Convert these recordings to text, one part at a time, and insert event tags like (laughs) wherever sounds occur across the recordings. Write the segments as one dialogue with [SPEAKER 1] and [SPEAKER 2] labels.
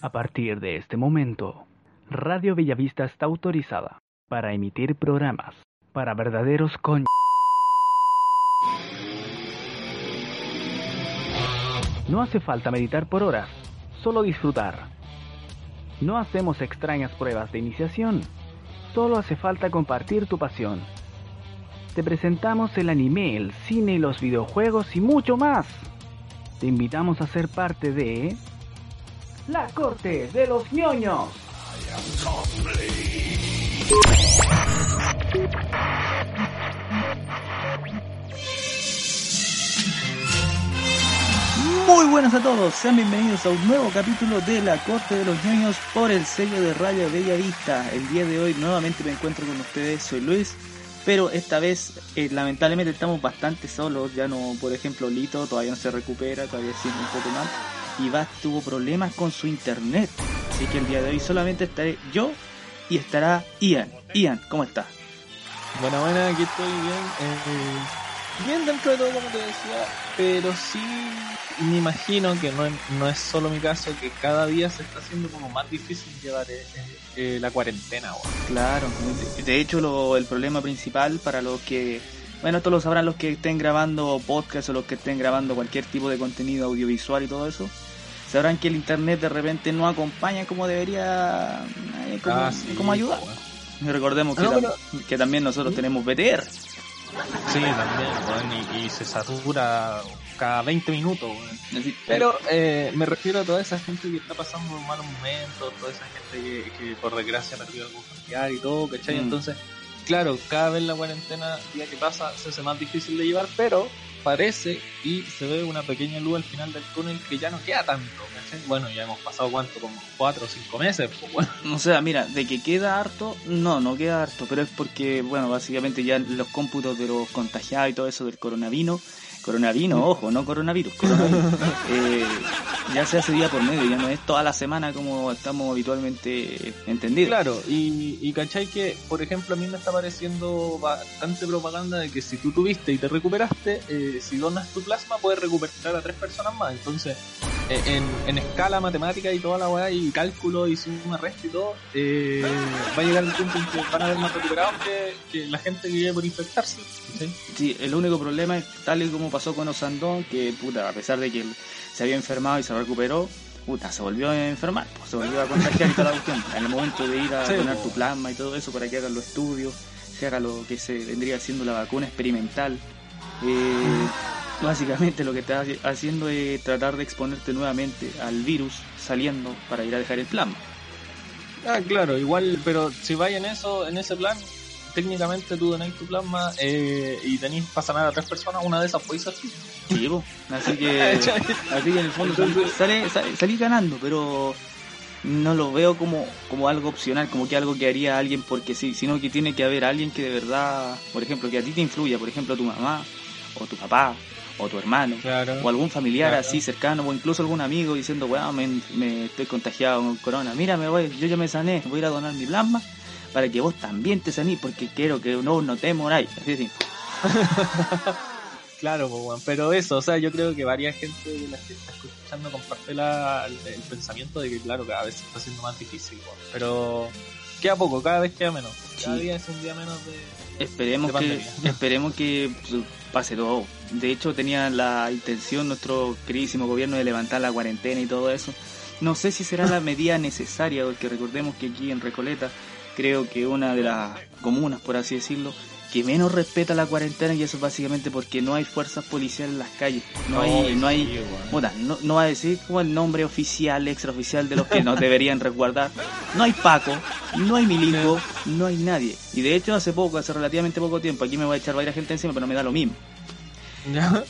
[SPEAKER 1] A partir de este momento, Radio Bellavista está autorizada para emitir programas para verdaderos coñ... No hace falta meditar por horas, solo disfrutar. No hacemos extrañas pruebas de iniciación, solo hace falta compartir tu pasión. Te presentamos el anime, el cine, los videojuegos y mucho más. Te invitamos a ser parte de La Corte de los ñoños.
[SPEAKER 2] Muy buenas a todos, sean bienvenidos a un nuevo capítulo de La Corte de los Ñoños por el sello de Radio Bella Vista. El día de hoy nuevamente me encuentro con ustedes, soy Luis, pero esta vez eh, lamentablemente estamos bastante solos, ya no, por ejemplo, Lito todavía no se recupera, todavía siente un poco mal, y tuvo problemas con su internet, así que el día de hoy solamente estaré yo y estará Ian. Ian, ¿cómo estás?
[SPEAKER 3] Buena, buena, aquí estoy bien. Eh, bien dentro de todo, como te decía, pero sí me imagino que no, es- no es solo mi caso, que cada día se está haciendo como más difícil llevar eh, eh, la cuarentena. weón.
[SPEAKER 2] Claro, de- de hecho lo- el problema principal para los que, bueno, esto lo sabrán los que estén grabando podcast o los que estén grabando cualquier tipo de contenido audiovisual y todo eso, sabrán que el internet de repente no acompaña como debería, eh, como,
[SPEAKER 3] Ah, sí,
[SPEAKER 2] como ayudar. recordemos que,
[SPEAKER 3] No,
[SPEAKER 2] tam- que también nosotros tenemos BTR.
[SPEAKER 3] Sí, también, weón, y, y se satura cada 20 minutos.
[SPEAKER 2] Así-
[SPEAKER 3] Pero eh, me refiero a toda esa gente que está pasando malos momentos, toda esa gente que, que por desgracia perdió algún familiar y todo, ¿cachai?
[SPEAKER 2] Mm.
[SPEAKER 3] Entonces, claro, cada vez la cuarentena, día que pasa, se hace más difícil de llevar, pero parece y se ve una pequeña luz al final del túnel que ya no queda tanto. Bueno, ya hemos pasado cuánto, como 4 o 5 meses, pues bueno. (laughs)
[SPEAKER 2] O sea, mira, de que queda harto, no, no queda harto, pero es porque, bueno, básicamente ya los cómputos de los contagiados y todo eso del coronavirus, coronavirus, ojo, no coronavirus, coronavirus, (laughs) eh, ya se hace día por medio, ya no es toda la semana como estamos habitualmente entendidos.
[SPEAKER 3] Claro, y, y cachai que, por ejemplo, a mí me está pareciendo bastante propaganda de que si tú tuviste y te recuperaste, eh, si donas tu plasma puedes recuperar a tres personas más. Entonces, eh, en, en escala matemática y toda la weá, y cálculo y suma, resta y todo, eh, va a llegar el punto en que van a haber más recuperados que, que la gente que llegue por infectarse. ¿cachai?
[SPEAKER 2] Sí, el único problema es tal y como pasó con Osandón, que puta, a pesar de que él se había enfermado y se recuperó, puta, se volvió a enfermar, pues, se volvió a contagiar y toda la cuestión. En el momento de ir a
[SPEAKER 3] Sí,
[SPEAKER 2] donar tu plasma y todo eso para que hagan los estudios, se haga lo que se vendría siendo la vacuna experimental. eh, básicamente lo que estás haciendo es tratar de exponerte nuevamente al virus saliendo para ir a dejar el plasma.
[SPEAKER 3] Ah, claro, igual, pero si vais en eso, en ese plan, técnicamente tú donáis tu plasma eh, y tenéis para sanar a tres personas, una de esas podéis ser tú.
[SPEAKER 2] Sí, así que (laughs) así que en el fondo
[SPEAKER 3] Entonces-
[SPEAKER 2] sale, sale- salí ganando, pero no lo veo como, como algo opcional, como que algo que haría alguien porque sí, sino que tiene que haber alguien que de verdad, por ejemplo, que a ti te influya, por ejemplo, tu mamá, o tu papá, o tu hermano,
[SPEAKER 3] Claro.
[SPEAKER 2] o algún familiar
[SPEAKER 3] Claro.
[SPEAKER 2] así cercano, o incluso algún amigo diciendo, weón, me, me estoy contagiado con corona, mira, me voy, yo ya me sané, voy a ir a donar mi plasma para que vos también te sanís, porque quiero que no, no te moráis. Así de. (laughs)
[SPEAKER 3] Claro, pues, pero eso, o sea, yo creo que varias gente de las que está escuchando comparte la, el, el pensamiento de que, claro, cada vez se está haciendo más difícil, weón. pero queda poco, cada vez queda menos. Cada
[SPEAKER 2] Sí.
[SPEAKER 3] día es un día menos de...
[SPEAKER 2] Esperemos
[SPEAKER 3] de
[SPEAKER 2] que, (laughs) esperemos que pues, pase todo. De hecho, tenía la intención nuestro queridísimo gobierno de levantar la cuarentena y todo eso. No sé si será la medida necesaria, porque recordemos que aquí en Recoleta, creo que una de las comunas, por así decirlo, que menos respeta la cuarentena y eso es básicamente porque no hay fuerzas policiales en las calles. No, hay, no hay,
[SPEAKER 3] sí,
[SPEAKER 2] no, no va a decir como el nombre oficial, extraoficial de los que nos deberían resguardar. No hay Paco, no hay Milingo, no hay nadie. Y de hecho hace poco, hace relativamente poco tiempo, aquí me voy a echar varias gente encima, pero me da lo mismo.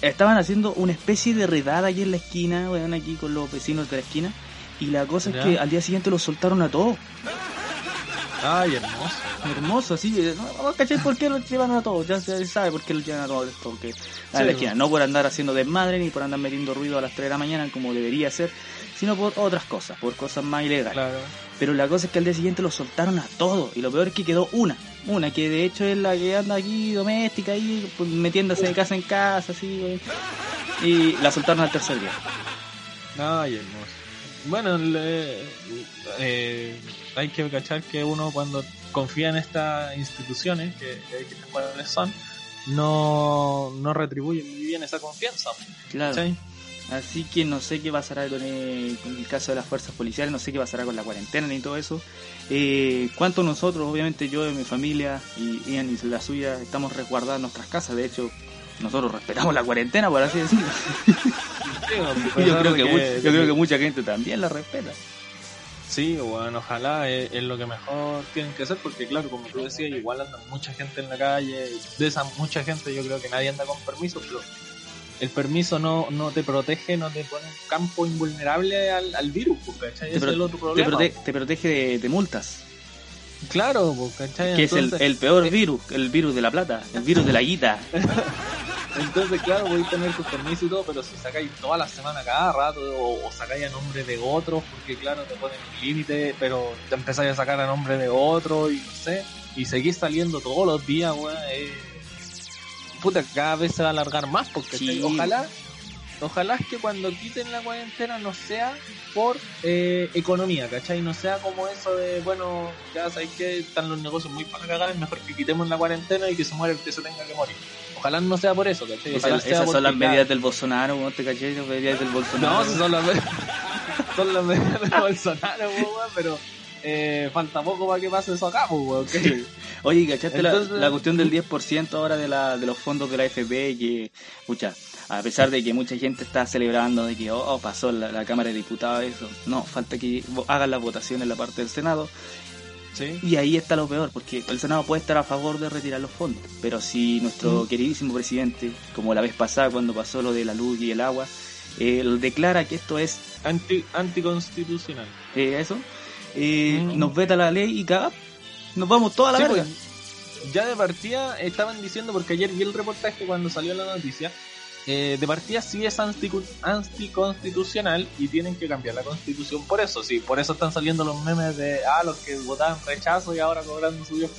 [SPEAKER 2] Estaban haciendo una especie de redada aquí en la esquina, weón, aquí con los vecinos de la esquina. Y la cosa es que al día siguiente los soltaron a todos.
[SPEAKER 3] Ay, hermoso.
[SPEAKER 2] Hermoso, así. eh, No, ¿cachai por qué los llevan a todos? Ya se sabe por qué los llevan a todos. Porque a
[SPEAKER 3] Sí,
[SPEAKER 2] la
[SPEAKER 3] bueno.
[SPEAKER 2] esquina, no por andar haciendo desmadre ni por andar metiendo ruido a las 3 de la mañana como debería ser, sino por otras cosas, por cosas más ilegales.
[SPEAKER 3] Claro.
[SPEAKER 2] Pero la cosa es que al día siguiente los soltaron a todos. Y lo peor es que quedó una. Una que de hecho es la que anda aquí doméstica, ahí pues, metiéndose de casa en casa, así. Y la soltaron al tercer día.
[SPEAKER 3] Ay, hermoso. bueno, le- eh, hay que cachar que uno cuando confía en estas instituciones, que, que que saber cuáles son, no, no retribuye muy bien esa confianza.
[SPEAKER 2] Claro.
[SPEAKER 3] ¿cachai?
[SPEAKER 2] Así que no sé qué pasará con el, con el caso de las fuerzas policiales, no sé qué pasará con la cuarentena ni todo eso. Eh, ¿Cuánto nosotros, obviamente yo y mi familia y Ian y la suya, estamos resguardados en nuestras casas? De hecho, nosotros respetamos la cuarentena, por así decirlo. (laughs)
[SPEAKER 3] Sí,
[SPEAKER 2] Y yo, creo que, mu- yo creo que mucha gente también la respeta.
[SPEAKER 3] Sí, bueno, ojalá es, es lo que mejor tienen que hacer, porque claro, como tú decías, igual anda mucha gente en la calle, de esa mucha gente yo creo que nadie anda con permiso, pero el permiso no, no te protege, no te pone un campo invulnerable al, al virus, pues, ¿cachai?
[SPEAKER 2] Te,
[SPEAKER 3] Ese es el otro
[SPEAKER 2] te
[SPEAKER 3] problema.
[SPEAKER 2] prote- te protege de, de multas,
[SPEAKER 3] Claro, ¿cachai?
[SPEAKER 2] que es el, el peor virus, el virus de la plata, el virus de la guita. (laughs)
[SPEAKER 3] Entonces, claro, voy a tener tus permisos y todo, pero si sacáis toda la semana cada rato o, o sacáis a nombre de otros, porque claro, te ponen un límite, pero te empezáis a sacar a nombre de otro y no sé, y seguís saliendo todos los días, weón. eh, puta, cada vez se va a alargar más, porque ojalá, ojalá es que cuando quiten la cuarentena no sea por eh, economía, ¿cachai? No sea como eso de, bueno, ya sabéis que están los negocios muy para cagar, es mejor que quitemos la cuarentena y que se muera el que se tenga que morir. Ojalá no sea por eso, ¿cachai?
[SPEAKER 2] Esa-
[SPEAKER 3] Ojalá sea
[SPEAKER 2] esas son las medidas del Bolsonaro, ¿no te caché? Las medidas del Bolsonaro.
[SPEAKER 3] No, son las medidas, (laughs) son las medidas de Bolsonaro, weón, pero eh, falta poco para que pase eso acá, po, weón. (laughs)
[SPEAKER 2] Oye, ¿cachaste la-
[SPEAKER 3] Entonces-
[SPEAKER 2] la, cuestión del 10% ahora de, la, de los fondos de la FP? Que, pucha, a pesar de que mucha gente está celebrando de que oh, pasó la, la Cámara de Diputados, eso, no, falta que hagan las votaciones en la parte del Senado.
[SPEAKER 3] Sí.
[SPEAKER 2] Y ahí está lo peor, porque el Senado puede estar a favor de retirar los fondos, pero si nuestro
[SPEAKER 3] Mm.
[SPEAKER 2] queridísimo presidente, como la vez pasada cuando pasó lo de la luz y el agua, eh, declara que esto es
[SPEAKER 3] Anti, anticonstitucional.
[SPEAKER 2] eh, eso, eh,
[SPEAKER 3] Mm.
[SPEAKER 2] nos veta la ley y caga, nos vamos toda la
[SPEAKER 3] Sí,
[SPEAKER 2] verga.
[SPEAKER 3] pues, ya de partida estaban diciendo, porque ayer vi el reportaje cuando salió la noticia, eh, de partida sí es anticonstitucional y tienen que cambiar la constitución por eso, sí, por eso están saliendo los memes de, ah, los que votaban rechazo y ahora cobrando su 10%, eh,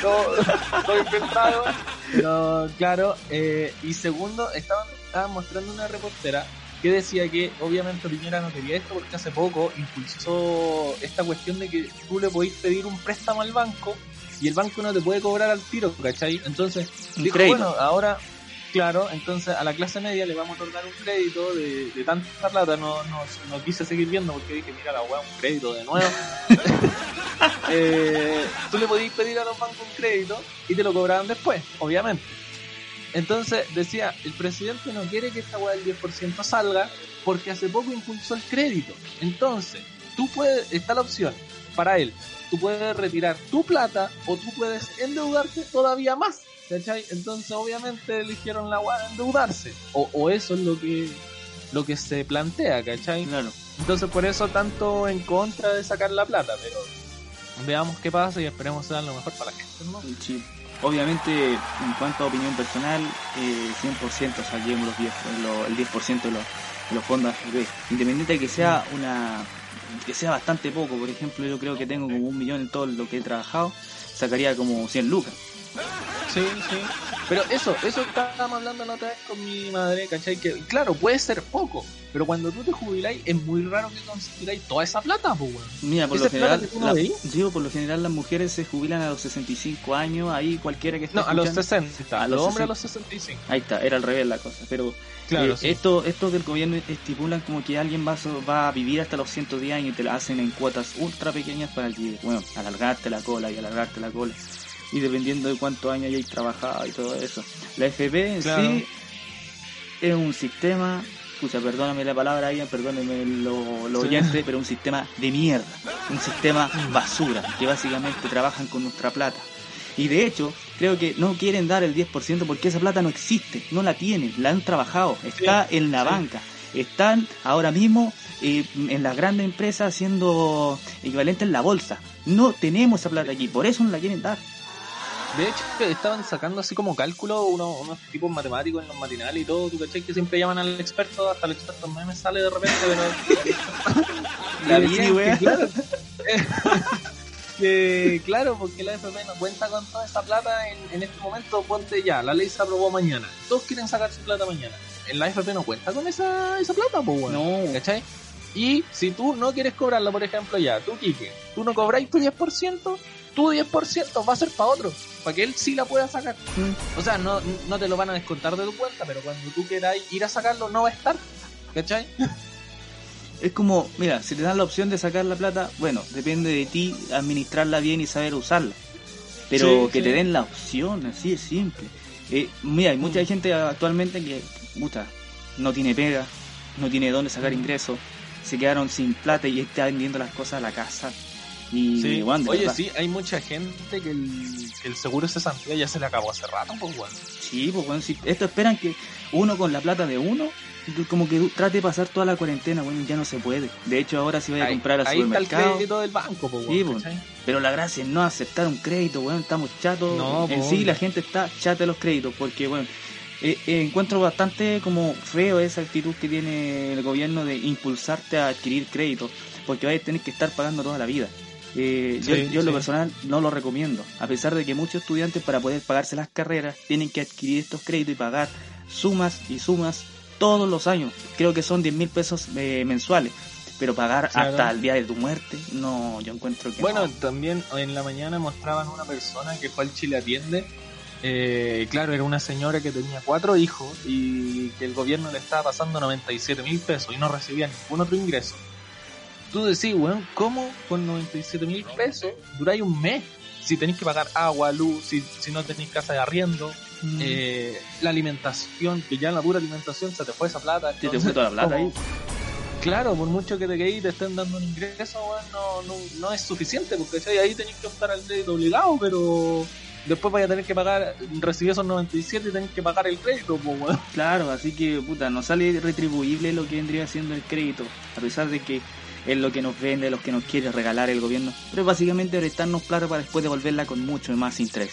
[SPEAKER 3] todo, (laughs) infiltrado, pero claro, eh, y segundo, estaban, estaban mostrando una reportera que decía que obviamente Piñera no quería esto porque hace poco impulsó esta cuestión de que tú le podéis pedir un préstamo al banco y el banco no te puede cobrar al tiro, ¿cachai? Entonces, dijo, bueno, ahora, claro, entonces a la clase media le vamos a otorgar un crédito de, de tanta plata, no, no, no quise seguir viendo porque dije, mira la weá, un crédito de nuevo. (laughs) Eh, tú le podías pedir a los bancos un crédito y te lo cobraban después, obviamente. Entonces decía, el presidente no quiere que esta weá del 10% salga porque hace poco impulsó el crédito. Entonces, tú puedes, está la opción para él, tú puedes retirar tu plata o tú puedes endeudarte todavía más. ¿Cachai? Entonces obviamente eligieron la weá de endeudarse. O, o eso es lo que lo que se plantea, ¿cachai?
[SPEAKER 2] Claro.
[SPEAKER 3] Entonces por eso tanto en contra de sacar la plata, pero veamos qué pasa y esperemos sea lo mejor para la gente, ¿no?
[SPEAKER 2] Sí. Obviamente, en cuanto a opinión personal, eh, 100% saquemos los 10, lo- el 10% de los, de los fondos AFP. Independiente de que sea una que sea bastante poco, por ejemplo, yo creo que tengo como un millón en todo lo que he trabajado, sacaría como 100 lucas.
[SPEAKER 3] Sí, sí. Pero eso, eso estábamos hablando la otra vez con mi madre, ¿cachai? Que claro, puede ser poco, pero cuando tú te jubiláis es muy raro que consigáis toda esa plata, pues, weón.
[SPEAKER 2] Mira, por
[SPEAKER 3] ¿Esa
[SPEAKER 2] lo general, la- digo, por lo general las mujeres se jubilan a los 65 años, ahí cualquiera que esté
[SPEAKER 3] No, a los
[SPEAKER 2] escuchando-
[SPEAKER 3] 60,
[SPEAKER 2] A
[SPEAKER 3] los hombres a
[SPEAKER 2] 60.
[SPEAKER 3] los 65.
[SPEAKER 2] Ahí está, era al revés la cosa, pero
[SPEAKER 3] Claro,
[SPEAKER 2] Eh,
[SPEAKER 3] sí.
[SPEAKER 2] esto, estos del gobierno estipulan como que alguien va, va a vivir hasta los 110 años y te la hacen en cuotas ultra pequeñas para que, bueno, alargarte la cola y alargarte la cola. Y dependiendo de cuántos años hayáis trabajado y todo eso. La FP en
[SPEAKER 3] Claro.
[SPEAKER 2] sí es un sistema, escucha, perdóname la palabra, Ian, perdóneme lo, lo
[SPEAKER 3] Sí.
[SPEAKER 2] oyente, pero un sistema de mierda. Un sistema basura, que básicamente trabajan con nuestra plata. Y de hecho, creo que no quieren dar el 10% porque esa plata no existe, no la tienen, la han trabajado, está en la
[SPEAKER 3] sí.
[SPEAKER 2] banca, están ahora mismo eh, en las grandes empresas haciendo equivalente en la bolsa. No tenemos esa plata aquí, por eso no la quieren dar.
[SPEAKER 3] De hecho, (laughs) estaban sacando así como cálculo unos, unos tipos matemáticos en los matinales y todo, ¿tú cachai? Que siempre llaman al experto, hasta el experto no me sale de repente, pero... (laughs)
[SPEAKER 2] La
[SPEAKER 3] que, claro, (laughs) que, claro, porque la FP no cuenta con toda esa plata en, en este momento, ponte ya, la ley se aprobó mañana, todos quieren sacar su plata mañana. En la FP no cuenta con esa, esa plata, pues bueno.
[SPEAKER 2] No,
[SPEAKER 3] ¿Cachai? Y si tú no quieres cobrarla, por ejemplo, ya, tú, Kike, tú no cobráis tu 10%, tu 10% va a ser para otro, para que él sí la pueda sacar. O sea, no, no te lo van a descontar de tu cuenta, pero cuando tú quieras ir a sacarlo, no va a estar. ¿Cachai? (laughs)
[SPEAKER 2] Es como, mira, si te dan la opción de sacar la plata, bueno, depende de ti administrarla bien y saber usarla. Pero
[SPEAKER 3] Sí,
[SPEAKER 2] que te den la opción, así es simple. Eh, mira, hay mucha gente actualmente que, puta, no tiene pega, no tiene dónde sacar ingresos, se quedaron sin plata y está vendiendo las cosas a la casa. Y,
[SPEAKER 3] Sí.
[SPEAKER 2] bueno,
[SPEAKER 3] Oye,
[SPEAKER 2] verdad.
[SPEAKER 3] sí, hay mucha gente que el, que el seguro de cesantía ya se le acabó hace rato, pues, weón.
[SPEAKER 2] Sí, pues bueno, si esto esperan que uno con la plata de uno, como que trate de pasar toda la cuarentena, bueno, ya no se puede. De hecho, ahora si voy a comprar al
[SPEAKER 3] ahí está el
[SPEAKER 2] supermercado.
[SPEAKER 3] crédito del banco, pues,
[SPEAKER 2] Sí, pues. Pero la gracia es no aceptar un crédito, weón, estamos chatos.
[SPEAKER 3] No,
[SPEAKER 2] en sí la gente está chata de los créditos, porque bueno, eh, eh, encuentro bastante como feo esa actitud que tiene el gobierno de impulsarte a adquirir créditos, porque vais a tener que estar pagando toda la vida. Eh, yo,
[SPEAKER 3] Sí,
[SPEAKER 2] yo en lo personal no lo recomiendo, a pesar de que muchos estudiantes para poder pagarse las carreras tienen que adquirir estos créditos y pagar sumas y sumas todos los años. Creo que son 10 mil pesos eh, mensuales, pero pagar
[SPEAKER 3] Claro.
[SPEAKER 2] hasta el día de tu muerte, no, yo encuentro que
[SPEAKER 3] Bueno,
[SPEAKER 2] no.
[SPEAKER 3] también en la mañana mostraban una persona que fue al Chile Atiende. Eh, claro, era una señora que tenía cuatro hijos y que el gobierno le estaba pasando 97 mil pesos y no recibía ningún otro ingreso. Tú decís, weón, ¿cómo con 97 mil pesos duráis un mes? Si tenéis que pagar agua, luz, si, si no tenéis casa de arriendo,
[SPEAKER 2] Mm.
[SPEAKER 3] eh, la alimentación, que ya en la pura alimentación se te fue esa plata.
[SPEAKER 2] Se te
[SPEAKER 3] entonces,
[SPEAKER 2] fue toda la plata
[SPEAKER 3] como-
[SPEAKER 2] ahí.
[SPEAKER 3] Claro, por mucho que te quedes y te estén dando un ingreso, weón, no, no, no es suficiente, porque ¿cachai? ahí tenés que optar al crédito obligado, pero después vaya a tener que pagar, recibir esos 97 y tenés que pagar el crédito, pues, weón.
[SPEAKER 2] Claro, así que puta, no sale retribuible lo que vendría siendo el crédito, a pesar de que es lo que nos vende, lo que nos quiere regalar el gobierno, pero básicamente prestarnos plata para después devolverla con mucho más interés.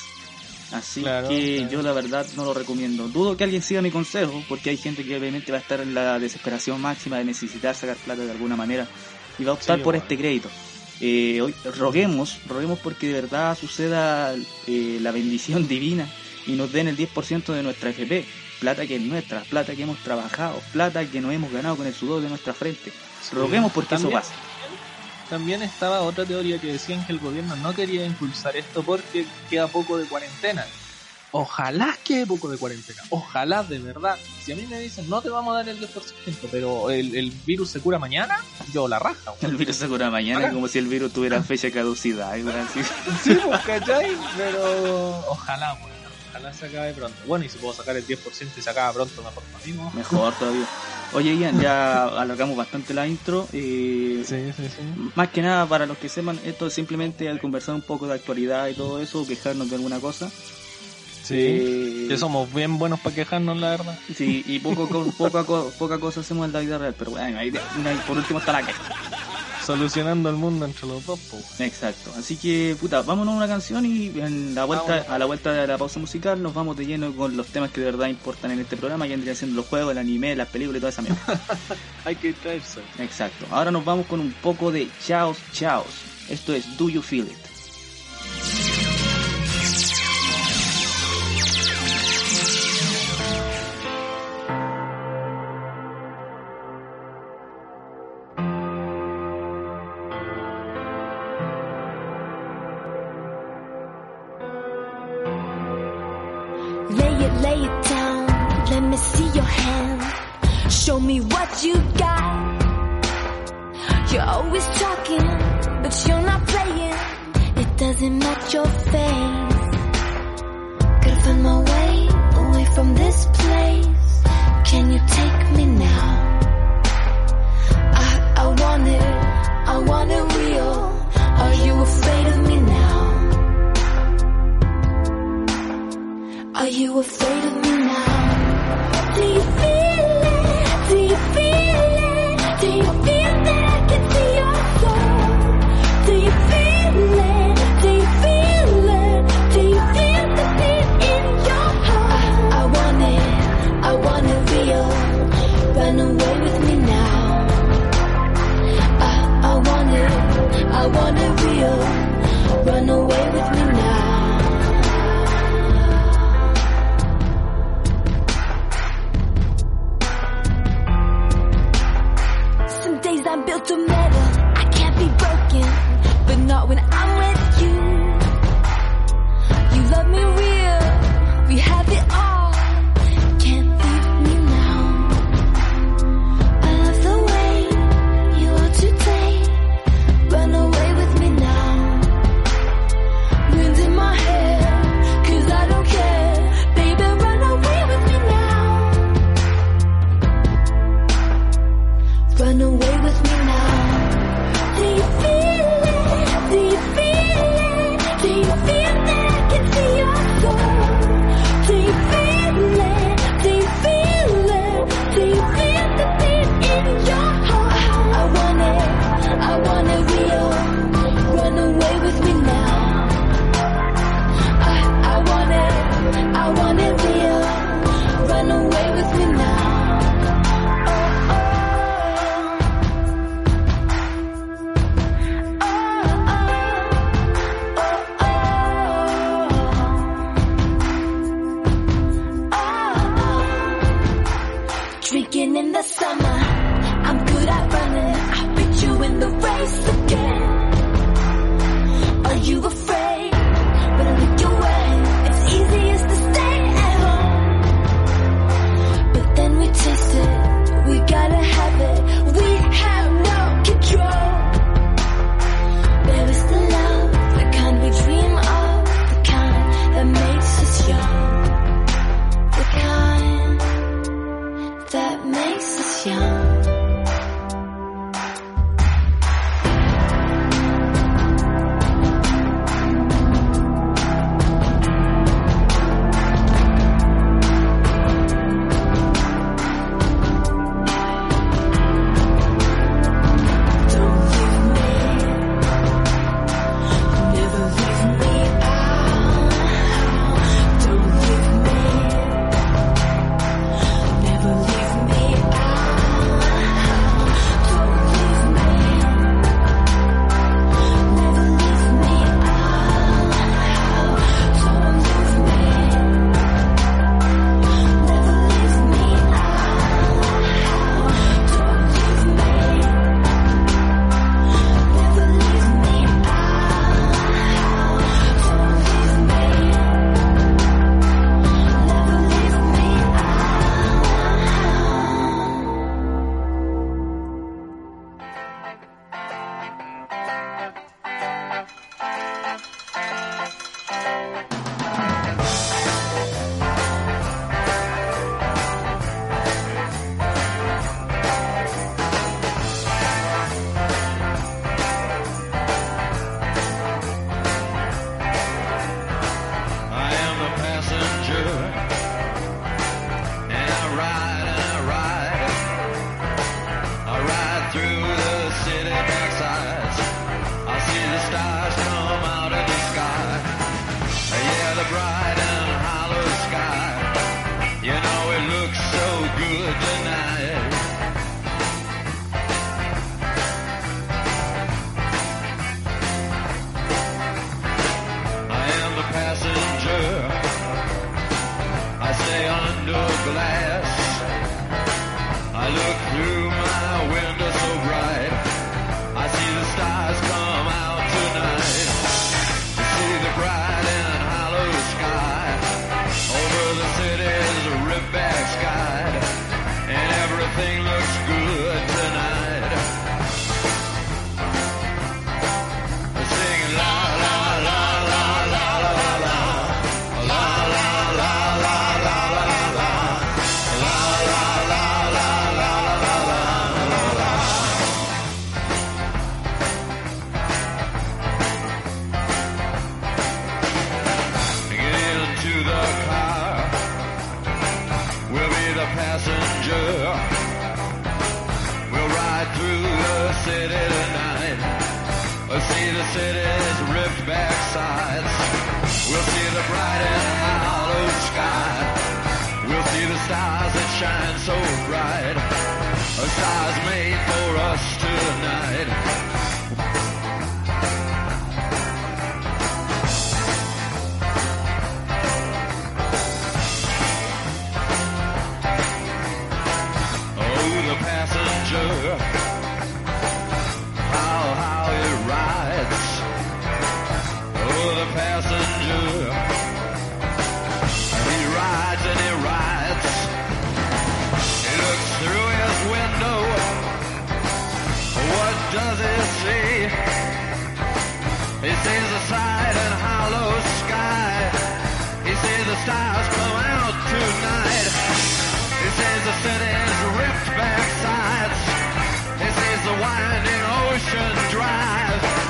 [SPEAKER 2] Así
[SPEAKER 3] Claro,
[SPEAKER 2] que
[SPEAKER 3] claro.
[SPEAKER 2] yo la verdad no lo recomiendo. Dudo que alguien siga mi consejo, porque hay gente que obviamente va a estar en la desesperación máxima de necesitar sacar plata de alguna manera y va a optar
[SPEAKER 3] Sí,
[SPEAKER 2] por
[SPEAKER 3] bueno.
[SPEAKER 2] este crédito. Eh, hoy, roguemos, roguemos porque de verdad suceda eh, la bendición (laughs) divina y nos den el 10% de nuestra FP. Plata que es nuestra, plata que hemos trabajado, plata que nos hemos ganado con el sudor de nuestra frente. Roguemos porque eso
[SPEAKER 3] También-
[SPEAKER 2] pasa.
[SPEAKER 3] También estaba otra teoría que decían que el gobierno no quería impulsar esto porque queda poco de cuarentena. Ojalá quede poco de cuarentena, ojalá de verdad. Si a mí me dicen no te vamos a dar el 10%, pero el, el virus se cura mañana, yo la raja.
[SPEAKER 2] El virus se cura mañana como si el virus tuviera fecha caducidad.
[SPEAKER 3] Sí, pues, ¿cachai? Pero ojalá, weón. Ojalá se acabe pronto. Bueno, y si puedo sacar el 10% y se acaba pronto, mejor para mí, ¿no?
[SPEAKER 2] Mejor todavía. Oye, Ian, ya alargamos bastante la intro. eh,
[SPEAKER 3] Sí, sí, sí.
[SPEAKER 2] Más que nada, para los que sepan, esto es simplemente al conversar un poco de actualidad y todo eso, quejarnos de alguna cosa.
[SPEAKER 3] Sí.
[SPEAKER 2] Eh,
[SPEAKER 3] Que somos bien buenos para quejarnos, la verdad.
[SPEAKER 2] Sí, y poco, co- poca, poca cosa hacemos en la vida real, pero bueno, ahí, ahí por último está la queja.
[SPEAKER 3] Solucionando el mundo entre los dos.
[SPEAKER 2] Exacto, así que puta, vámonos a una canción y en la vuelta,
[SPEAKER 3] Vámonos.
[SPEAKER 2] a la vuelta de la pausa musical nos vamos de lleno con los temas que de verdad importan en este programa, que vendrían siendo los juegos, el anime, las películas y toda esa mierda. (laughs)
[SPEAKER 3] Hay que traerse.
[SPEAKER 2] Exacto, ahora nos vamos con un poco de chaos chaos. Esto es Do You Feel It?
[SPEAKER 4] He sees the stars come out tonight. He sees the city's ripped back sides. He sees the winding ocean drive.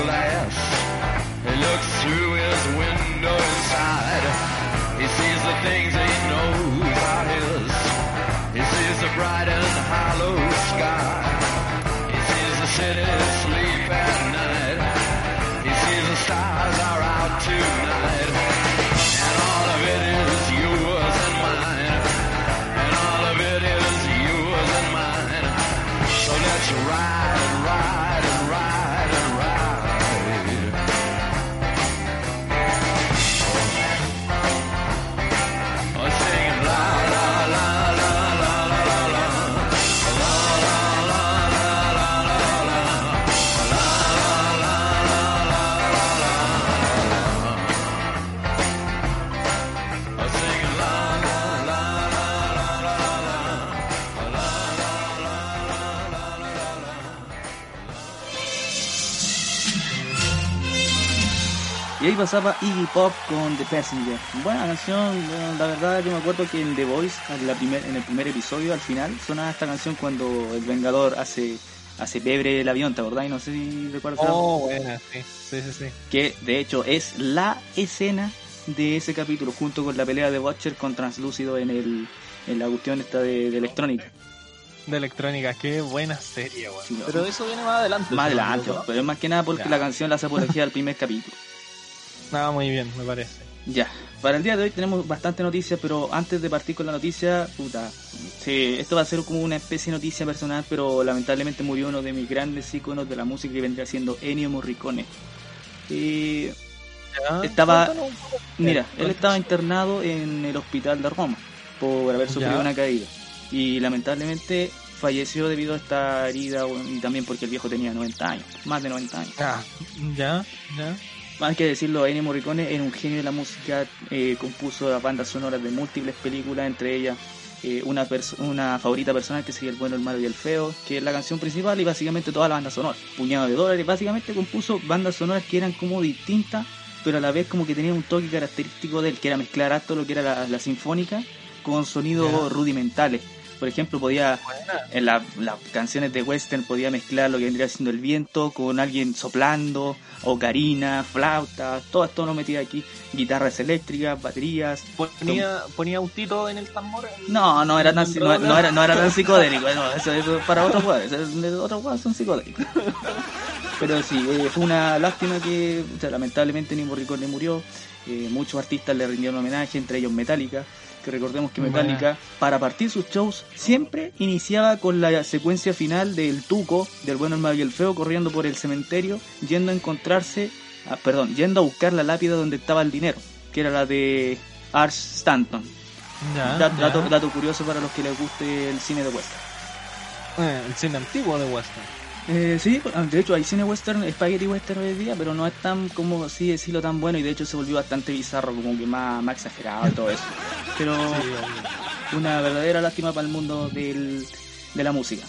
[SPEAKER 4] Glass. He looks through his window inside. He sees the things he knows are his. He sees the bright and hollow sky. He sees the city sleep at night. He sees the stars
[SPEAKER 2] Y ahí pasaba Iggy Pop con The Passenger. Buena canción, la verdad yo me acuerdo que en The Voice, en, la primer, en el primer episodio, al final, sonaba esta canción cuando el Vengador hace hace pebre el avión, ¿te acordás? No sé si recuerdas.
[SPEAKER 3] Oh, buena, sí, sí, sí. sí.
[SPEAKER 2] Que de hecho es la escena de ese capítulo, junto con la pelea de Watcher con Translúcido en el en la cuestión esta de, de electrónica.
[SPEAKER 3] De electrónica, qué buena serie, weón.
[SPEAKER 2] Sí, no.
[SPEAKER 3] Pero eso viene más adelante.
[SPEAKER 2] Más
[SPEAKER 3] ¿no?
[SPEAKER 2] adelante, pero es más que nada porque
[SPEAKER 3] Ya.
[SPEAKER 2] la canción la hace apología al primer capítulo.
[SPEAKER 3] Nada, muy bien, me parece.
[SPEAKER 2] Ya, para el día de hoy tenemos bastante noticias, pero antes de partir con la noticia, puta, sí, esto va a ser como una especie de noticia personal, pero lamentablemente murió uno de mis grandes íconos de la música que vendría siendo Ennio Morricone. Y
[SPEAKER 3] Ya,
[SPEAKER 2] Estaba- mira,
[SPEAKER 3] Eh,
[SPEAKER 2] él estaba internado en el hospital de Roma por haber sufrido
[SPEAKER 3] Ya.
[SPEAKER 2] una caída y lamentablemente falleció debido a esta herida y también porque el viejo tenía 90 años, más de 90 años.
[SPEAKER 3] Ah, ya, ya.
[SPEAKER 2] Hay que decirlo, Ennio Morricone era un genio de la música, eh, compuso las bandas sonoras de múltiples películas, entre ellas eh, una, una favorita personal que sería El bueno, el malo y el feo, que es la canción principal y básicamente toda la banda sonora. Puñado de dólares, básicamente compuso bandas sonoras que eran como distintas, pero a la vez como que tenían un toque característico de él, que era mezclar harto lo que era la, la sinfónica con sonidos rudimentales. Por ejemplo, podía en la- las canciones de western podía mezclar lo que vendría siendo el viento con alguien soplando, ocarina, flauta, todo esto lo metía aquí, guitarras eléctricas, baterías.
[SPEAKER 3] Ponía, ponía autito en el tambor.
[SPEAKER 2] No, no era tan, no, no era, no era tan psicodélico, no, eso, eso es para otros juegos, otros juegos son psicodélicos. Pero sí, eh, fue una lástima que o sea, lamentablemente Nimo Morricone murió, eh, muchos artistas le rindieron homenaje, entre ellos Metallica, que recordemos que
[SPEAKER 3] Buena.
[SPEAKER 2] Metallica, para partir sus shows, siempre iniciaba con la secuencia final del Tuco, del bueno, el malo y el feo, corriendo por el cementerio, yendo a encontrarse, ah, perdón, yendo a buscar la lápida donde estaba el dinero, que era la de Ars Stanton.
[SPEAKER 3] Ya,
[SPEAKER 2] Dat-
[SPEAKER 3] ya.
[SPEAKER 2] dato, dato curioso para los que les guste el cine de western.
[SPEAKER 3] Eh, el cine antiguo de Western.
[SPEAKER 2] Eh, sí, de hecho hay cine western, spaghetti western hoy en día, pero no es tan, como así decirlo, tan bueno y de hecho se volvió bastante bizarro, como que más, más exagerado y todo eso. Pero
[SPEAKER 3] Sí,
[SPEAKER 2] una verdadera lástima para el mundo del, de la música.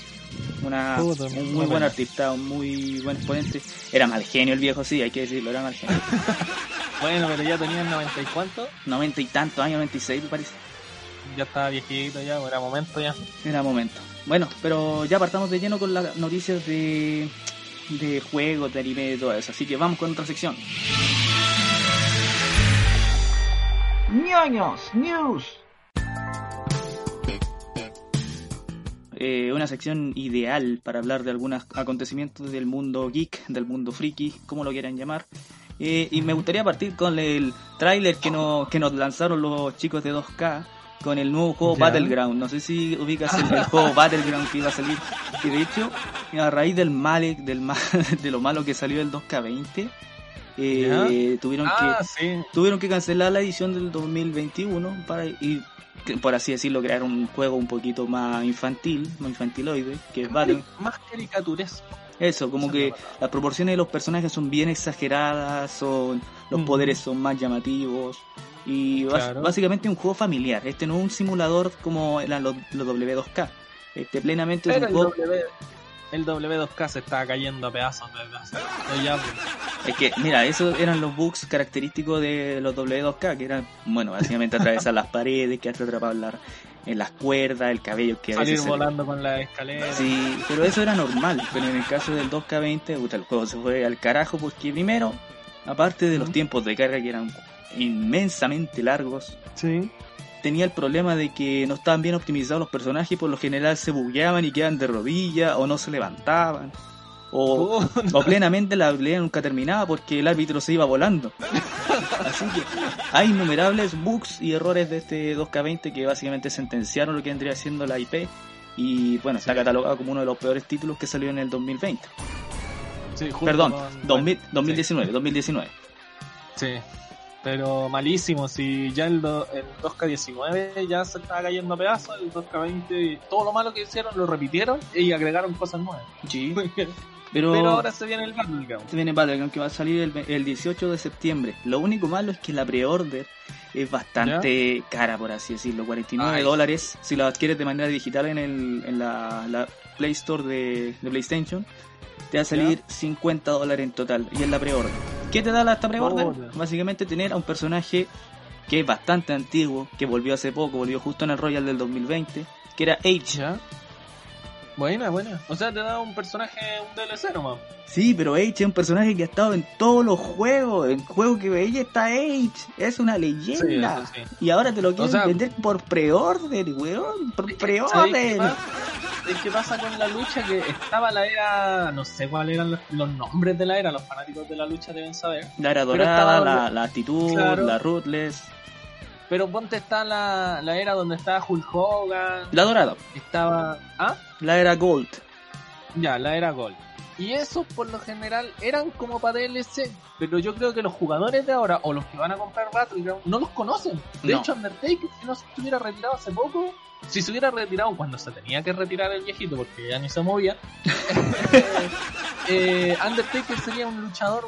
[SPEAKER 2] Una,
[SPEAKER 3] Puta,
[SPEAKER 2] un muy buen artista, un muy buen exponente. Era mal genio el viejo, sí, hay que decirlo, era mal genio. (laughs)
[SPEAKER 3] Bueno, pero ya tenía el 90 y cuánto. 90
[SPEAKER 2] y tantos años, 96 me parece.
[SPEAKER 3] Ya estaba viejito ya, era momento ya.
[SPEAKER 2] Era momento. Bueno, pero ya partamos de lleno con las noticias de, de juegos, de anime y todo eso. Así que vamos con otra sección.
[SPEAKER 5] ñoños news.
[SPEAKER 2] eh, una sección ideal para hablar de algunos acontecimientos del mundo geek, del mundo friki, como lo quieran llamar. Eh, y me gustaría partir con el tráiler que nos, que nos lanzaron los chicos de 2K con el nuevo juego
[SPEAKER 3] Ya.
[SPEAKER 2] Battleground. No sé si ubicas el, el juego (laughs) Battleground que iba a salir. Y de hecho, a raíz del mal, del ma- (laughs) de lo malo que salió el 2K20, eh, tuvieron
[SPEAKER 3] Ah,
[SPEAKER 2] que
[SPEAKER 3] sí.
[SPEAKER 2] tuvieron que cancelar la edición del 2021 para y por así decirlo crear un juego un poquito más infantil, más infantiloide, que es Battle.
[SPEAKER 3] Más caricaturesco.
[SPEAKER 2] Eso, como que las proporciones de los personajes son bien exageradas, son los
[SPEAKER 3] Ujú.
[SPEAKER 2] poderes son más llamativos y
[SPEAKER 3] Claro.
[SPEAKER 2] básicamente un juego familiar. Este no es un simulador como eran los, los W2K. Este plenamente es un
[SPEAKER 3] el,
[SPEAKER 2] juego
[SPEAKER 3] w, el W2K se estaba cayendo a pedazos pues.
[SPEAKER 2] Es que, mira, esos eran los bugs característicos de los W2K, que eran, bueno, básicamente atravesar las paredes, quedarte atrapado en, la- en las cuerdas, el cabello que a
[SPEAKER 3] Salir
[SPEAKER 2] veces...
[SPEAKER 3] volando con la escalera.
[SPEAKER 2] Sí, pero eso era normal, pero en el caso del 2K20, puta, el juego se fue al carajo porque primero, aparte de los tiempos de carga que eran inmensamente largos,
[SPEAKER 3] Sí.
[SPEAKER 2] tenía el problema de que no estaban bien optimizados los personajes y por lo general se bugueaban y quedaban de rodillas o no se levantaban. O,
[SPEAKER 3] Oh,
[SPEAKER 2] o plenamente la pelea nunca terminaba porque el árbitro se iba volando. (laughs) Así que hay innumerables bugs y errores de este 2K20 que básicamente sentenciaron lo que vendría siendo la IP y bueno, está catalogado como uno de los peores títulos que salió en el 2020.
[SPEAKER 3] sí,
[SPEAKER 2] Perdón,
[SPEAKER 3] con-
[SPEAKER 2] 2000 2019, 2019.
[SPEAKER 3] Sí. Pero malísimo, si ya el, do- el 2K19 ya se estaba cayendo a pedazos, el 2K20, todo lo malo que hicieron lo repitieron y agregaron cosas nuevas.
[SPEAKER 2] Sí, (laughs)
[SPEAKER 3] Pero
[SPEAKER 2] pero,
[SPEAKER 3] ahora se viene el Battleground.
[SPEAKER 2] se viene Battleground que va a salir el, el 18 de septiembre. Lo único malo es que la pre-order es bastante cara, por así decirlo, 49
[SPEAKER 3] Ay.
[SPEAKER 2] dólares. Si lo adquieres de manera digital en, el, en la, la Play Store de, de PlayStation, te va a salir 50 dólares en total y es la pre-order. ¿Qué te da la, esta pre-order?
[SPEAKER 3] Oh, ya.
[SPEAKER 2] Básicamente tener a un personaje que es bastante antiguo, que volvió hace poco, volvió justo en el Royal del 2020, que era.
[SPEAKER 3] Ya. Buena, buena. O sea, te da un personaje, un DLC nomás.
[SPEAKER 2] Sí, pero H es un personaje que ha estado en todos los juegos. En juego que veía está H. Es una leyenda.
[SPEAKER 3] Sí, eso sí.
[SPEAKER 2] Y ahora te lo quieren
[SPEAKER 3] sea-
[SPEAKER 2] vender por pre-order, weón. Por
[SPEAKER 3] ¿Sabes qué
[SPEAKER 2] pre-order.
[SPEAKER 3] pasa? Es que pasa con la lucha que estaba la era, no sé cuáles eran los, los nombres de la era, los fanáticos de la lucha deben saber.
[SPEAKER 2] La era dorada,
[SPEAKER 3] estaba-
[SPEAKER 2] la, la actitud,
[SPEAKER 3] Claro.
[SPEAKER 2] la ruthless.
[SPEAKER 3] Pero ponte está la, la era donde estaba Hulk Hogan,
[SPEAKER 2] La dorada.
[SPEAKER 3] estaba... ¿Ah?
[SPEAKER 2] La era gold.
[SPEAKER 3] Ya, la era Gold. Y esos por lo general eran como para DLC, pero yo creo que los jugadores de ahora o los que van a comprar Battleground no los conocen. De
[SPEAKER 2] No.
[SPEAKER 3] hecho, Undertaker, si no se hubiera retirado hace poco, si se hubiera retirado cuando se tenía que retirar el viejito porque ya ni se movía, (laughs) eh, Undertaker sería un luchador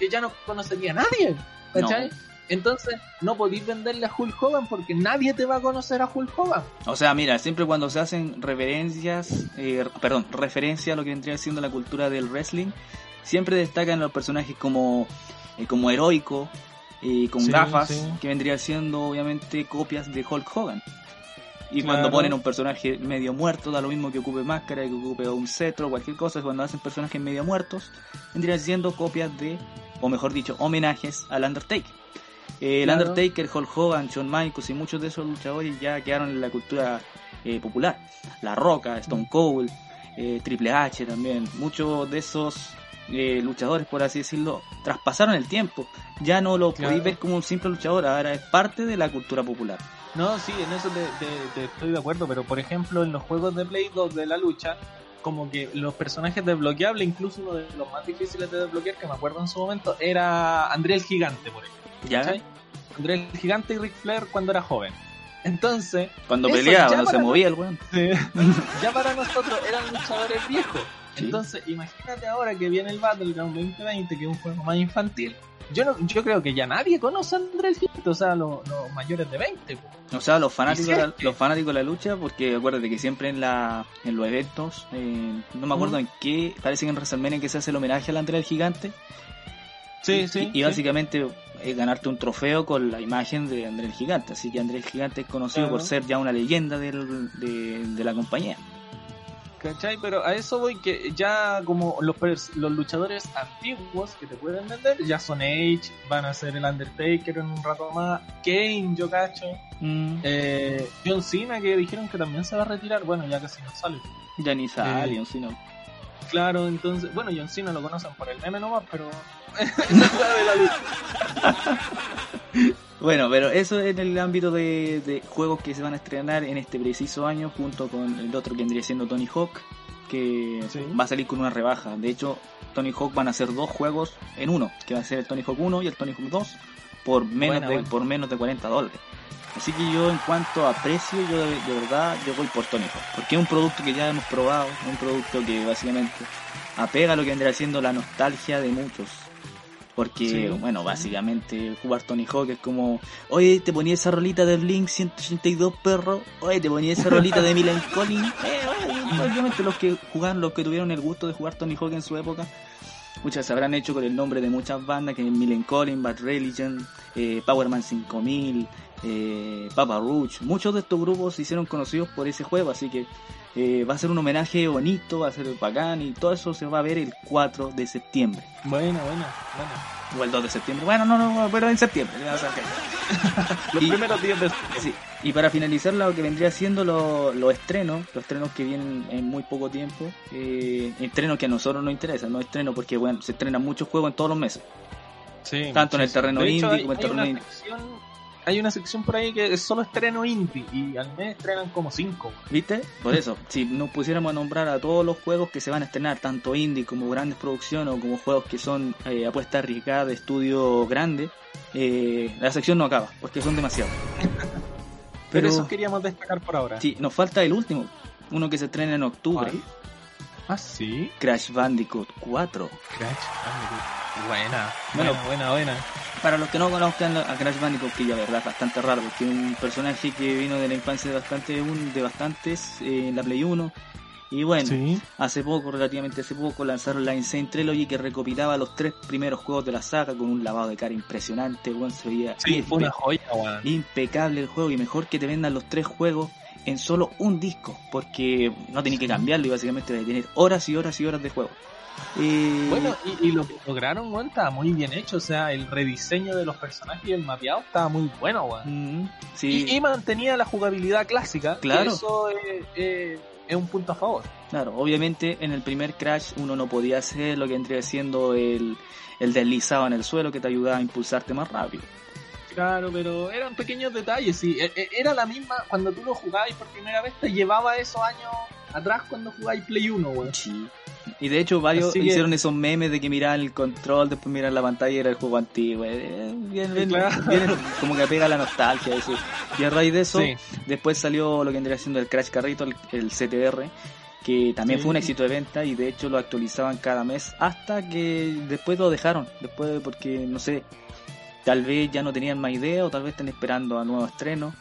[SPEAKER 3] que ya no conocería a nadie. ¿Cachai? Entonces, no podéis venderle a Hulk Hogan porque nadie te va a conocer a Hulk Hogan.
[SPEAKER 2] O sea, mira, siempre cuando se hacen reverencias, eh, perdón, referencia a lo que vendría siendo la cultura del wrestling, siempre destacan los personajes como, eh, como heroico, eh, con
[SPEAKER 3] Sí,
[SPEAKER 2] gafas,
[SPEAKER 3] sí.
[SPEAKER 2] que vendría siendo obviamente copias de Hulk Hogan. Y
[SPEAKER 3] Claro.
[SPEAKER 2] cuando ponen un personaje medio muerto, da lo mismo que ocupe máscara, que ocupe un cetro, cualquier cosa, cuando hacen personajes medio muertos, vendrían siendo copias de, o mejor dicho, homenajes al Undertaker. Eh, el. Undertaker, Hulk Hogan, Shawn Michaels y muchos de esos luchadores ya quedaron en la cultura eh, popular. La Roca, Stone Cold, eh, Triple H también. Muchos de esos eh, luchadores, por así decirlo, traspasaron el tiempo. Ya no lo
[SPEAKER 3] Claro.
[SPEAKER 2] podéis ver como un simple luchador, ahora es parte de la cultura popular.
[SPEAKER 3] No, sí, en eso te, te- te estoy de acuerdo, pero por ejemplo en los juegos de Play 2 de la lucha, como que los personajes desbloqueables, incluso uno de los más difíciles de desbloquear, que me acuerdo en su momento, era André el Gigante, por ejemplo.
[SPEAKER 2] ¿Ya?
[SPEAKER 3] André el Gigante y Ric Flair cuando era joven. Entonces,
[SPEAKER 2] Cuando
[SPEAKER 3] Eso
[SPEAKER 2] peleaba, no se movía el weón. (laughs)
[SPEAKER 3] ya para nosotros eran luchadores viejos.
[SPEAKER 2] Sí.
[SPEAKER 3] Entonces, imagínate ahora que viene el Battleground 2020, que es un juego más infantil. Yo no, yo creo que ya nadie conoce a André el Gigante, o sea, los, los mayores de 20. po.
[SPEAKER 2] O sea, los fanáticos, de
[SPEAKER 3] si
[SPEAKER 2] la, los fanáticos de la lucha, porque acuérdate que siempre en la en los eventos, eh, no me acuerdo
[SPEAKER 3] Mm.
[SPEAKER 2] en qué, parece que en WrestleMania que se hace el homenaje al André el Gigante.
[SPEAKER 3] Sí,
[SPEAKER 2] y,
[SPEAKER 3] sí.
[SPEAKER 2] Y,
[SPEAKER 3] sí.
[SPEAKER 2] básicamente es ganarte un trofeo con la imagen de André el Gigante. Así que André el Gigante es conocido
[SPEAKER 3] Claro.
[SPEAKER 2] por ser ya una leyenda del- de, de la compañía.
[SPEAKER 3] ¿Cachai? Pero a eso voy que ya como los, los luchadores antiguos que te pueden vender, ya son Edge, van a ser el Undertaker en un rato más, Kane, yo cacho,
[SPEAKER 2] Mm,
[SPEAKER 3] eh, John Cena que dijeron que también se va a retirar, bueno, ya casi no sale.
[SPEAKER 2] ya ni sale,
[SPEAKER 3] Eh,
[SPEAKER 2] si no.
[SPEAKER 3] Claro, entonces, bueno, John Cena lo conocen por el meme nomás, pero. (laughs)
[SPEAKER 2] Bueno, pero eso en el ámbito de, de juegos que se van a estrenar en este preciso año, junto con el otro que vendría siendo Tony Hawk, que
[SPEAKER 3] Sí.
[SPEAKER 2] va a salir con una rebaja. De hecho, Tony Hawk van a ser dos juegos en uno, que va a ser el Tony Hawk 1 y el Tony Hawk 2, por menos,
[SPEAKER 3] Buena,
[SPEAKER 2] de,
[SPEAKER 3] buena.
[SPEAKER 2] por menos de 40 dólares. Así que yo en cuanto a precio, yo de, de verdad yo voy por Tony Hawk, porque es un producto que ya hemos probado, un producto que básicamente apega a lo que vendría siendo la nostalgia de muchos. Porque,
[SPEAKER 3] Sí,
[SPEAKER 2] bueno,
[SPEAKER 3] sí.
[SPEAKER 2] básicamente jugar Tony Hawk es como, oye, te ponía esa rolita de Blink 182 perro, oye, te ponía esa rolita de Milan (laughs) Collins, eh, oye, obviamente los que jugaron, los que tuvieron el gusto de jugar Tony Hawk en su época, muchas se habrán hecho con el nombre de muchas bandas, que es Milan Collins, Bad Religion, eh, Powerman 5000, eh, Papa Roach, muchos de estos grupos se hicieron conocidos por ese juego, así que eh, va a ser un homenaje bonito, va a ser bacán y todo eso se va a ver el 4 de septiembre.
[SPEAKER 3] Buena, buena, buena.
[SPEAKER 2] O el 2 de septiembre. Bueno, no, no, pero en septiembre. que- (laughs)
[SPEAKER 3] Los
[SPEAKER 2] Y-
[SPEAKER 3] primeros días de
[SPEAKER 2] Sí. Y para finalizar lo que vendría siendo lo- los estrenos, los estrenos que vienen en muy poco tiempo, eh, estrenos que a nosotros nos interesan, no estrenos porque bueno, se estrenan muchos juegos en todos los meses.
[SPEAKER 3] Sí,
[SPEAKER 2] Tanto en el terreno
[SPEAKER 3] hecho,
[SPEAKER 2] indie como en el terreno indie.
[SPEAKER 3] Hay una sección por ahí que es solo estreno indie y al mes estrenan como cinco.
[SPEAKER 2] ¿Viste? Por eso, (laughs) si nos pusiéramos a nombrar a todos los juegos que se van a estrenar, tanto indie como grandes producciones o como juegos que son eh, apuestas arriesgadas de estudio grande, eh, la sección no acaba, porque son demasiados. (laughs)
[SPEAKER 3] Pero, eso queríamos destacar por ahora.
[SPEAKER 2] Sí, nos falta el último, uno que se estrena en octubre.
[SPEAKER 3] Ah, sí.
[SPEAKER 2] Crash Bandicoot 4.
[SPEAKER 3] Crash Bandicoot. Buena,
[SPEAKER 2] Bueno.
[SPEAKER 3] buena, buena, buena.
[SPEAKER 2] Para los que no conozcan a Crash Bandicoot, que ya verdad es bastante raro, porque es un personaje que vino de la infancia de, bastante, un- de bastantes eh, en la Play 1. Y bueno,
[SPEAKER 3] Sí.
[SPEAKER 2] hace poco, relativamente hace poco, lanzaron la Insane Trilogy que recopilaba los tres primeros juegos de la saga con un lavado de cara impresionante. Bueno, se veía
[SPEAKER 3] Sí, fue una joya, weón.
[SPEAKER 2] impecable el juego y mejor que te vendan los tres juegos en solo un disco, porque no tenés que cambiarlo y básicamente a tener horas y horas y horas de juego. Eh,
[SPEAKER 3] Bueno, y, y lo que lograron, estaba muy bien hecho. O sea, el rediseño de los personajes y el mapeado estaba muy bueno, weón.
[SPEAKER 2] mm, sí.
[SPEAKER 3] Y, y mantenía la jugabilidad clásica.
[SPEAKER 2] Claro.
[SPEAKER 3] Eso eh, eh, es un punto a favor.
[SPEAKER 2] Claro, obviamente en el primer Crash uno no podía hacer lo que vendría siendo el, el deslizado en el suelo que te ayudaba a impulsarte más rápido.
[SPEAKER 3] Claro, pero eran pequeños detalles. Sí, E- e- era la misma cuando tú lo jugabas por primera vez, te llevaba esos años atrás cuando jugabas Play 1, weón.
[SPEAKER 2] Sí. Y de hecho varios
[SPEAKER 3] que-
[SPEAKER 2] hicieron esos memes de que miraban el control, después miran la pantalla y era el juego antiguo. Eh, bien- bien-
[SPEAKER 3] Claro.
[SPEAKER 2] bien- como que apega a la nostalgia eso. Y a raíz de eso,
[SPEAKER 3] Sí.
[SPEAKER 2] después salió lo que vendría siendo el Crash Carrito, el, el CTR, que también
[SPEAKER 3] Sí.
[SPEAKER 2] fue un éxito de venta y de hecho lo actualizaban cada mes hasta que después lo dejaron. Después porque, no sé, tal vez ya no tenían más idea o tal vez están esperando a nuevos estrenos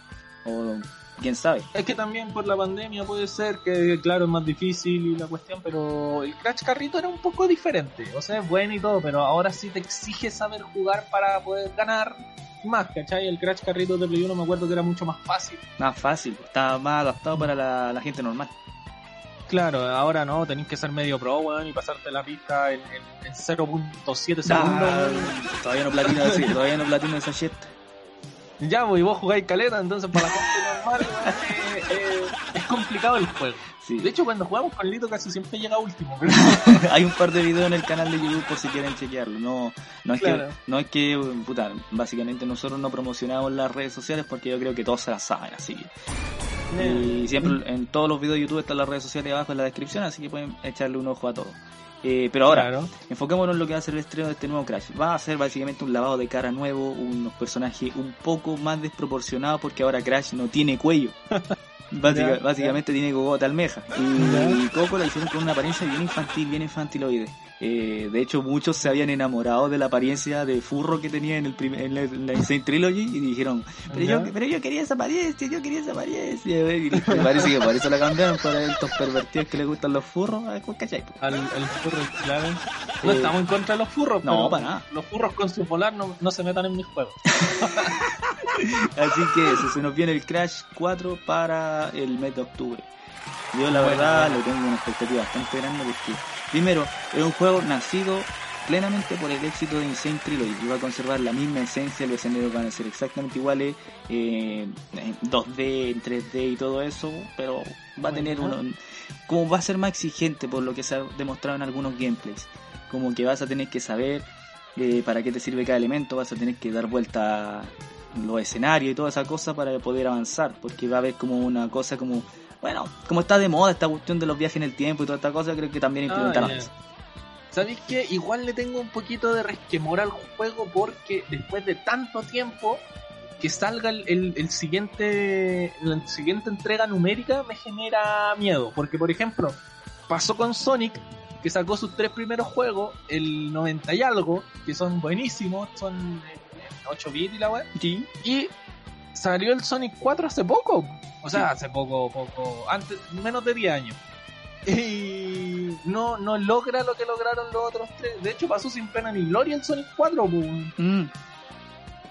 [SPEAKER 2] o quién sabe.
[SPEAKER 3] Es que también por la pandemia puede ser que, claro, es más difícil y la cuestión, pero el Crash Carrito era un poco diferente. O sea, es bueno y todo, pero ahora sí te exige saber jugar para poder ganar más, ¿cachai? El Crash Carrito de Play 1 me acuerdo que era mucho más fácil.
[SPEAKER 2] Más fácil, está más adaptado para la, la gente normal.
[SPEAKER 3] Claro, ahora no, tenés que ser medio pro, weón, y pasarte la pista en, en- en 0.7 segundos.
[SPEAKER 2] Todavía no platino así, todavía no platino esa shit.
[SPEAKER 3] Ya, pues, y vos jugáis caleta, entonces para la gente normal, weón, eh, eh, es complicado el juego.
[SPEAKER 2] Sí.
[SPEAKER 3] De hecho, cuando jugamos con Lito casi siempre llega último, pero... (laughs) (laughs)
[SPEAKER 2] Hay un par de videos en el canal de YouTube por si quieren chequearlo. No, no es
[SPEAKER 3] Claro.
[SPEAKER 2] que, no es que, puta, básicamente nosotros no promocionamos las redes sociales porque yo creo que todos se las saben, así que. Y siempre en todos los videos de YouTube están las redes sociales abajo en la descripción, así que pueden echarle un ojo a todo. Eh, pero ahora,
[SPEAKER 3] Claro.
[SPEAKER 2] enfoquémonos en lo que va a ser el estreno de este nuevo Crash. Va a ser básicamente un lavado de cara nuevo, unos personajes un poco más desproporcionados porque ahora Crash no tiene cuello. (laughs) Básica- básicamente tiene cogota almeja. Y Coco la hicieron con una apariencia bien infantil, bien infantiloide. Eh, de hecho, muchos se habían enamorado de la apariencia de furro que tenía en, el primer, en la, en la Insane Trilogy y dijeron, pero yo, pero yo quería esa apariencia, yo quería esa apariencia. Y (laughs) parece que por eso la cambiaron, para estos pervertidos que les gustan los furros. ah, ¿Cachai?
[SPEAKER 3] Al, al furro, claro. No
[SPEAKER 2] Eh,
[SPEAKER 3] estamos en contra de los furros,
[SPEAKER 2] no,
[SPEAKER 3] pero
[SPEAKER 2] para nada.
[SPEAKER 3] los furros con su polar no, no se metan en mis juegos. (laughs)
[SPEAKER 2] Así que eso, se nos viene el Crash 4 para el mes de octubre. Yo la
[SPEAKER 3] Bueno,
[SPEAKER 2] verdad
[SPEAKER 3] bueno.
[SPEAKER 2] le tengo una expectativa bastante grande porque, primero, es un juego nacido plenamente por el éxito de Insane Trilogy y va a conservar la misma esencia, los escenarios van a ser exactamente iguales, eh, en 2D, en 3D y todo eso, pero va a tener uno, como va a ser más exigente por lo que se ha demostrado en algunos gameplays, como que vas a tener que saber eh, para qué te sirve cada elemento, vas a tener que dar vuelta los escenarios y toda esa cosa para poder avanzar, porque va a haber como una cosa como, bueno, como está de moda esta cuestión de los viajes en el tiempo y toda esta cosa, creo que también
[SPEAKER 3] Ah,
[SPEAKER 2] implementaron
[SPEAKER 3] ya.
[SPEAKER 2] eso.
[SPEAKER 3] ¿Sabéis qué? Igual le tengo un poquito de resquemor al juego porque después de tanto tiempo que salga el, el- el siguiente la siguiente entrega numérica me genera miedo. Porque, por ejemplo, pasó con Sonic, que sacó sus tres primeros juegos, el 90 y algo, que son buenísimos, son en, en 8 bits y la web,
[SPEAKER 2] Sí,
[SPEAKER 3] y salió el Sonic 4 hace poco. O sea, hace poco, poco, antes, menos de 10 años. Y no, no logra lo que lograron los otros tres. De hecho, pasó sin pena ni gloria el Sonic 4. pues.
[SPEAKER 2] Mm,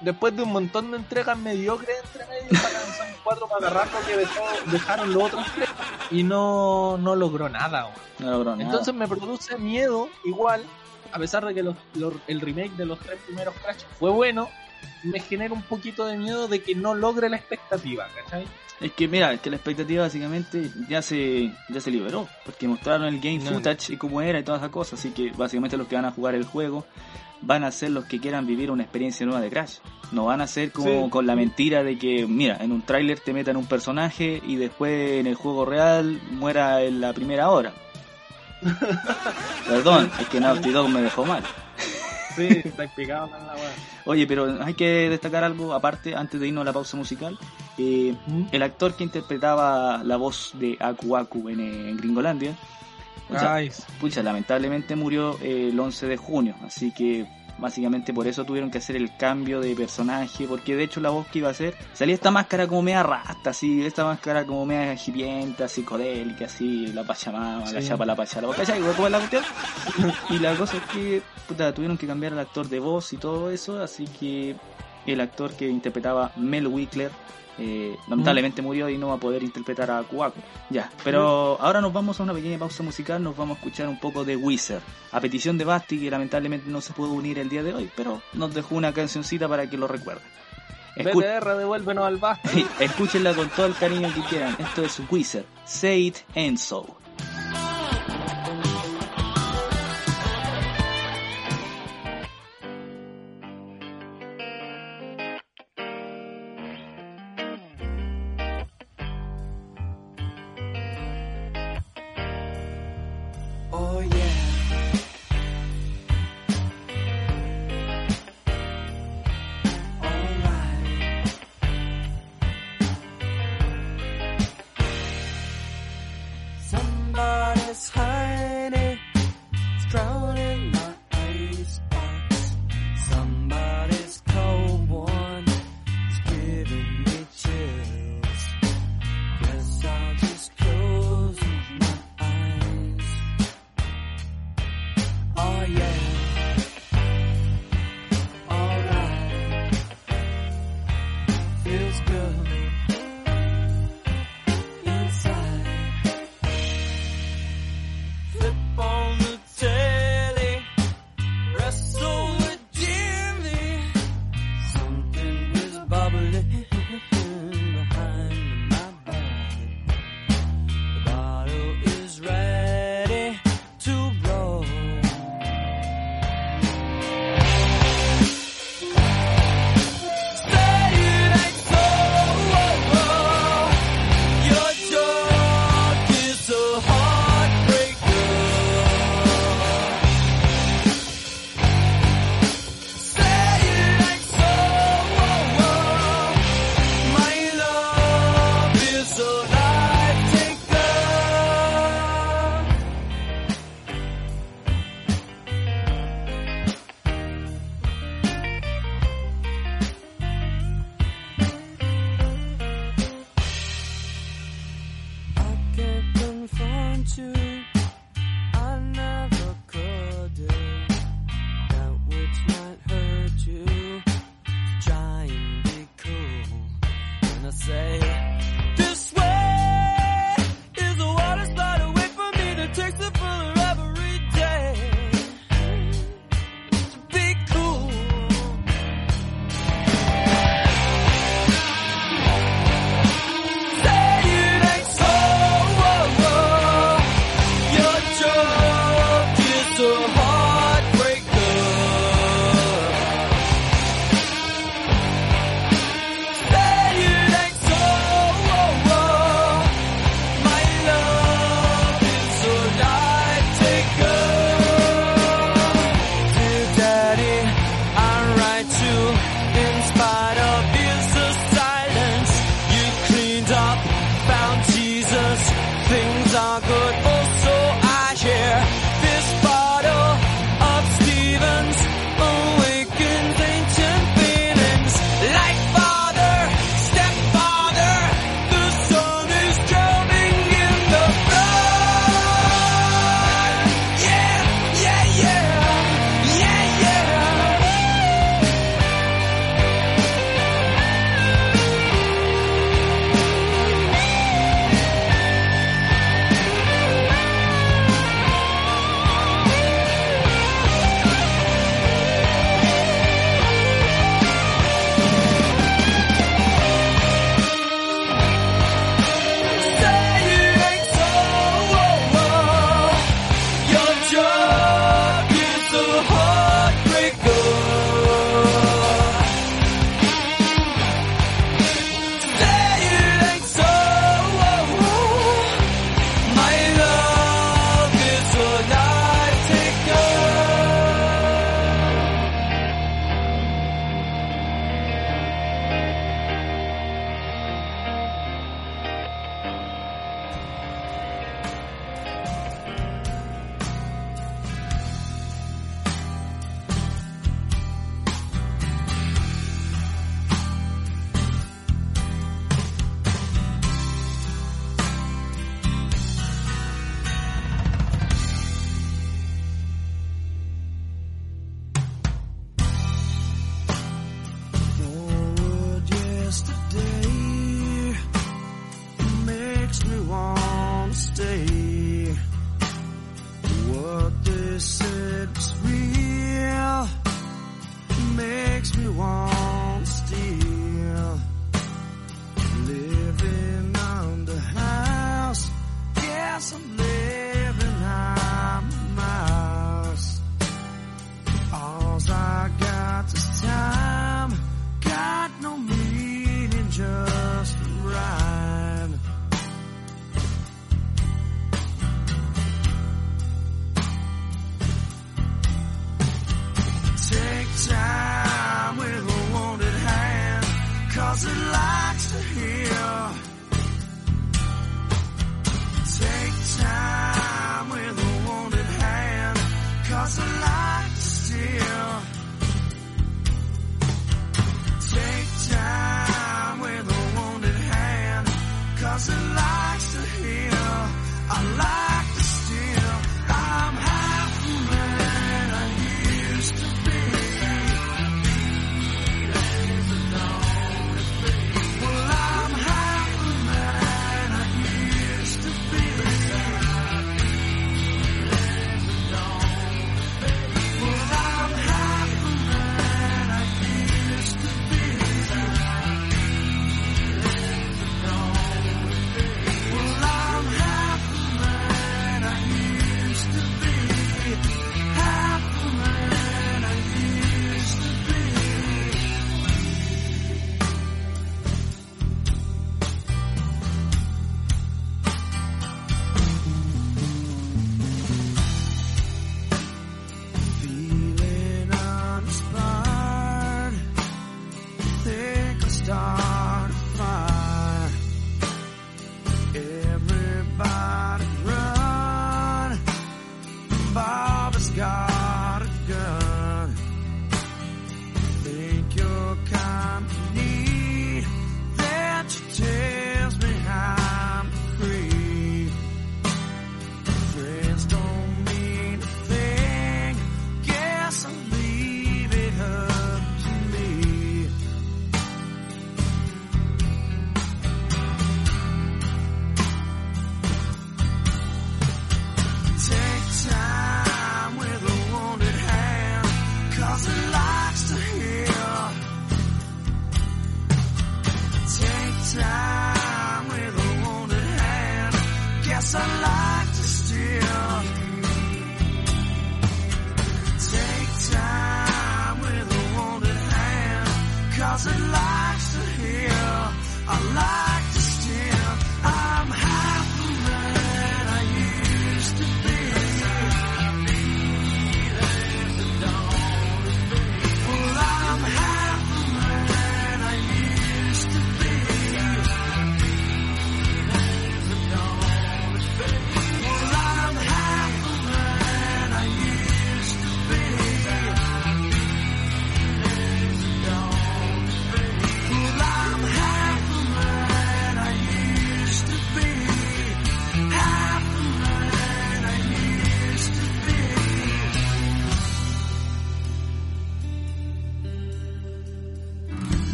[SPEAKER 3] Después de un montón de entregas mediocres entre medio, sacan el Sonic 4 para agarrar lo que dejó- dejaron los otros tres. Y no, no logró nada.
[SPEAKER 2] no logró nada.
[SPEAKER 3] Entonces me produce miedo, igual, a pesar de que los- los- el remake de los tres primeros Crash fue bueno, me genera un poquito de miedo de que no logre la expectativa, ¿cachai?
[SPEAKER 2] Es que mira, es que la expectativa básicamente ya se ya se liberó, porque mostraron el game
[SPEAKER 3] No.
[SPEAKER 2] footage y cómo era y todas esas cosas, así que básicamente los que van a jugar el juego van a ser los que quieran vivir una experiencia nueva de Crash. No van a ser como
[SPEAKER 3] Sí.
[SPEAKER 2] con la mentira de que, mira, en un tráiler te metan un personaje y después en el juego real muera en la primera hora. (laughs) Perdón, es que Naughty Dog me dejó mal.
[SPEAKER 3] Sí, está explicado en la weá.
[SPEAKER 2] Oye, pero hay que destacar algo aparte antes de irnos a la pausa musical. Eh, el actor que interpretaba la voz de Aku Aku en, eh, en Gringolandia, pucha, lamentablemente murió eh, el 11 de junio, así que básicamente por eso tuvieron que hacer el cambio de personaje, porque de hecho la voz que iba a hacer, salía esta máscara como media rasta, así, esta máscara como media hipienta, psicodélica, así, la pachamama, la chapa, la pachala, ¿cachai? ¿Cómo es la cuestión? Y la cosa es que, puta, tuvieron que cambiar al actor de voz y todo eso, así que el actor que interpretaba Mel Wickler eh, lamentablemente murió y no va a poder interpretar a Kuaku. Ya, pero ahora nos vamos a una pequeña pausa musical, nos vamos a escuchar un poco de Wizard, a petición de Basti, que lamentablemente no se pudo unir el día de hoy, pero nos dejó una cancioncita para que lo recuerden. Escu-
[SPEAKER 3] BTR, devuélvenos al basta. (laughs)
[SPEAKER 2] Escúchenla con todo el cariño que quieran. Esto es Wizard, Say It and So.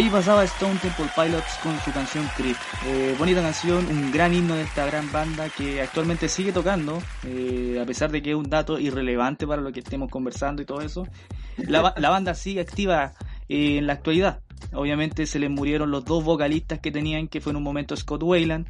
[SPEAKER 2] Ahí pasaba Stone Temple Pilots con su canción Creep. Eh, bonita canción, un gran himno de esta gran banda que actualmente sigue tocando, eh, a pesar de que es un dato irrelevante para lo que estemos conversando y todo eso. La, ba- la banda sigue activa eh, en la actualidad. Obviamente se les murieron los dos vocalistas que tenían, que fue en un momento Scott Wayland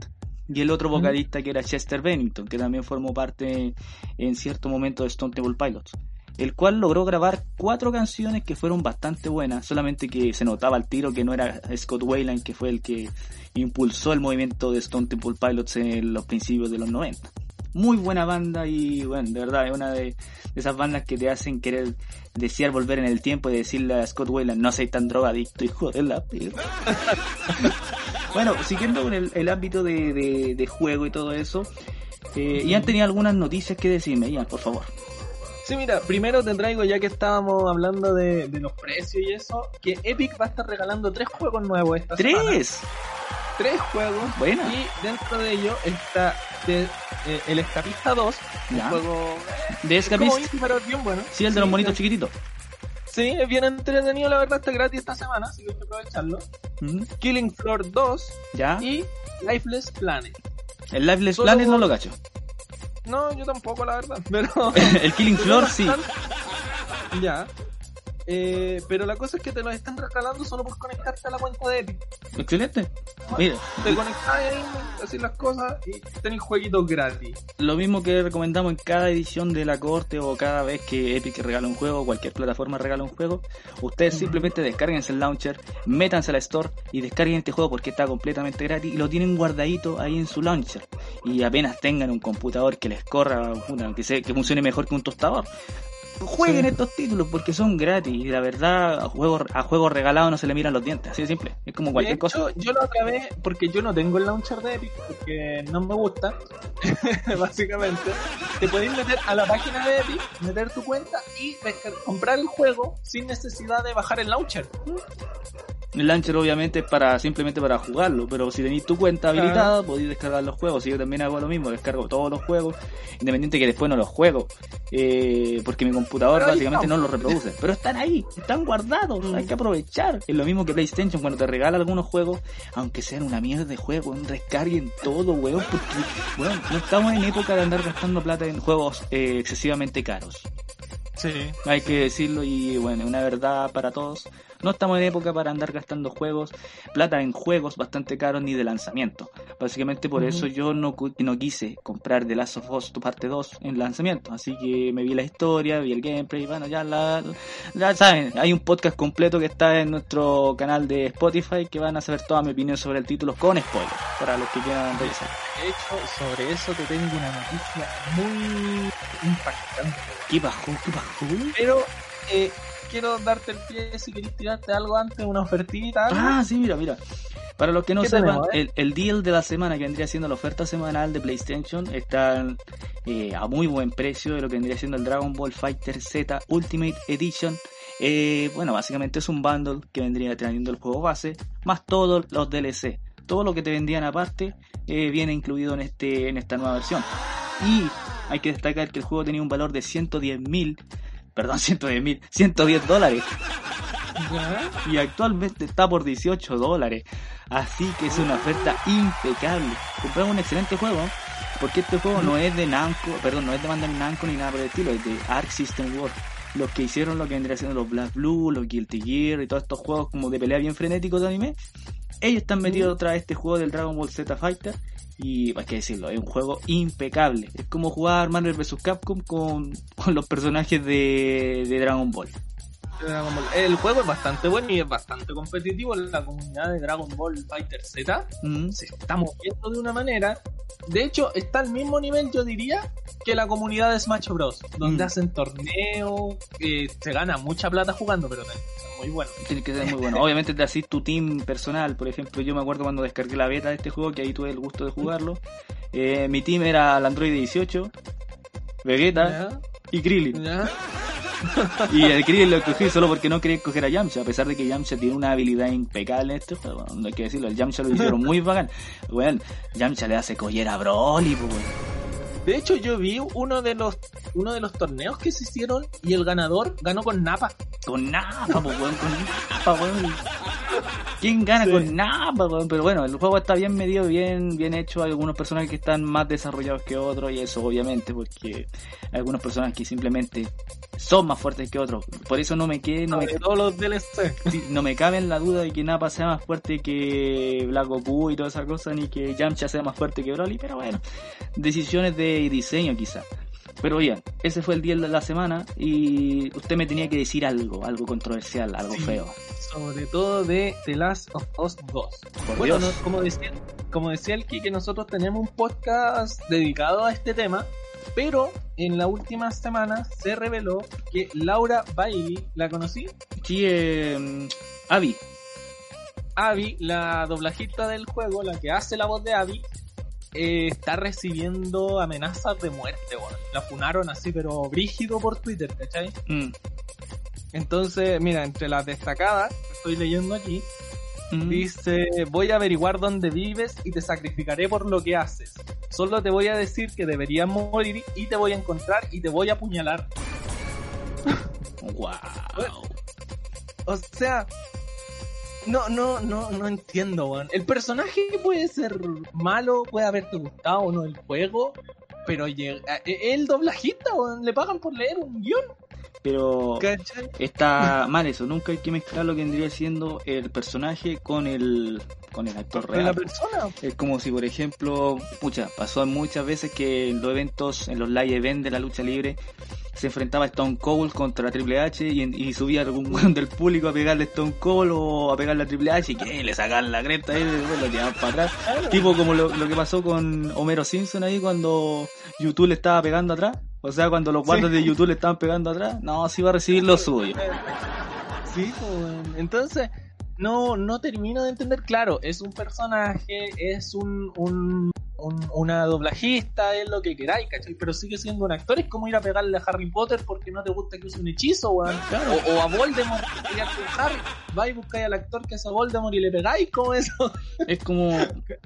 [SPEAKER 2] y el otro vocalista que era Chester Bennington, que también formó parte en cierto momento de Stone Temple Pilots el cual logró grabar cuatro canciones que fueron bastante buenas, solamente que se notaba al tiro que no era Scott Wayland que fue el que impulsó el movimiento de Stone Temple Pilots en los principios de los 90. Muy buena banda y bueno, de verdad es una de, esas bandas que te hacen querer desear volver en el tiempo y decirle a Scott Wayland no seas tan drogadicto, hijo de la perra". (laughs) bueno, siguiendo con el, el ámbito de, de- de juego y todo eso, eh, Ian tenía algunas noticias que decirme, Ian, por favor.
[SPEAKER 3] Sí, mira, primero te traigo, ya que estábamos hablando de, de los precios y eso, que Epic va a estar regalando tres juegos nuevos esta semana.
[SPEAKER 2] ¡Tres!
[SPEAKER 3] Tres juegos.
[SPEAKER 2] Buena.
[SPEAKER 3] Y dentro de ello está de- eh, El Escapista 2, un
[SPEAKER 2] Ya.
[SPEAKER 3] juego
[SPEAKER 2] De
[SPEAKER 3] es como
[SPEAKER 2] Escapist.
[SPEAKER 3] indie, pero es bien bueno.
[SPEAKER 2] Sí, el de los monitos
[SPEAKER 3] es-
[SPEAKER 2] chiquititos.
[SPEAKER 3] Sí, es bien entretenido, la verdad, está gratis esta semana, así que hay que aprovecharlo. Killing Floor 2
[SPEAKER 2] Ya.
[SPEAKER 3] y Lifeless Planet.
[SPEAKER 2] El Lifeless
[SPEAKER 3] Solo-
[SPEAKER 2] Planet no lo cacho.
[SPEAKER 3] No, yo tampoco, la verdad, (laughs) pero...
[SPEAKER 2] el Killing Floor (laughs) sí.
[SPEAKER 3] Ya. Eh, pero la cosa es que te los están regalando solo por conectarte a la cuenta de Epic.
[SPEAKER 2] Excelente. Mira,
[SPEAKER 3] Te conectas ahí, así las cosas y tenés jueguitos gratis.
[SPEAKER 2] lo mismo que recomendamos en cada edición de la corte o cada vez que Epic regala un juego, cualquier plataforma regala un juego, ustedes simplemente descarguense el launcher, métanse a la store y descarguen este juego porque está completamente gratis y lo tienen guardadito ahí en su launcher. Y apenas tengan un computador que les corra, que, se, que funcione mejor que un tostador. Jueguen
[SPEAKER 3] Sí.
[SPEAKER 2] estos títulos porque son gratis y la verdad a juegos a juegos regalados no se le miran los dientes, así de simple. Es como cualquier cosa.
[SPEAKER 3] yo lo acabé porque yo no tengo el launcher de Epic porque no me gusta. (laughs) Básicamente, te podéis meter a la página de Epic, meter tu cuenta y comprar el juego sin necesidad de bajar el launcher.
[SPEAKER 2] El launcher obviamente es para simplemente para jugarlo, pero si tenéis tu cuenta habilitada, podéis descargar los juegos. Y yo también hago lo mismo, descargo todos los juegos, independiente que después no los juego, eh, porque mi computador
[SPEAKER 3] Pero
[SPEAKER 2] básicamente no los reproduce. Pero están ahí, están guardados,
[SPEAKER 3] Mm.
[SPEAKER 2] hay que aprovechar. Es lo mismo que PlayStation cuando te regala algunos juegos, aunque sean una mierda de juego, descarguen todo, weón, porque weón, no estamos en época de andar gastando plata en juegos eh, excesivamente caros.
[SPEAKER 3] Sí.
[SPEAKER 2] Hay que decirlo y bueno, una verdad para todos. No estamos en época para andar gastando juegos, plata en juegos bastante caros ni de lanzamiento. Básicamente por eso yo no, no quise comprar The Last of Us tu parte 2 en lanzamiento. Así que me vi la historia, vi el gameplay, bueno, ya la, ya saben, hay un podcast completo que está en nuestro canal de Spotify que van a saber toda mi opinión sobre el título con spoilers, para los que quieran revisar.
[SPEAKER 3] De hecho, sobre eso te tengo una noticia muy impactante.
[SPEAKER 2] ¿Qué bajó? ¿Qué bajó?
[SPEAKER 3] Pero eh, quiero darte el pie si querés tirarte algo antes, una ofertita. algo.
[SPEAKER 2] Ah, sí, mira, mira. Para los que no
[SPEAKER 3] ¿Qué
[SPEAKER 2] sepan, el, el deal de la semana que vendría siendo la oferta semanal de PlayStation está eh, a muy buen precio de lo que vendría siendo el Dragon Ball Fighter Z Ultimate Edition. Eh, bueno, básicamente es un bundle que vendría trayendo el juego base, más todos los DLC. Todo lo que te vendían aparte eh, viene incluido en, este, en esta nueva versión. Y hay que destacar que el juego tenía un valor de 110 mil, perdón, (laughs) 110 mil, 110 dólares y actualmente está por 18 dólares. Así que es una oferta impecable. Comprar un excelente juego. Porque este juego no es de Namco, perdón, no es de Bandai Namco ni nada por el estilo, es de Arc System Works. Los que hicieron lo que vendría siendo los Black Blue, los Guilty Gear y todos estos juegos como de pelea bien frenéticos de anime. Ellos están metidos tras este juego del Dragon Ball Z Fighter. Y hay que decirlo, es un juego impecable. Es como jugar Marvel vs. Capcom con, (laughs) con los personajes de, de Dragon Ball.
[SPEAKER 3] Dragon Ball. El juego es bastante bueno y es bastante competitivo. La comunidad de Dragon Ball Fighter Z
[SPEAKER 2] Mm.
[SPEAKER 3] se está moviendo de una manera. De hecho, está al mismo nivel, yo diría, que la comunidad de Smash Bros. Donde
[SPEAKER 2] Mm.
[SPEAKER 3] hacen torneos, eh, se gana mucha plata jugando, pero también son muy bueno.
[SPEAKER 2] Tiene que ser muy bueno. Obviamente te haces tu team personal. Por ejemplo, yo me acuerdo cuando descargué la beta de este juego, que ahí tuve el gusto de jugarlo. Eh, mi team era el Android 18, Vegeta. Y Krillin. (laughs) Y el Krillin lo cogí solo porque no quería escoger a Yamcha, a pesar de que Yamcha tiene una habilidad impecable en juego. No hay que decirlo, el Yamcha lo hicieron muy bacán. Bueno, Yamcha le hace collera a Broly, pues.
[SPEAKER 3] De hecho, yo vi uno de los uno de los torneos que se hicieron y el ganador ganó con Napa.
[SPEAKER 2] Con Napa, pues, weón, con Napa, weón. ¿Quién gana
[SPEAKER 3] Sí.
[SPEAKER 2] con Napa, weón? Pero bueno, el juego está bien medido, bien, bien hecho. Hay algunos personajes que están más desarrollados que otros, y eso obviamente, porque hay algunos personajes que simplemente son más fuertes que otros. Por eso no me quede, no me,
[SPEAKER 3] todos los DLC.
[SPEAKER 2] sí, no me cabe en la duda de que Napa sea más fuerte que Black Goku y toda esa cosa, ni que Yamcha sea más fuerte que Broly, pero bueno, decisiones de diseño quizá. Pero bien, ese fue el día de la semana y usted me tenía que decir algo, algo controversial, algo
[SPEAKER 3] Sí.
[SPEAKER 2] feo.
[SPEAKER 3] Sobre todo de The Last of Us 2.
[SPEAKER 2] Por
[SPEAKER 3] Bueno,
[SPEAKER 2] Dios.
[SPEAKER 3] no- como decía, como decía el que nosotros tenemos un podcast dedicado a este tema, pero en la última semana se reveló que Laura Bailey, ¿la conocí?
[SPEAKER 2] Sí, eh, Abby.
[SPEAKER 3] Abby, la doblajista del juego, la que hace la voz de Abby, eh, está recibiendo amenazas de muerte, weón. La funaron así, pero brígido por Twitter, ¿cachai?
[SPEAKER 2] Mm,
[SPEAKER 3] Entonces, mira, entre las destacadas, que estoy leyendo aquí,
[SPEAKER 2] mm.
[SPEAKER 3] Dice, voy a averiguar dónde vives y te sacrificaré por lo que haces. Solo te voy a decir que deberías morir y te voy a encontrar y te voy a apuñalar. (laughs)
[SPEAKER 2] Wow.
[SPEAKER 3] O sea, no, no, no, no entiendo, weón. El personaje puede ser malo, puede haberte gustado o no el juego, pero llega, eh, el doblajista, weón, le pagan por leer un guion.
[SPEAKER 2] Pero
[SPEAKER 3] ¿cachai?
[SPEAKER 2] está (laughs) mal eso, nunca hay que mezclar lo que vendría siendo el personaje con el con el actor
[SPEAKER 3] Con la
[SPEAKER 2] real.
[SPEAKER 3] persona.
[SPEAKER 2] Es como si, por ejemplo, pucha, pasó muchas veces que en los eventos, en los live events de la lucha libre, se enfrentaba Stone Cold contra Triple H y, y subía algún (laughs) weón del público a pegarle a Stone Cold o a pegarle a Triple H y que le sacaban la cresta y después lo llevaban para atrás. Tipo como lo, lo que pasó con Homero Simpson ahí cuando YouTube le estaba pegando atrás. O sea, cuando los guardias de YouTube le estaban pegando atrás. No, sí va a recibir lo suyo.
[SPEAKER 3] Sí, pues, entonces no, no termino de entender. Claro, es un personaje, es un, un, un- una doblajista, es lo que queráis, ¿cachai? Pero sigue siendo un actor, es como ir a pegarle a Harry Potter porque no te gusta que use un hechizo, weón. O, o a Voldemort, pelear con Harry, vais y buscáis al actor que hace a Voldemort y le pegáis, como eso.
[SPEAKER 2] Es como,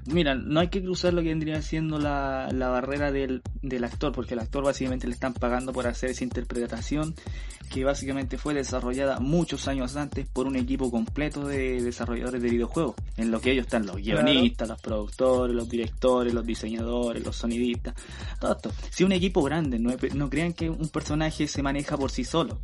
[SPEAKER 2] mira, no hay que cruzar lo que vendría siendo la, la barrera del, del actor, porque el actor básicamente le están pagando por hacer esa interpretación que básicamente fue desarrollada muchos años antes por un equipo completo de desarrolladores de videojuegos, en lo que ellos están los guionistas, los productores, los directores, los diseñadores, los sonidistas, todo esto. Si un equipo grande, no, no crean que un personaje se maneja por sí solo.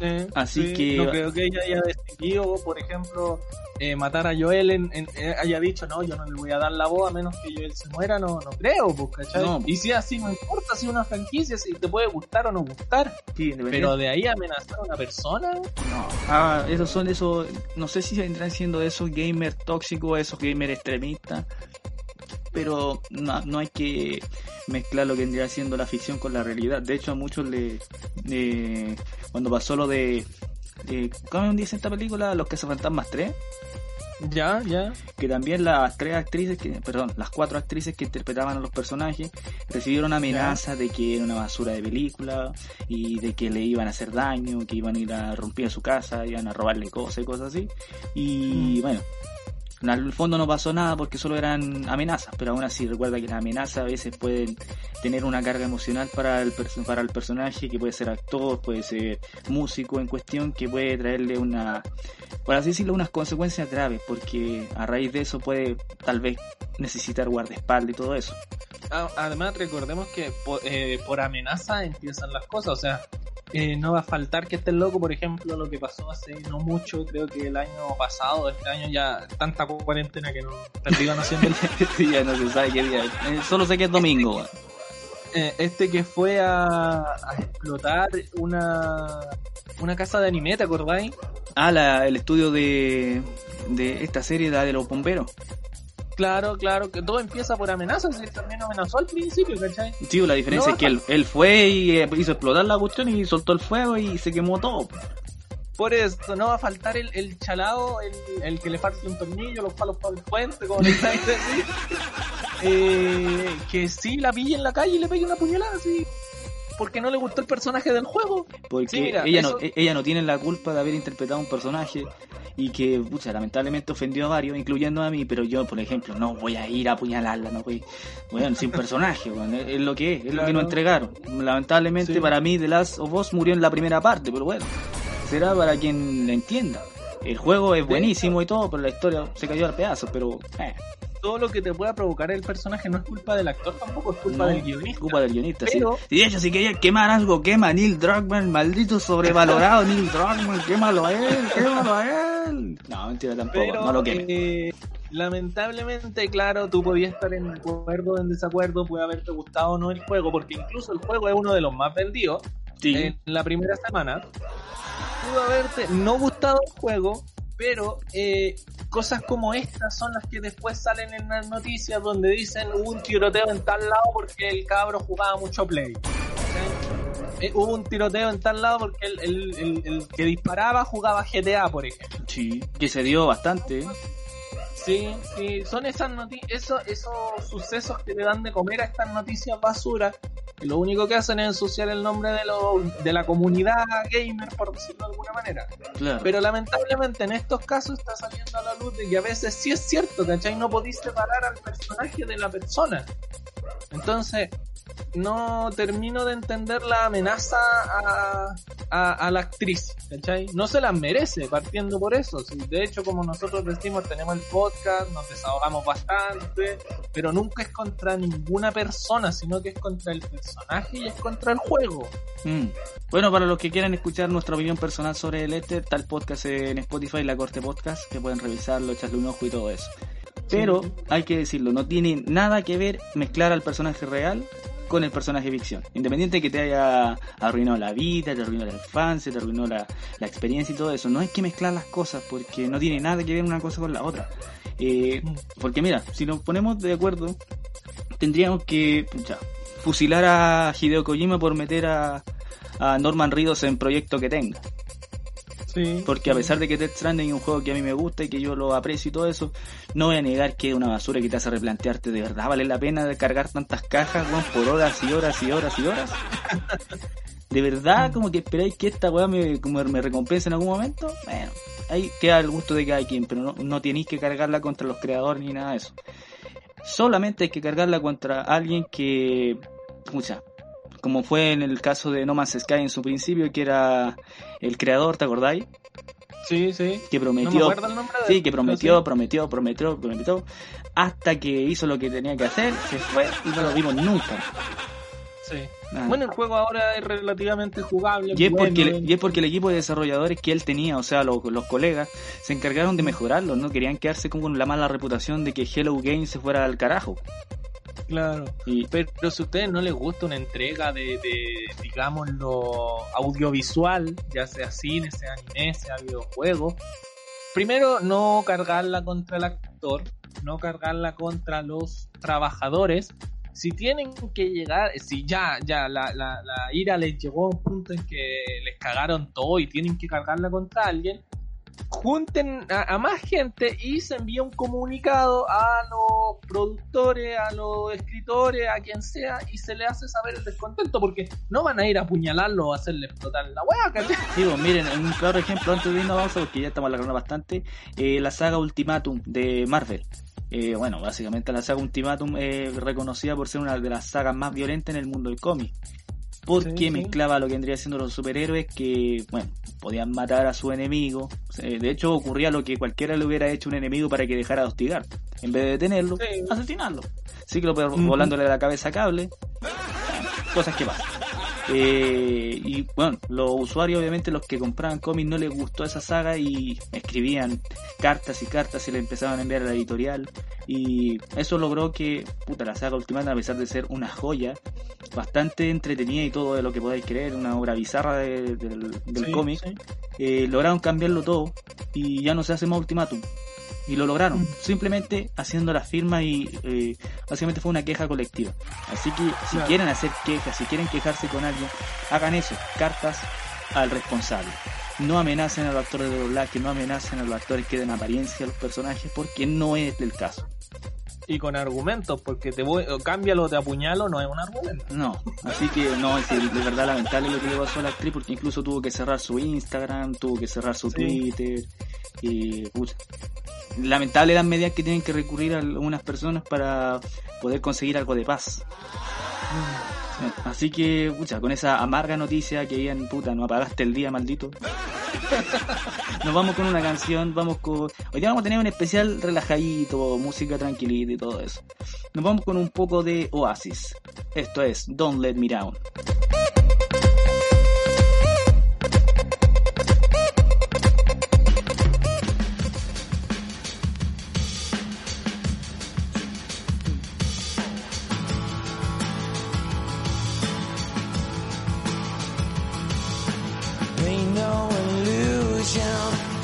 [SPEAKER 3] Eh,
[SPEAKER 2] Así que-
[SPEAKER 3] No creo que ella haya decidido, por ejemplo, eh, matar a Joel, en, en- eh, haya dicho, no, yo no le voy a dar la voz a menos que Joel se muera, no, no creo, pues.
[SPEAKER 2] No.
[SPEAKER 3] Y si así, no importa si una franquicia, si te puede gustar o no gustar,
[SPEAKER 2] Sí,
[SPEAKER 3] pero de ahí amenazar a una persona,
[SPEAKER 2] No. Ah, esos son esos, no sé si vendrán siendo esos gamers tóxicos, esos gamers extremistas, pero no, no hay que mezclar lo que vendría siendo la ficción con la realidad. De hecho, a muchos le, le- cuando pasó lo de, de ¿cómo dice esta película? Los Cazafantasmas 3,
[SPEAKER 3] ya, ya.
[SPEAKER 2] que también las tres actrices, que, perdón, las cuatro actrices que interpretaban a los personajes recibieron amenazas de que era una basura de película y de que le iban a hacer daño, que iban a ir a romper su casa, iban a robarle cosas y cosas así. Y bueno, al fondo no pasó nada porque solo eran amenazas, pero aún así recuerda que las amenazas a veces pueden tener una carga emocional para el, para el personaje, que puede ser actor, puede ser músico en cuestión, que puede traerle una, por así decirlo, unas consecuencias graves, porque a raíz de eso puede tal vez necesitar guardaespaldas y todo eso.
[SPEAKER 3] Además, recordemos que po- eh, por, amenaza empiezan las cosas, o sea, eh, no va a faltar que estés loco, por ejemplo, lo que pasó hace no mucho, creo que el año pasado, este año ya tanta cuarentena que no iban haciendo el (laughs)
[SPEAKER 2] ya no se sabe qué día es. Eh, Solo sé que es domingo. weón.
[SPEAKER 3] eh, este que fue a, a explotar una una casa de anime, ¿te acordáis?
[SPEAKER 2] Ah, la- el estudio de, de esta serie, la de los bomberos.
[SPEAKER 3] Claro, claro, que todo empieza por amenazas, él también amenazó al principio, ¿cachai?
[SPEAKER 2] Tío, la diferencia
[SPEAKER 3] No,
[SPEAKER 2] es que él, él fue y eh, hizo explotar la cuestión y soltó el fuego y se quemó todo.
[SPEAKER 3] Por eso, no va a faltar el, el chalado, el, el que le falte un tornillo, los palos para el puente, como le estáis. (laughs) Eh, que sí la pille en la calle y le pegue una puñalada, así. Porque no le gustó el personaje del juego.
[SPEAKER 2] Porque
[SPEAKER 3] Sí, mira,
[SPEAKER 2] ella,
[SPEAKER 3] eso-
[SPEAKER 2] no, e- ella no tiene la culpa de haber interpretado un personaje y que, pucha, lamentablemente ofendió a varios, incluyendo a mí, pero yo, por ejemplo, no voy a ir a apuñalarla, no voy, bueno, sin personaje, bueno, es, es lo que es, es lo que nos entregaron. Lamentablemente
[SPEAKER 3] Sí.
[SPEAKER 2] para mí The Last of Us murió en la primera parte, pero bueno, será para quien la entienda. El juego es buenísimo y todo, pero la historia se cayó al pedazo, pero eh,
[SPEAKER 3] Todo lo que te pueda provocar el personaje no es culpa del actor tampoco, es culpa
[SPEAKER 2] no,
[SPEAKER 3] del guionista.
[SPEAKER 2] culpa del guionista. sí. Y de hecho, si quería quemar algo, quema a Neil Druckmann, maldito sobrevalorado (laughs) Neil Druckmann, quémalo a él, quémalo a él. No, mentira tampoco,
[SPEAKER 3] Pero
[SPEAKER 2] no lo queme.
[SPEAKER 3] eh, lamentablemente, claro, tú podías estar en acuerdo o en desacuerdo, puede haberte gustado o no el juego, porque incluso el juego es uno de los más vendidos
[SPEAKER 2] Sí.
[SPEAKER 3] en la primera semana. Pudo haberte no gustado el juego, pero eh, cosas como estas son las que después salen en las noticias donde dicen hubo un tiroteo en tal lado porque el cabro jugaba mucho play. Eh, hubo un tiroteo en tal lado porque el, el- el- el que disparaba jugaba GTA, por ejemplo.
[SPEAKER 2] Sí, que se dio bastante.
[SPEAKER 3] Sí, sí, son esas noticias, eso, esos sucesos que le dan de comer a estas noticias basura, que lo único que hacen es ensuciar el nombre de, lo, de la comunidad gamer, por decirlo de alguna manera.
[SPEAKER 2] Claro.
[SPEAKER 3] Pero lamentablemente en estos casos está saliendo a la luz de que a veces sí es cierto, ¿cachai? No podéis separar al personaje de la persona. Entonces, no termino de entender la amenaza a, a, a la actriz, ¿cachai? No se la merece, partiendo por eso. Sí, de hecho, como nosotros decimos, tenemos el podcast, nos desahogamos bastante, pero nunca es contra ninguna persona, sino que es contra el personaje y es contra el juego.
[SPEAKER 2] Mm. Bueno, para los que quieran escuchar nuestra opinión personal sobre el este, el podcast en Spotify, La Corte Podcast, que pueden revisarlo, echarle un ojo y todo eso. Pero hay que decirlo, no tiene nada que ver mezclar al personaje real con el personaje ficción. Independiente de que te haya arruinado la vida, te arruinó la infancia, te arruinó la, la experiencia y todo eso. No hay que mezclar las cosas porque no tiene nada que ver una cosa con la otra. Eh, porque mira, si nos ponemos de acuerdo, tendríamos que pucha, fusilar a Hideo Kojima por meter a, a Norman Reedus en proyecto que tenga.
[SPEAKER 3] Sí.
[SPEAKER 2] Porque a pesar de que Death Stranding es un juego que a mí me gusta y que yo lo aprecio y todo eso, no voy a negar que es una basura que te hace replantearte de verdad vale la pena de cargar tantas cajas, weón, por horas y horas y horas y horas. De verdad, como que esperáis que esta weá me, como me recompense en algún momento. Bueno, ahí queda el gusto de cada quien, pero no, no tenéis que cargarla contra los creadores ni nada de eso. Solamente hay que cargarla contra alguien que, pucha, como fue en el caso de No Man's Sky en su principio, que era el creador, ¿te acordáis?
[SPEAKER 3] Sí, sí.
[SPEAKER 2] Que
[SPEAKER 3] No me
[SPEAKER 2] prometió,
[SPEAKER 3] acuerdo el nombre de
[SPEAKER 2] sí, que prometió,
[SPEAKER 3] sí.
[SPEAKER 2] prometió, prometió, prometió, hasta que hizo lo que tenía que hacer, se fue y no lo vimos nunca.
[SPEAKER 3] Sí. Bueno, el juego ahora es relativamente jugable.
[SPEAKER 2] Y es,
[SPEAKER 3] bueno,
[SPEAKER 2] porque, y es porque el equipo de desarrolladores que él tenía, o sea, los, los colegas, se encargaron de mejorarlo, no querían quedarse como con la mala reputación de que Hello Games se fuera al carajo.
[SPEAKER 3] Claro.
[SPEAKER 2] Y
[SPEAKER 3] Pero si a ustedes no les gusta una entrega de, de digamos, lo audiovisual, ya sea cine, sea anime, sea videojuego, primero no cargarla contra el actor, no cargarla contra los trabajadores. Si tienen que llegar, si ya, ya la, la, la ira les llegó a un punto en que les cagaron todo y tienen que cargarla contra alguien, junten a, más gente y se envía un comunicado a los productores, a los escritores, a quien sea, y se le hace saber el descontento, porque no van a ir a apuñalarlo o a hacerle explotar la hueá, ¿cachai?
[SPEAKER 2] digo, miren, un claro ejemplo antes de irnos pausa, porque ya estamos alargando bastante, eh, la saga Ultimatum de Marvel. Eh, bueno, básicamente la saga Ultimatum es reconocida por ser una de las sagas más violentas en el mundo del cómic. Porque
[SPEAKER 3] Sí, sí.
[SPEAKER 2] mezclaba lo que vendría siendo los superhéroes que, bueno, podían matar a su enemigo. Eh, De hecho, ocurría lo que cualquiera le hubiera hecho a un enemigo para que dejara de hostigar. En vez de detenerlo,
[SPEAKER 3] Sí.
[SPEAKER 2] asesinarlo.
[SPEAKER 3] Ujú.
[SPEAKER 2] volándole la cabeza a cable. Cosas que pasan. Eh, y bueno, los usuarios obviamente los que compraban cómics no les gustó esa saga y escribían cartas y cartas y le empezaban a enviar a la editorial y eso logró que puta la saga Ultimata a pesar de ser una joya bastante entretenida y todo de lo que podáis creer una obra bizarra de- del, del
[SPEAKER 3] Sí,
[SPEAKER 2] cómic
[SPEAKER 3] sí.
[SPEAKER 2] eh, lograron cambiarlo todo y ya no se hace más ultimátum. Y lo lograron, simplemente haciendo la firma y eh, básicamente fue una queja colectiva. Así que si
[SPEAKER 3] Claro.
[SPEAKER 2] quieren hacer quejas, si quieren quejarse con alguien, hagan eso, cartas al responsable. No amenacen a los actores de doblaje, no amenacen a los actores que den apariencia a los personajes porque no es el caso.
[SPEAKER 3] Y con argumentos, porque te voy, o cámbialo, te apuñalo, no es un argumento.
[SPEAKER 2] No, así que no, es de verdad lamentable lo que le pasó a la actriz porque incluso tuvo que cerrar su Instagram, tuvo que cerrar su
[SPEAKER 3] Sí.
[SPEAKER 2] Twitter y pucha, lamentable las medidas que tienen que recurrir a algunas personas para poder conseguir algo de paz. Así que, pucha, con esa amarga noticia que en puta, no apagaste el día, maldito. Nos vamos con una canción, vamos con... Hoy día vamos a tener un especial relajadito, música tranquilita y todo eso. Nos vamos con un poco de Oasis. Esto es Don't Let Me Down.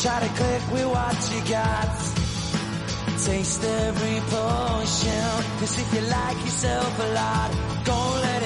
[SPEAKER 5] Try to click with what you got. Taste every potion. Cause if you like yourself a lot, go let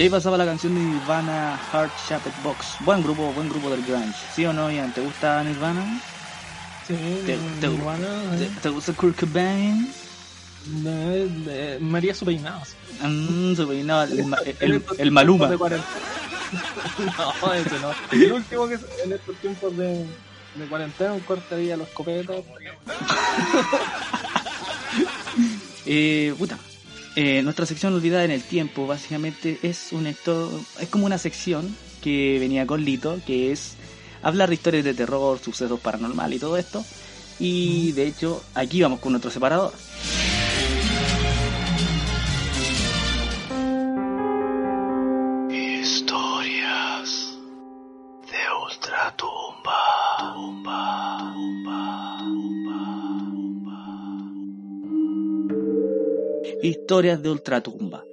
[SPEAKER 2] Y ahí pasaba la canción de Nirvana, Heart Shaped Box. Buen grupo, buen grupo del grunge. ¿Sí o no, Ian? ¿Te gusta Nirvana?
[SPEAKER 3] Sí,
[SPEAKER 2] ¿Te,
[SPEAKER 3] Nirvana, eh.
[SPEAKER 2] te, gusta Kurt Cobain?
[SPEAKER 3] De, María su peinado.
[SPEAKER 2] Mm, el, Maluma. (laughs)
[SPEAKER 3] no, ese no. El último que en estos tiempos de, de cuarentena, un corte día los copetos. (laughs)
[SPEAKER 2] eh, puta, eh, nuestra sección Olvidada en el Tiempo básicamente es, un, es como una sección que venía con Lito, que es hablar de historias de terror, sucesos paranormal y todo esto. Y mm. de hecho, aquí vamos con nuestro separador.
[SPEAKER 5] Historias de ultratumba. Tumba.
[SPEAKER 2] Historias de Ultratumba.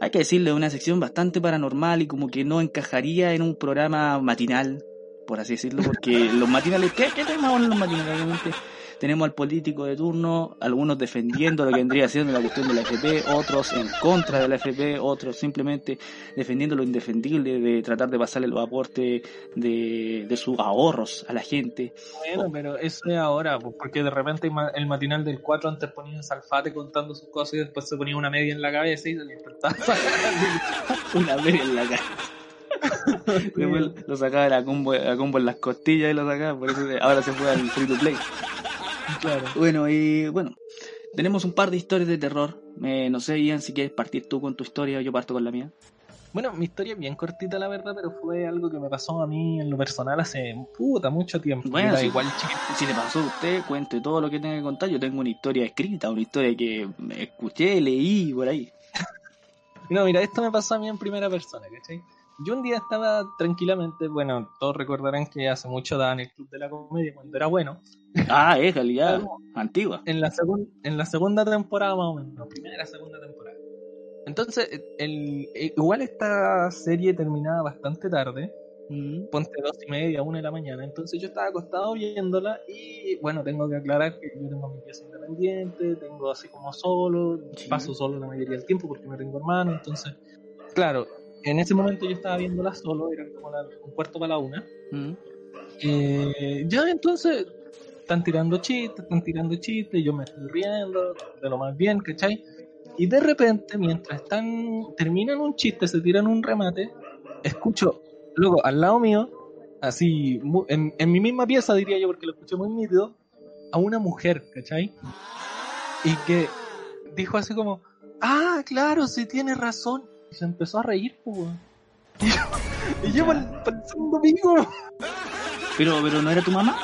[SPEAKER 2] Hay que decirle una sección bastante paranormal y como que no encajaría en un programa matinal, por así decirlo, porque (laughs) los matinales, ¿qué, qué tenemos en los matinales? Realmente? Tenemos al político de turno, algunos defendiendo lo que vendría siendo la cuestión de la FP, otros en contra de la FP, otros simplemente defendiendo lo indefendible de tratar de pasarle los aportes de, de sus ahorros a la gente.
[SPEAKER 3] Bueno, pero eso es ahora, pues, porque de repente el matinal del 4 antes ponía salfate contando sus cosas y después se ponía una media en la cabeza y se sacar. (laughs)
[SPEAKER 2] Una media en la cara. (laughs) Después lo sacaba de la combo, la combo en las costillas y lo sacaba, por eso ahora se fue al free to play.
[SPEAKER 3] Claro.
[SPEAKER 2] Bueno, y bueno, tenemos un par de historias de terror. Eh, no sé, Ian, si quieres partir tú con tu historia o yo parto con la mía.
[SPEAKER 3] Bueno, mi historia es bien cortita, la verdad, pero fue algo que me pasó a mí en lo personal hace puta mucho tiempo.
[SPEAKER 2] Bueno, sí.
[SPEAKER 3] igual. (laughs)
[SPEAKER 2] Si le pasó a usted, cuente todo lo que tenga que contar. Yo tengo una historia escrita, una historia que escuché, leí por ahí. (laughs)
[SPEAKER 3] No, mira, esto me pasó a mí en primera persona, ¿cachai? Yo un día estaba tranquilamente, bueno, todos recordarán que hace mucho daban el Club de la Comedia cuando era bueno.
[SPEAKER 2] Ah, es realidad antigua.
[SPEAKER 3] En la, segun- en la segunda temporada más o menos, no, primera, segunda temporada. Entonces, el, el- igual esta serie terminaba bastante tarde,
[SPEAKER 2] Mm.
[SPEAKER 3] ponte dos y media, una de la mañana. Entonces yo estaba acostado viéndola y bueno, tengo que aclarar que yo tengo mi pieza independiente, tengo así como solo,
[SPEAKER 2] Sí.
[SPEAKER 3] paso solo la mayoría del tiempo porque no tengo hermano. Entonces, claro, en ese momento yo estaba viéndola solo, eran como la- un cuarto para la una.
[SPEAKER 2] Mm.
[SPEAKER 3] Eh, ya entonces están tirando chistes, están tirando chistes, yo me estoy riendo de lo más bien, ¿cachai? Y de repente, mientras están terminan un chiste, se tiran un remate, escucho, luego al lado mío, así, en, en mi misma pieza diría yo, porque lo escuché muy nítido, a una mujer, ¿cachai? Y que dijo así como, ah, claro, sí tiene razón. Y se empezó a reír, pues. (laughs) Y yo, y yo para el segundo pico,
[SPEAKER 2] Pero, pero no era tu mamá.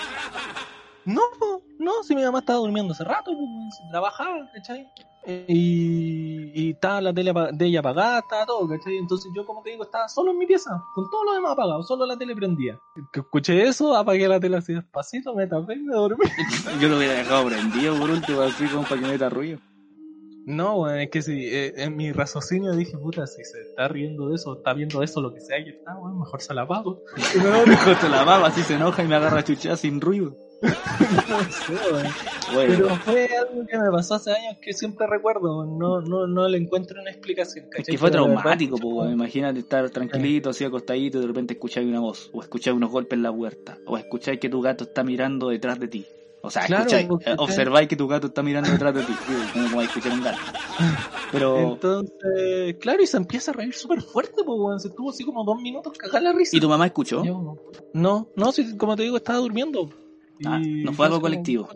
[SPEAKER 3] No, po, no, si mi mamá estaba durmiendo hace rato, si trabajaba, ¿cachai? Y, y estaba la tele de ella apagada, estaba todo, ¿cachai? Entonces yo, como te digo, estaba solo en mi pieza, con todo lo demás apagado, solo la tele prendía. Que escuché eso, apagué la tele así despacito, me tapé y me dormí. (laughs)
[SPEAKER 2] Yo lo hubiera dejado prendido por último, así como para que no ruido.
[SPEAKER 3] No, bueno, es que si eh, en mi raciocinio dije, puta, si se está riendo de eso, está viendo eso, lo que sea que está, bueno, mejor se la apago. (laughs) Y me dormí.
[SPEAKER 2] Con la baba así se enoja y me agarra chuchada sin ruido. (laughs)
[SPEAKER 3] No sé.
[SPEAKER 2] Bueno,
[SPEAKER 3] Pero fue algo que me pasó hace años que siempre recuerdo, no, no, no le encuentro una explicación.
[SPEAKER 2] es
[SPEAKER 3] ¿cachai?
[SPEAKER 2] que fue
[SPEAKER 3] Pero
[SPEAKER 2] traumático, po, imagínate estar tranquilito, así acostadito y de repente escucháis una voz, o escucháis unos golpes en la puerta, o escucháis que tu gato está mirando detrás de ti. O sea,
[SPEAKER 3] Claro,
[SPEAKER 2] escucháis,
[SPEAKER 3] porque
[SPEAKER 2] eh, observáis que tu gato está mirando detrás de ti, como a escuchar un gato. Pero,
[SPEAKER 3] Entonces, claro, y se empieza a reír súper fuerte, pues, weón. Se estuvo así como dos minutos cagada la risa.
[SPEAKER 2] ¿y tu mamá escuchó?
[SPEAKER 3] Yo, no, no, si, como te digo, estaba durmiendo.
[SPEAKER 2] Ah, no fue algo colectivo.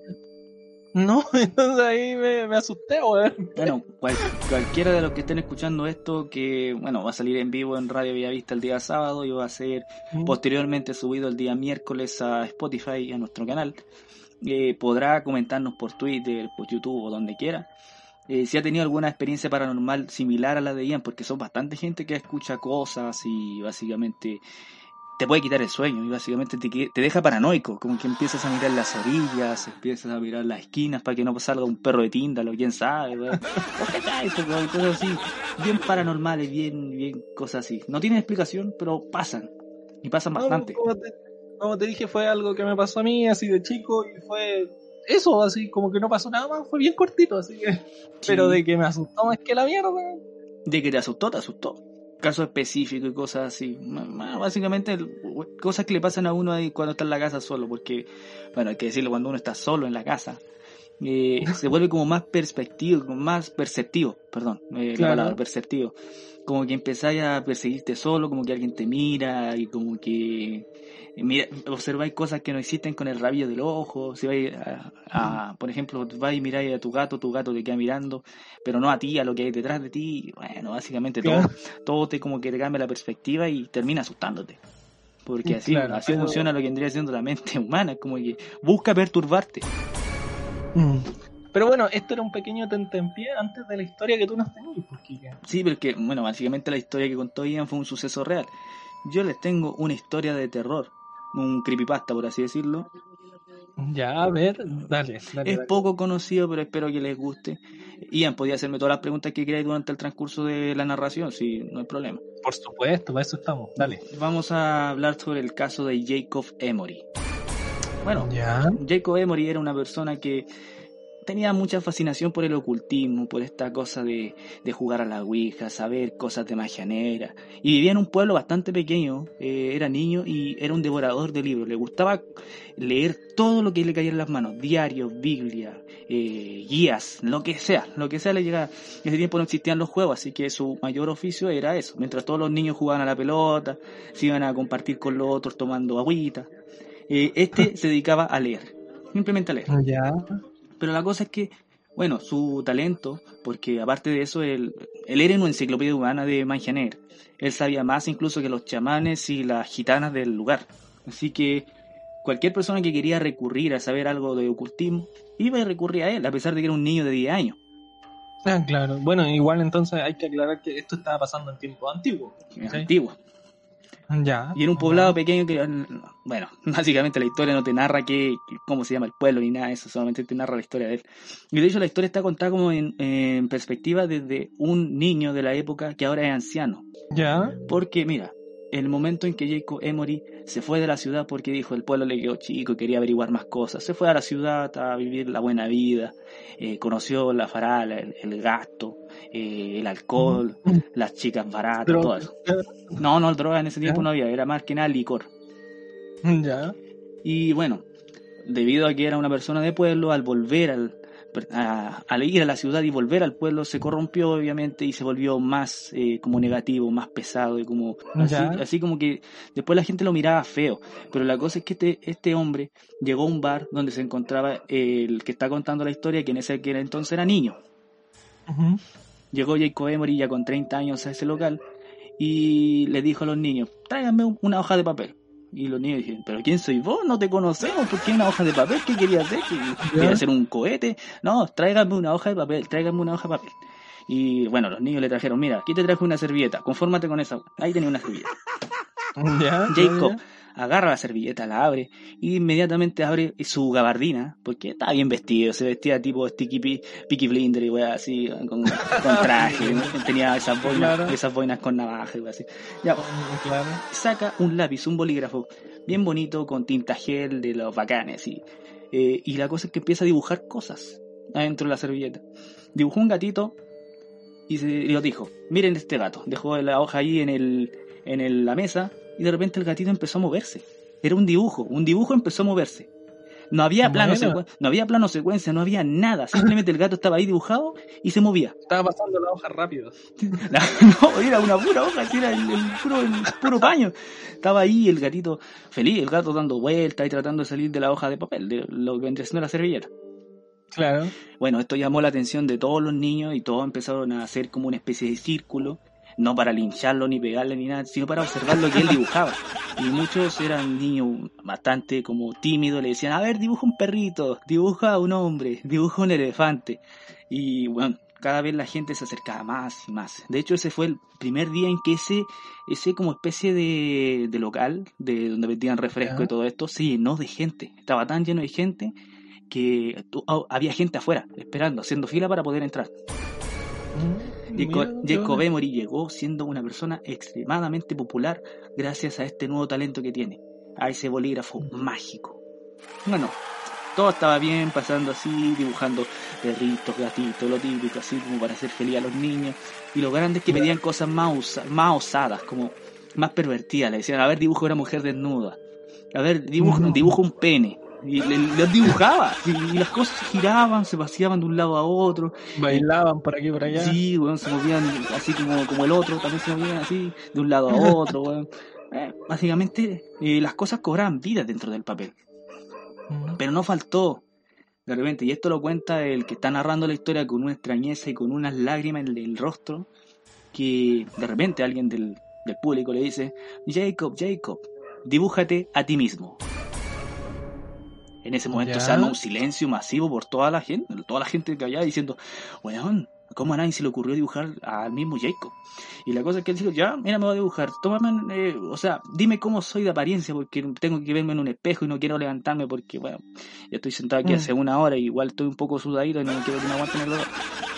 [SPEAKER 3] No, (laughs) entonces ahí me, me asusté, weón.
[SPEAKER 2] Bueno, cual- cualquiera de los que estén escuchando esto, que bueno, va a salir en vivo en Radio Villavista el día sábado y va a ser posteriormente subido el día miércoles a Spotify y a nuestro canal, eh, podrá comentarnos por Twitter, por YouTube o donde quiera. eh, si ha tenido alguna experiencia paranormal similar a la de Ian, porque son bastante gente que escucha cosas y básicamente te puede quitar el sueño y básicamente te, te deja paranoico, como que empiezas a mirar las orillas, empiezas a mirar las esquinas para que no salga un perro de tíndalo, quién sabe, weón. O cachai, pues, weón, cosas así, bien paranormales, bien, bien cosas así. No tienen explicación, pero pasan, y pasan bastante.
[SPEAKER 3] Como te dije, fue algo que me pasó a mí, así de chico, y fue eso, así como que no pasó nada más, fue bien cortito, así que. Pero de que me asustó más que la mierda.
[SPEAKER 2] De que te asustó, te asustó. Caso específico y cosas así. Básicamente, cosas que le pasan a uno ahí cuando está en la casa solo, porque, bueno, hay que decirlo, cuando uno está solo en la casa, eh, (laughs) se vuelve como más perspectivo, como más perceptivo, perdón, eh,
[SPEAKER 3] Claro.
[SPEAKER 2] la palabra perceptivo. Como que empezáis a perseguirte solo, como que alguien te mira y como que mira, observáis cosas que no existen con el rabillo del ojo. Si vais a, a- por ejemplo, vais y miráis a tu gato, tu gato te queda mirando, pero no a ti, a lo que hay detrás de ti. Bueno, básicamente
[SPEAKER 3] Claro.
[SPEAKER 2] todo, todo te como que te cambia la perspectiva y termina asustándote. Porque así,
[SPEAKER 3] Claro,
[SPEAKER 2] así
[SPEAKER 3] pero-
[SPEAKER 2] funciona lo que vendría siendo la mente humana, como que busca perturbarte.
[SPEAKER 3] Mm. Pero bueno, esto era un pequeño tentempié antes de la historia que tú nos tenías, Kike.
[SPEAKER 2] Sí, pero es que, bueno, básicamente la historia que contó Ian fue un suceso real. Yo les tengo una historia de terror, un creepypasta, por así decirlo,
[SPEAKER 3] Ya, a ver, dale, dale.
[SPEAKER 2] Es
[SPEAKER 3] dale.
[SPEAKER 2] poco conocido, pero espero que les guste. Ian, podía hacerme todas las preguntas que queráis durante el transcurso de la narración, sí, no hay problema.
[SPEAKER 3] Por supuesto, para eso estamos. Dale.
[SPEAKER 2] Vamos a hablar sobre el caso de Jacob Emory. Bueno,
[SPEAKER 3] Ya.
[SPEAKER 2] Jacob Emory era una persona que tenía mucha fascinación por el ocultismo, por esta cosa de, de jugar a la Ouija, saber cosas de magia negra. Y vivía en un pueblo bastante pequeño, eh, era niño y era un devorador de libros. Le gustaba leer todo lo que le cayera en las manos, diarios, Biblia, eh, guías, lo que sea, lo que sea le llegaba. En ese tiempo no existían los juegos, así que su mayor oficio era eso. Mientras todos los niños jugaban a la pelota, se iban a compartir con los otros tomando agüita. eh, este se dedicaba a leer, simplemente a leer.
[SPEAKER 3] Ya.
[SPEAKER 2] Pero la cosa es que, bueno, su talento, porque aparte de eso, él, él era una enciclopedia humana de magia negra. Él sabía más incluso que los chamanes y las gitanas del lugar. Así que cualquier persona que quería recurrir a saber algo de ocultismo, iba y recurría a él, a pesar de que era un niño de 10 años.
[SPEAKER 3] Ah, claro. Bueno, igual entonces hay que aclarar que esto estaba pasando en tiempos antiguos.
[SPEAKER 2] Es
[SPEAKER 3] ¿sí?
[SPEAKER 2] antiguo.
[SPEAKER 3] Ya.
[SPEAKER 2] Y en un poblado pequeño que, bueno, (laughs) básicamente la historia no te narra qué, cómo se llama el pueblo ni nada de eso, solamente te narra la historia de él. Y de hecho la historia está contada como en, en perspectiva desde un niño de la época que ahora es anciano.
[SPEAKER 3] Ya.
[SPEAKER 2] Porque, mira, el momento en que Jacob Emory se fue de la ciudad porque dijo el pueblo le quedó chico y quería averiguar más cosas, se fue a la ciudad a vivir la buena vida, eh, conoció la farala, el, el gasto, eh, el alcohol, las chicas baratas,
[SPEAKER 3] Droga.
[SPEAKER 2] todo eso. No, no, droga en ese tiempo no había, era más que nada licor.
[SPEAKER 3] Ya.
[SPEAKER 2] Y bueno, debido a que era una persona de pueblo, al volver al, a- al ir a la ciudad y volver al pueblo, se corrompió obviamente y se volvió más eh, como negativo, más pesado y como así, así como que después la gente lo miraba feo. Pero la cosa es que este, este hombre llegó a un bar donde se encontraba el que está contando la historia, que en ese que era entonces era niño. Llegó Jacob Emory ya con 30 años a ese local y le dijo a los niños, tráiganme un- una hoja de papel. Y los niños dijeron, ¿pero quién soy vos? No te conocemos, ¿por qué una hoja de papel? ¿Qué quería hacer? ¿Qué- ¿Quería hacer un cohete? No, tráiganme una hoja de papel, tráiganme una hoja de papel. Y bueno, los niños le trajeron, mira, aquí te traje una servilleta, confórmate con esa. Ahí tenía una servilleta.
[SPEAKER 3] Ya.
[SPEAKER 2] Jacob
[SPEAKER 3] ya,
[SPEAKER 2] agarra la servilleta, la abre y inmediatamente abre su gabardina, porque estaba bien vestido, se vestía tipo Sticky Pi- Peaky Blinder y weá así, con, con (laughs) traje, tenía esas boinas,
[SPEAKER 3] Claro.
[SPEAKER 2] esas boinas con navaja y weá así. Ya,
[SPEAKER 3] ya. Claro.
[SPEAKER 2] saca un lápiz, un bolígrafo bien bonito con tinta gel de los bacanes y, eh, y la cosa es que empieza a dibujar cosas adentro de la servilleta. Dibujó un gatito y, se, y lo dijo, miren este gato. Dejó la hoja ahí en, el, en el- la mesa y de repente el gatito empezó a moverse. Era un dibujo, un dibujo empezó a moverse. No había plano, no había plano secuencia, no había nada. Simplemente el gato estaba ahí dibujado y se movía.
[SPEAKER 3] Estaba pasando la hoja rápido. (laughs)
[SPEAKER 2] No, era una pura hoja, era el, el puro, el puro paño. Estaba ahí el gatito feliz, el gato dando vueltas y tratando de salir de la hoja de papel, de lo que vendría siendo la servilleta.
[SPEAKER 3] Claro.
[SPEAKER 2] Bueno, esto llamó la atención de todos los niños y todos empezaron a hacer como una especie de círculo, no para lincharlo ni pegarle ni nada, sino para observar lo que él dibujaba. Y muchos eran niños bastante como tímidos, le decían, a ver, dibuja un perrito, dibuja un hombre, dibuja un elefante. Y bueno, cada vez la gente se acercaba más y más. De hecho, ese fue el primer día en que ese, ese como especie de, de local, de donde vendían refresco
[SPEAKER 3] Ya.
[SPEAKER 2] y todo esto, se llenó de gente. Estaba tan lleno de gente que había gente afuera, esperando, haciendo fila para poder entrar. Jacob, Emory llegó siendo una persona extremadamente popular gracias a este nuevo talento que tiene, a ese bolígrafo mágico. Bueno, todo estaba bien, pasando así, dibujando perritos, gatitos, lo típico, así como para hacer feliz a los niños. Y lo grande es que pedían cosas más, más osadas, como más pervertidas. Le decían, a ver, dibujo una mujer desnuda. A ver, dibujo, dibujo un pene. Y los dibujaba. Y, y las cosas giraban, se paseaban de un lado a otro.
[SPEAKER 3] Bailaban por aquí por allá.
[SPEAKER 2] Sí, weón, se movían así como, como el otro, también se movían así, de un lado a otro. Eh, básicamente, eh, las cosas cobraban vida dentro del papel. Pero no faltó, de repente, y esto lo cuenta el que está narrando la historia con una extrañeza y con unas lágrimas en el rostro, que de repente alguien del, del público le dice, Jacob, Jacob, dibújate a ti mismo. En ese momento
[SPEAKER 3] Ya.
[SPEAKER 2] se arma un silencio masivo por toda la gente, toda la gente que había diciendo, weón, ¿Cómo a nadie se le ocurrió dibujar al mismo Jacob? Y la cosa es que él dijo, ya, mira, me voy a dibujar. Tómame, eh, o sea, dime cómo soy de apariencia, porque tengo que verme en un espejo y no quiero levantarme porque, bueno, ya estoy sentado aquí
[SPEAKER 3] Mm.
[SPEAKER 2] hace una hora y igual estoy un poco sudadito y no quiero que me aguanten el dolor.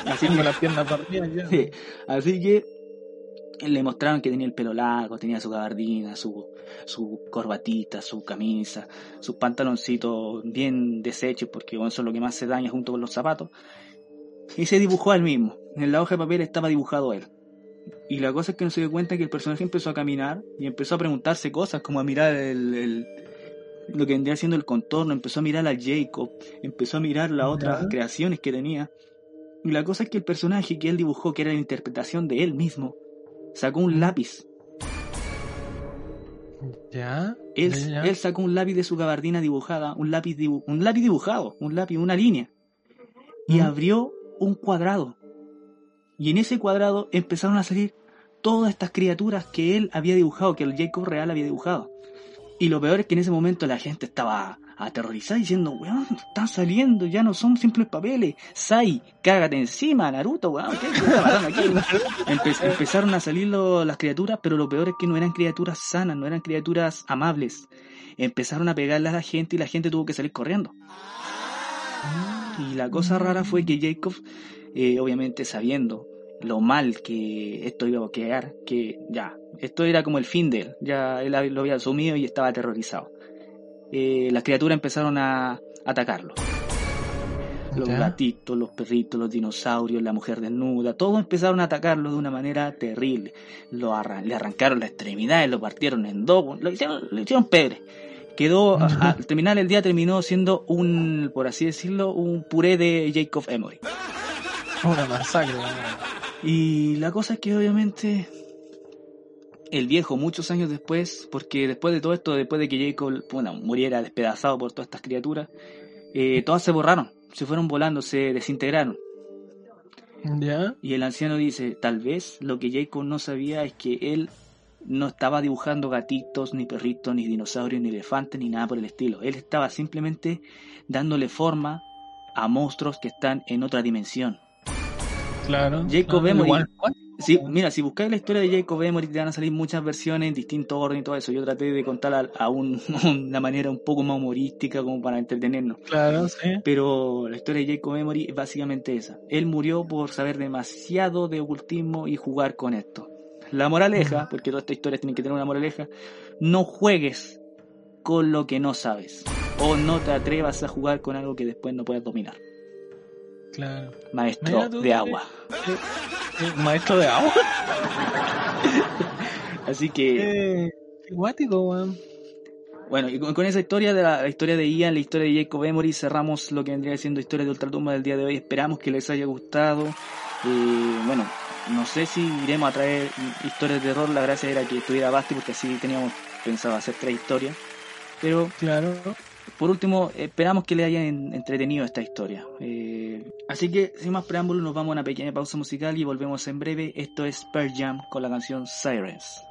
[SPEAKER 2] Así que,
[SPEAKER 3] las piernas partidas ya. (laughs)
[SPEAKER 2] Sí, así que le mostraron que tenía el pelo largo, tenía su gabardina, su, su corbatita, su camisa, sus pantaloncitos bien deshechos, porque bueno, eso es lo que más se daña junto con los zapatos. Y se dibujó a él mismo. En la hoja de papel estaba dibujado él. Y la cosa es que no se dio cuenta que el personaje empezó a caminar y empezó a preguntarse cosas, como a mirar el, el- lo que vendría siendo el contorno, empezó a mirar a Jacob, empezó a mirar las otras creaciones que tenía. Y la cosa es que el personaje que él dibujó, que era la interpretación de él mismo, sacó un lápiz.
[SPEAKER 3] Ya.
[SPEAKER 2] Él,
[SPEAKER 3] ya,
[SPEAKER 2] él sacó un lápiz de su gabardina dibujada, un lápiz, dibu- un lápiz dibujado, un lápiz, una línea. Y
[SPEAKER 3] Mm.
[SPEAKER 2] abrió un cuadrado. Y en ese cuadrado empezaron a salir todas estas criaturas que él había dibujado, que el Jacob real había dibujado. Y lo peor es que en ese momento la gente estaba aterrorizada diciendo, weón, están saliendo, ya no son simples papeles. Sai, cágate encima, Naruto, weón, ¿qué, está pasando aquí? Empe- empezaron a salir las criaturas, pero lo peor es que no eran criaturas sanas, no eran criaturas amables. Empezaron a pegarle a la gente y la gente tuvo que salir corriendo. Y la cosa rara fue que Jacob, eh, obviamente sabiendo lo mal que esto iba a quedar, que ya, esto era como el fin de él, ya él lo había asumido y estaba aterrorizado. Eh, las criaturas empezaron a atacarlo. Los
[SPEAKER 3] Ya.
[SPEAKER 2] gatitos, los perritos, los dinosaurios, la mujer desnuda, todos empezaron a atacarlo de una manera terrible. Lo arran- le arrancaron las extremidades, lo partieron en dos, lo hicieron, le hicieron pebre. Quedó, a- (laughs) al terminar el día terminó siendo un, por así decirlo, un puré de Jacob Emory.
[SPEAKER 3] Una masacre.
[SPEAKER 2] Y la cosa es que obviamente el viejo muchos años después, porque después de todo esto, después de que Jacob bueno, muriera despedazado por todas estas criaturas, eh, todas se borraron, se fueron volando, se desintegraron.
[SPEAKER 3] Ya.
[SPEAKER 2] Y el anciano dice, tal vez lo que Jacob no sabía es que él no estaba dibujando gatitos, ni perritos, ni dinosaurios, ni elefantes, ni nada por el estilo. Él estaba simplemente dándole forma a monstruos que están en otra dimensión.
[SPEAKER 3] Claro.
[SPEAKER 2] Jacob
[SPEAKER 3] claro, igual, ¿cuál?
[SPEAKER 2] Sí, mira, si buscáis la historia de Jacob Emory te van a salir muchas versiones en distinto orden y todo eso. Yo traté de contarla a (laughs) un- una manera un poco más humorística como para entretenernos.
[SPEAKER 3] Claro, sí.
[SPEAKER 2] Pero la historia de Jacob Emory es básicamente esa. Él murió por saber demasiado de ocultismo y jugar con esto. La moraleja, porque todas estas historias tienen que tener una moraleja, no juegues con lo que no sabes. O no te atrevas a jugar con algo que después no puedas dominar.
[SPEAKER 3] Claro.
[SPEAKER 2] Maestro
[SPEAKER 3] Mira tú,
[SPEAKER 2] de
[SPEAKER 3] eh,
[SPEAKER 2] agua.
[SPEAKER 3] Eh, Maestro de agua. (laughs)
[SPEAKER 2] Así que...
[SPEAKER 3] Eh, qué guático, weón.
[SPEAKER 2] Bueno, y con, con esa historia de la, la historia de Ian, la historia de Jacob Emory, cerramos lo que vendría siendo historia de Ultratumba del día de hoy. Esperamos que les haya gustado. Eh, bueno, no sé si iremos a traer historias de terror. La gracia era que estuviera Basti, porque así teníamos pensado hacer tres historias. Pero
[SPEAKER 3] Claro.
[SPEAKER 2] Por último, esperamos que les hayan entretenido esta historia. Eh, así que, sin más preámbulos, nos vamos a una pequeña pausa musical y volvemos en breve. Esto es Pearl Jam con la canción Sirens.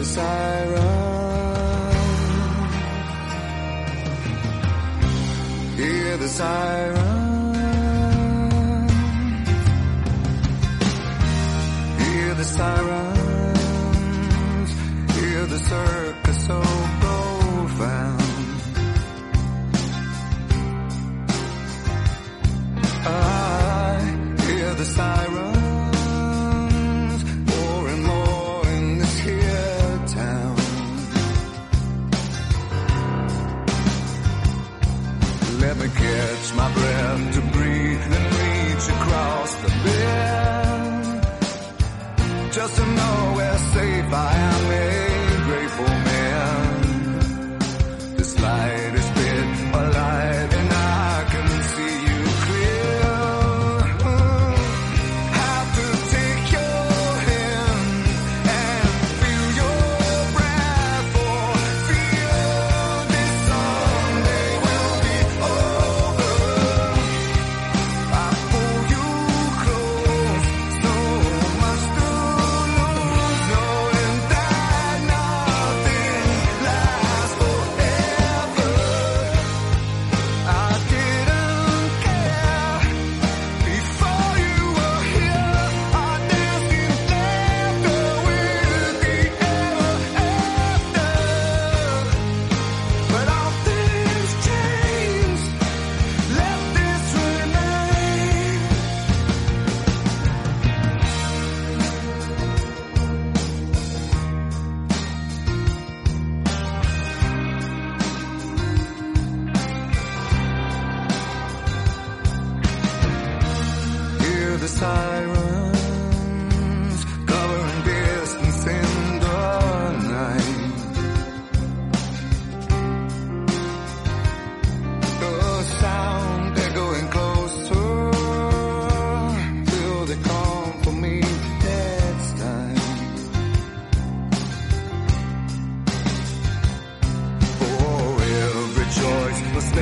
[SPEAKER 5] The siren. Hear the siren. Hear the sirens. Hear the circus so profound.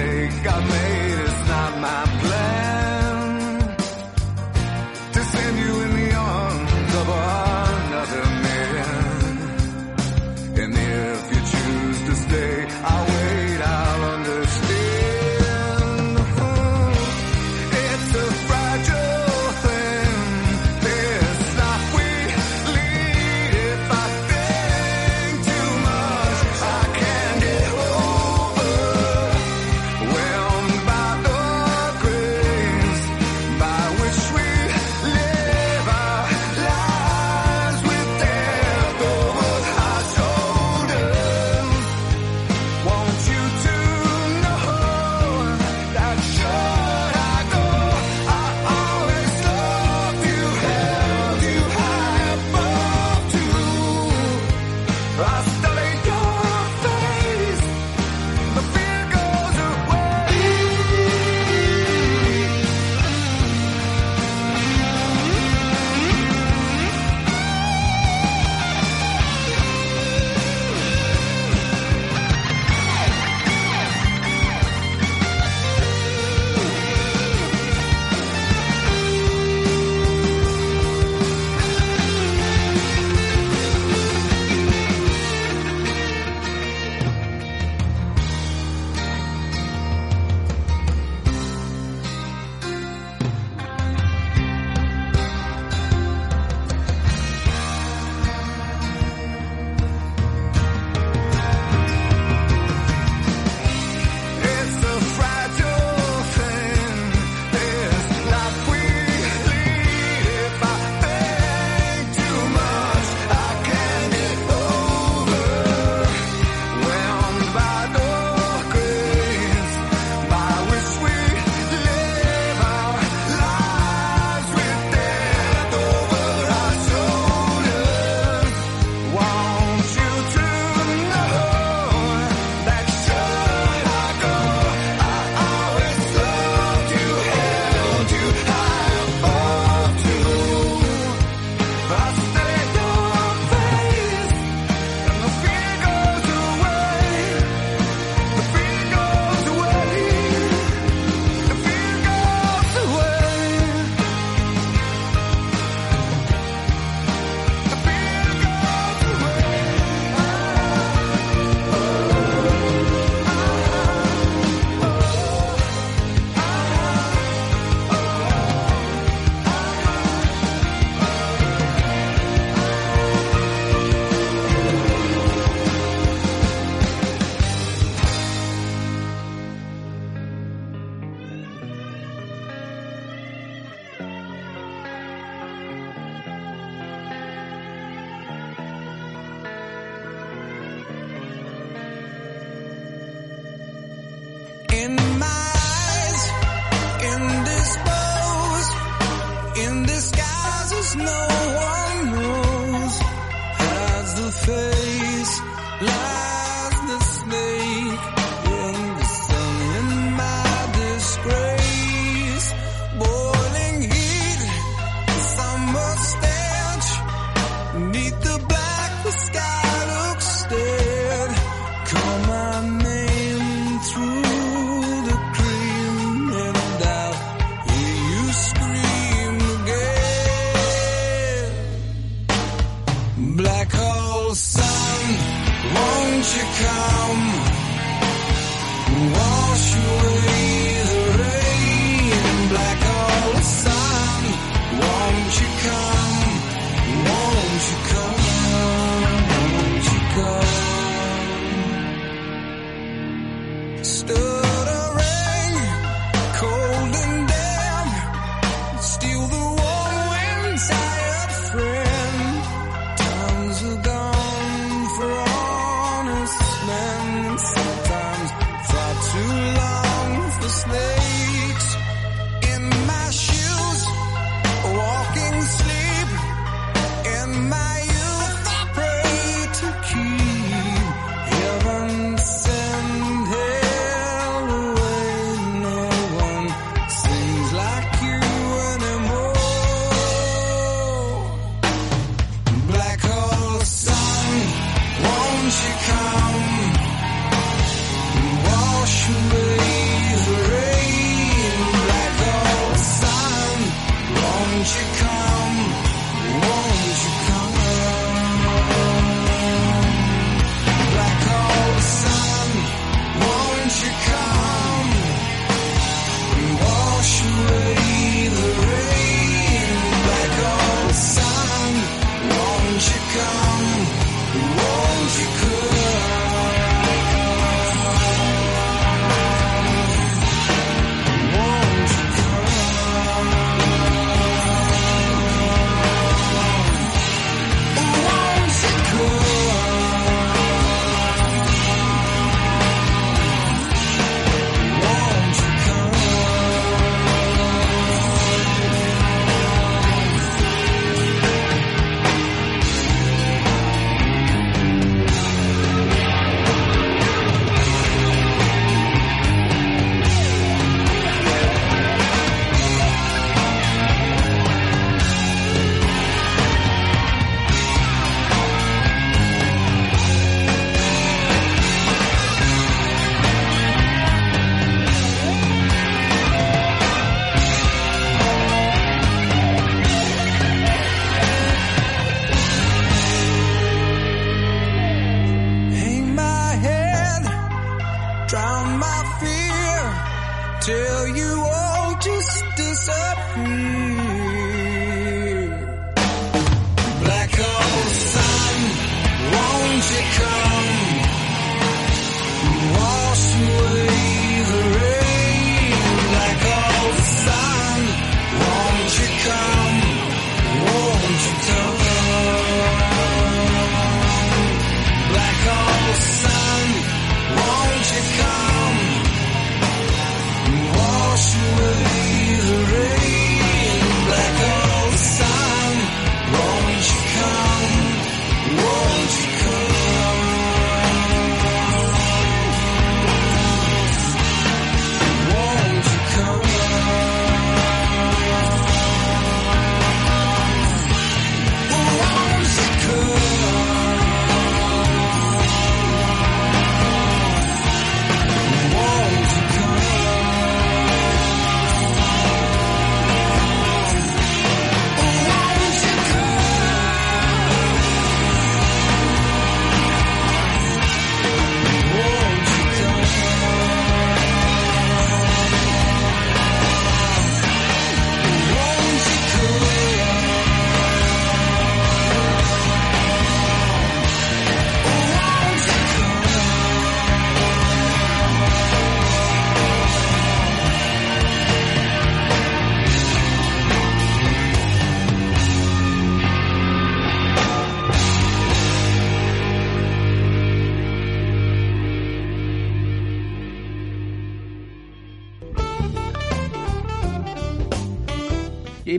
[SPEAKER 6] Mistake I made, it's not my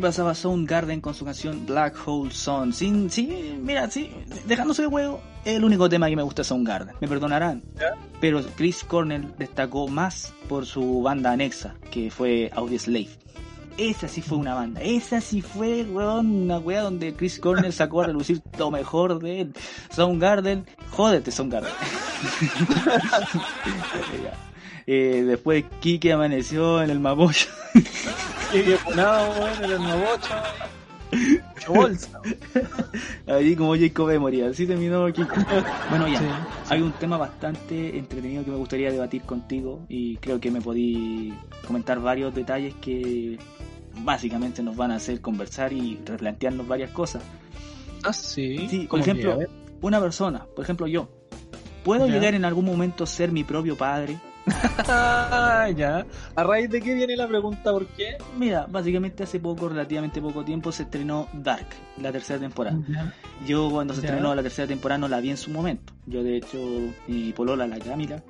[SPEAKER 2] pasaba Soundgarden con su canción Black Hole Sun. Sin, sí, mira, sí, dejándose de huevo, es el único tema que me gusta de Soundgarden. Me perdonarán. Pero Chris Cornell destacó más por su banda anexa, que fue Audioslave. Esa sí fue una banda. Esa sí fue, weón, una wea donde Chris Cornell sacó a relucir lo mejor de él. Soundgarden, jódete Soundgarden. (laughs) Eh, después Kike amaneció en el Mapocho. (laughs)
[SPEAKER 3] Funado, weón, en el Mabocho. Mucho bolsa. (laughs)
[SPEAKER 2] Ahí como Jacob Emory, así terminó aquí. Bueno, ya, hay un tema bastante entretenido que me gustaría debatir contigo y creo que me podí comentar varios detalles que básicamente nos van a hacer conversar y replantearnos varias cosas.
[SPEAKER 3] Ah, sí.
[SPEAKER 2] Sí, por ejemplo, una persona, por ejemplo yo, ¿puedo
[SPEAKER 3] Ya.
[SPEAKER 2] llegar en algún momento a ser mi propio padre? (laughs)
[SPEAKER 3] Ya. ¿A raíz de qué viene la pregunta? ¿Por qué?
[SPEAKER 2] Mira, básicamente hace poco, relativamente poco tiempo, se estrenó Dark, la tercera temporada. Yo cuando se estrenó la tercera temporada no la vi en su momento. Yo de hecho, mi polola, la Camila,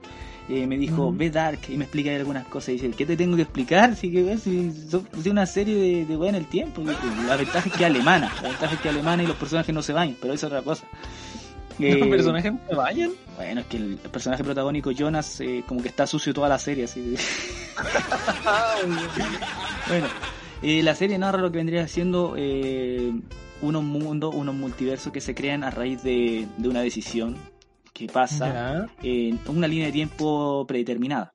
[SPEAKER 2] eh, me dijo, ve Dark y me explica algunas cosas. Y dice, ¿qué te tengo que explicar? Si, que, si, si una serie de, de en el tiempo. La ventaja es que es alemana. La ventaja es que es alemana y los personajes no se bañan, pero eso es otra cosa. (laughs) Eh,
[SPEAKER 3] ¿Los personajes se vayan?
[SPEAKER 2] Bueno, es que el personaje protagónico Jonas eh, como que está sucio toda la serie, así. (laughs) bueno, eh, la serie narra lo que vendría siendo eh, unos mundos, unos multiversos que se crean a raíz de, de una decisión que pasa en una línea de tiempo predeterminada.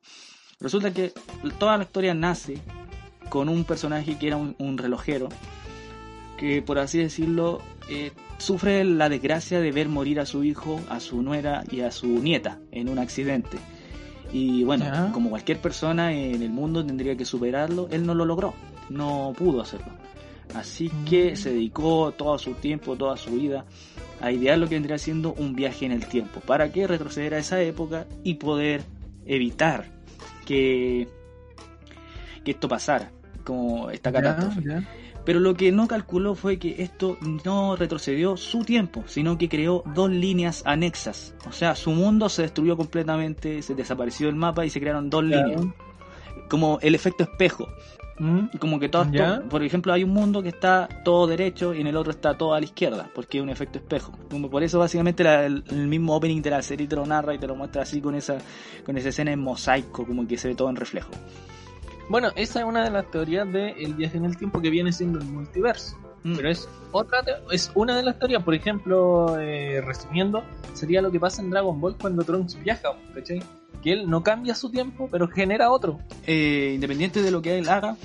[SPEAKER 2] Resulta que toda la historia nace con un personaje que era un, un relojero que por así decirlo, eh, sufre la desgracia de ver morir a su hijo, a su nuera y a su nieta en un accidente. Y bueno,
[SPEAKER 3] Ya.
[SPEAKER 2] como cualquier persona en el mundo tendría que superarlo, él no lo logró, no pudo hacerlo. Así que
[SPEAKER 3] Mm.
[SPEAKER 2] se dedicó todo su tiempo, toda su vida a idear lo que vendría siendo un viaje en el tiempo. ¿Para qué retroceder a esa época y poder evitar que, que esto pasara, como esta catástrofe?
[SPEAKER 3] Ya, ya.
[SPEAKER 2] Pero lo que no calculó fue que esto no retrocedió su tiempo, sino que creó dos líneas anexas. O sea, su mundo se destruyó completamente, se desapareció el mapa y se crearon dos
[SPEAKER 3] Claro.
[SPEAKER 2] líneas. Como el efecto espejo.
[SPEAKER 3] Mm,
[SPEAKER 2] Como que todo,
[SPEAKER 3] Ya.
[SPEAKER 2] todo- por ejemplo, hay un mundo que está todo derecho y en el otro está todo a la izquierda, porque es un efecto espejo. Como por eso básicamente la- el, el mismo opening de la serie te lo narra y te lo muestra así con esa con esa escena en mosaico, como que se ve todo en reflejo.
[SPEAKER 3] Bueno, esa es una de las teorías del viaje en el tiempo que viene siendo el multiverso.
[SPEAKER 2] Mm.
[SPEAKER 3] Pero es otra es una de las teorías. Por ejemplo, eh, resumiendo, sería lo que pasa en Dragon Ball cuando Trunks viaja, ¿cachai? Que él no cambia su tiempo, pero genera otro.
[SPEAKER 2] eh, independiente de lo que él haga,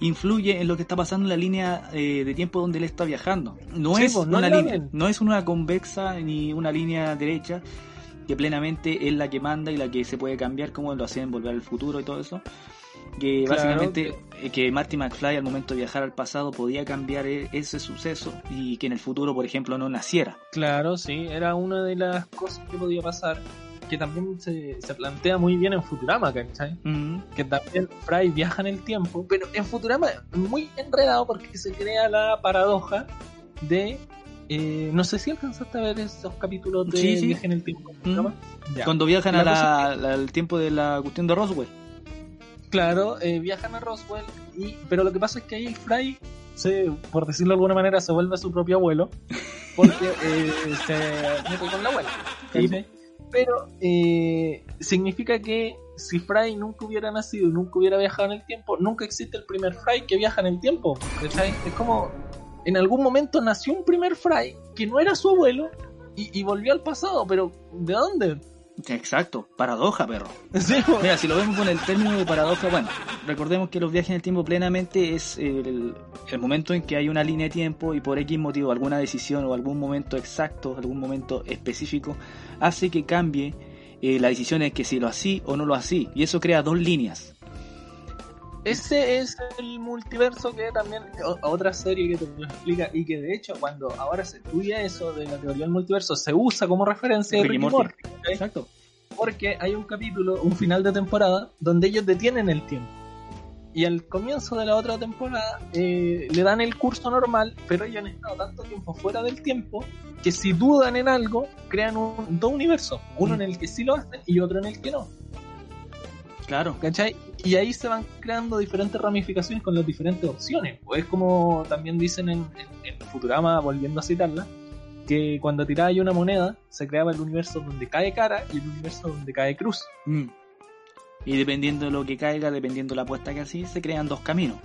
[SPEAKER 2] influye en lo que está pasando en la línea eh, de tiempo donde él está viajando. No
[SPEAKER 3] Sí,
[SPEAKER 2] es
[SPEAKER 3] pues, no
[SPEAKER 2] una línea,
[SPEAKER 3] ven.
[SPEAKER 2] no es una convexa ni una línea derecha que plenamente es la que manda y la que se puede cambiar como lo hacen en Volver al Futuro y todo eso. Que
[SPEAKER 3] Claro,
[SPEAKER 2] básicamente eh, que Marty McFly al momento de viajar al pasado podía cambiar e- ese suceso y que en el futuro, por ejemplo, no naciera.
[SPEAKER 3] Claro, sí, era una de las cosas que podía pasar. Que también se, se plantea muy bien en Futurama, ¿cachai?
[SPEAKER 2] Mm,
[SPEAKER 3] que también Fry viaja en el tiempo, pero en Futurama es muy enredado porque se crea la paradoja de... eh, no sé si alcanzaste a ver esos capítulos de
[SPEAKER 2] Sí, sí.
[SPEAKER 3] viaje en el tiempo. Ya.
[SPEAKER 2] Cuando viajan a
[SPEAKER 3] cosa
[SPEAKER 2] la- la- al tiempo de la cuestión de Roswell.
[SPEAKER 3] Claro, eh, viajan a Roswell, y, pero lo que pasa es que ahí el Fry, se, por decirlo de alguna manera, se vuelve su propio abuelo, porque (laughs) eh, se mete con la abuela. ¿cachai? Pero eh, significa que si Fry nunca hubiera nacido y nunca hubiera viajado en el tiempo, nunca existe el primer Fry que viaja en el tiempo. ¿cachai? Es como, en algún momento nació un primer Fry que no era su abuelo y, y volvió al pasado, pero ¿de dónde?
[SPEAKER 2] Exacto, paradoja, perro. (laughs)
[SPEAKER 3] Sí.
[SPEAKER 2] Mira, si lo vemos con el término de paradoja, bueno, recordemos que los viajes en el tiempo plenamente es el, el momento en que hay una línea de tiempo y por X motivo, alguna decisión o algún momento exacto, algún momento específico, hace que cambie eh, la decisión es que si lo así o no lo así. Y eso crea dos líneas.
[SPEAKER 3] Ese es el multiverso que también o- otra serie que te lo explica y que de hecho cuando ahora se estudia eso de la teoría del multiverso se usa como referencia de
[SPEAKER 2] Ricky
[SPEAKER 3] Ricky
[SPEAKER 2] Morty. Exacto.
[SPEAKER 3] porque hay un capítulo, un final de temporada donde ellos detienen el tiempo y al comienzo de la otra temporada eh, le dan el curso normal pero ellos han estado tanto tiempo fuera del tiempo que si dudan en algo crean un, dos universos, uno en el que sí lo hacen y otro en el que no.
[SPEAKER 2] Claro.
[SPEAKER 3] ¿Cachai? Y ahí se van creando diferentes ramificaciones con las diferentes opciones. O es como también dicen en, en- en Futurama, volviendo a citarla, que cuando tiraba ahí una moneda, se creaba el universo donde cae cara y el universo donde cae cruz.
[SPEAKER 2] Mm. Y dependiendo de lo que caiga, dependiendo de la apuesta que así, se crean dos caminos.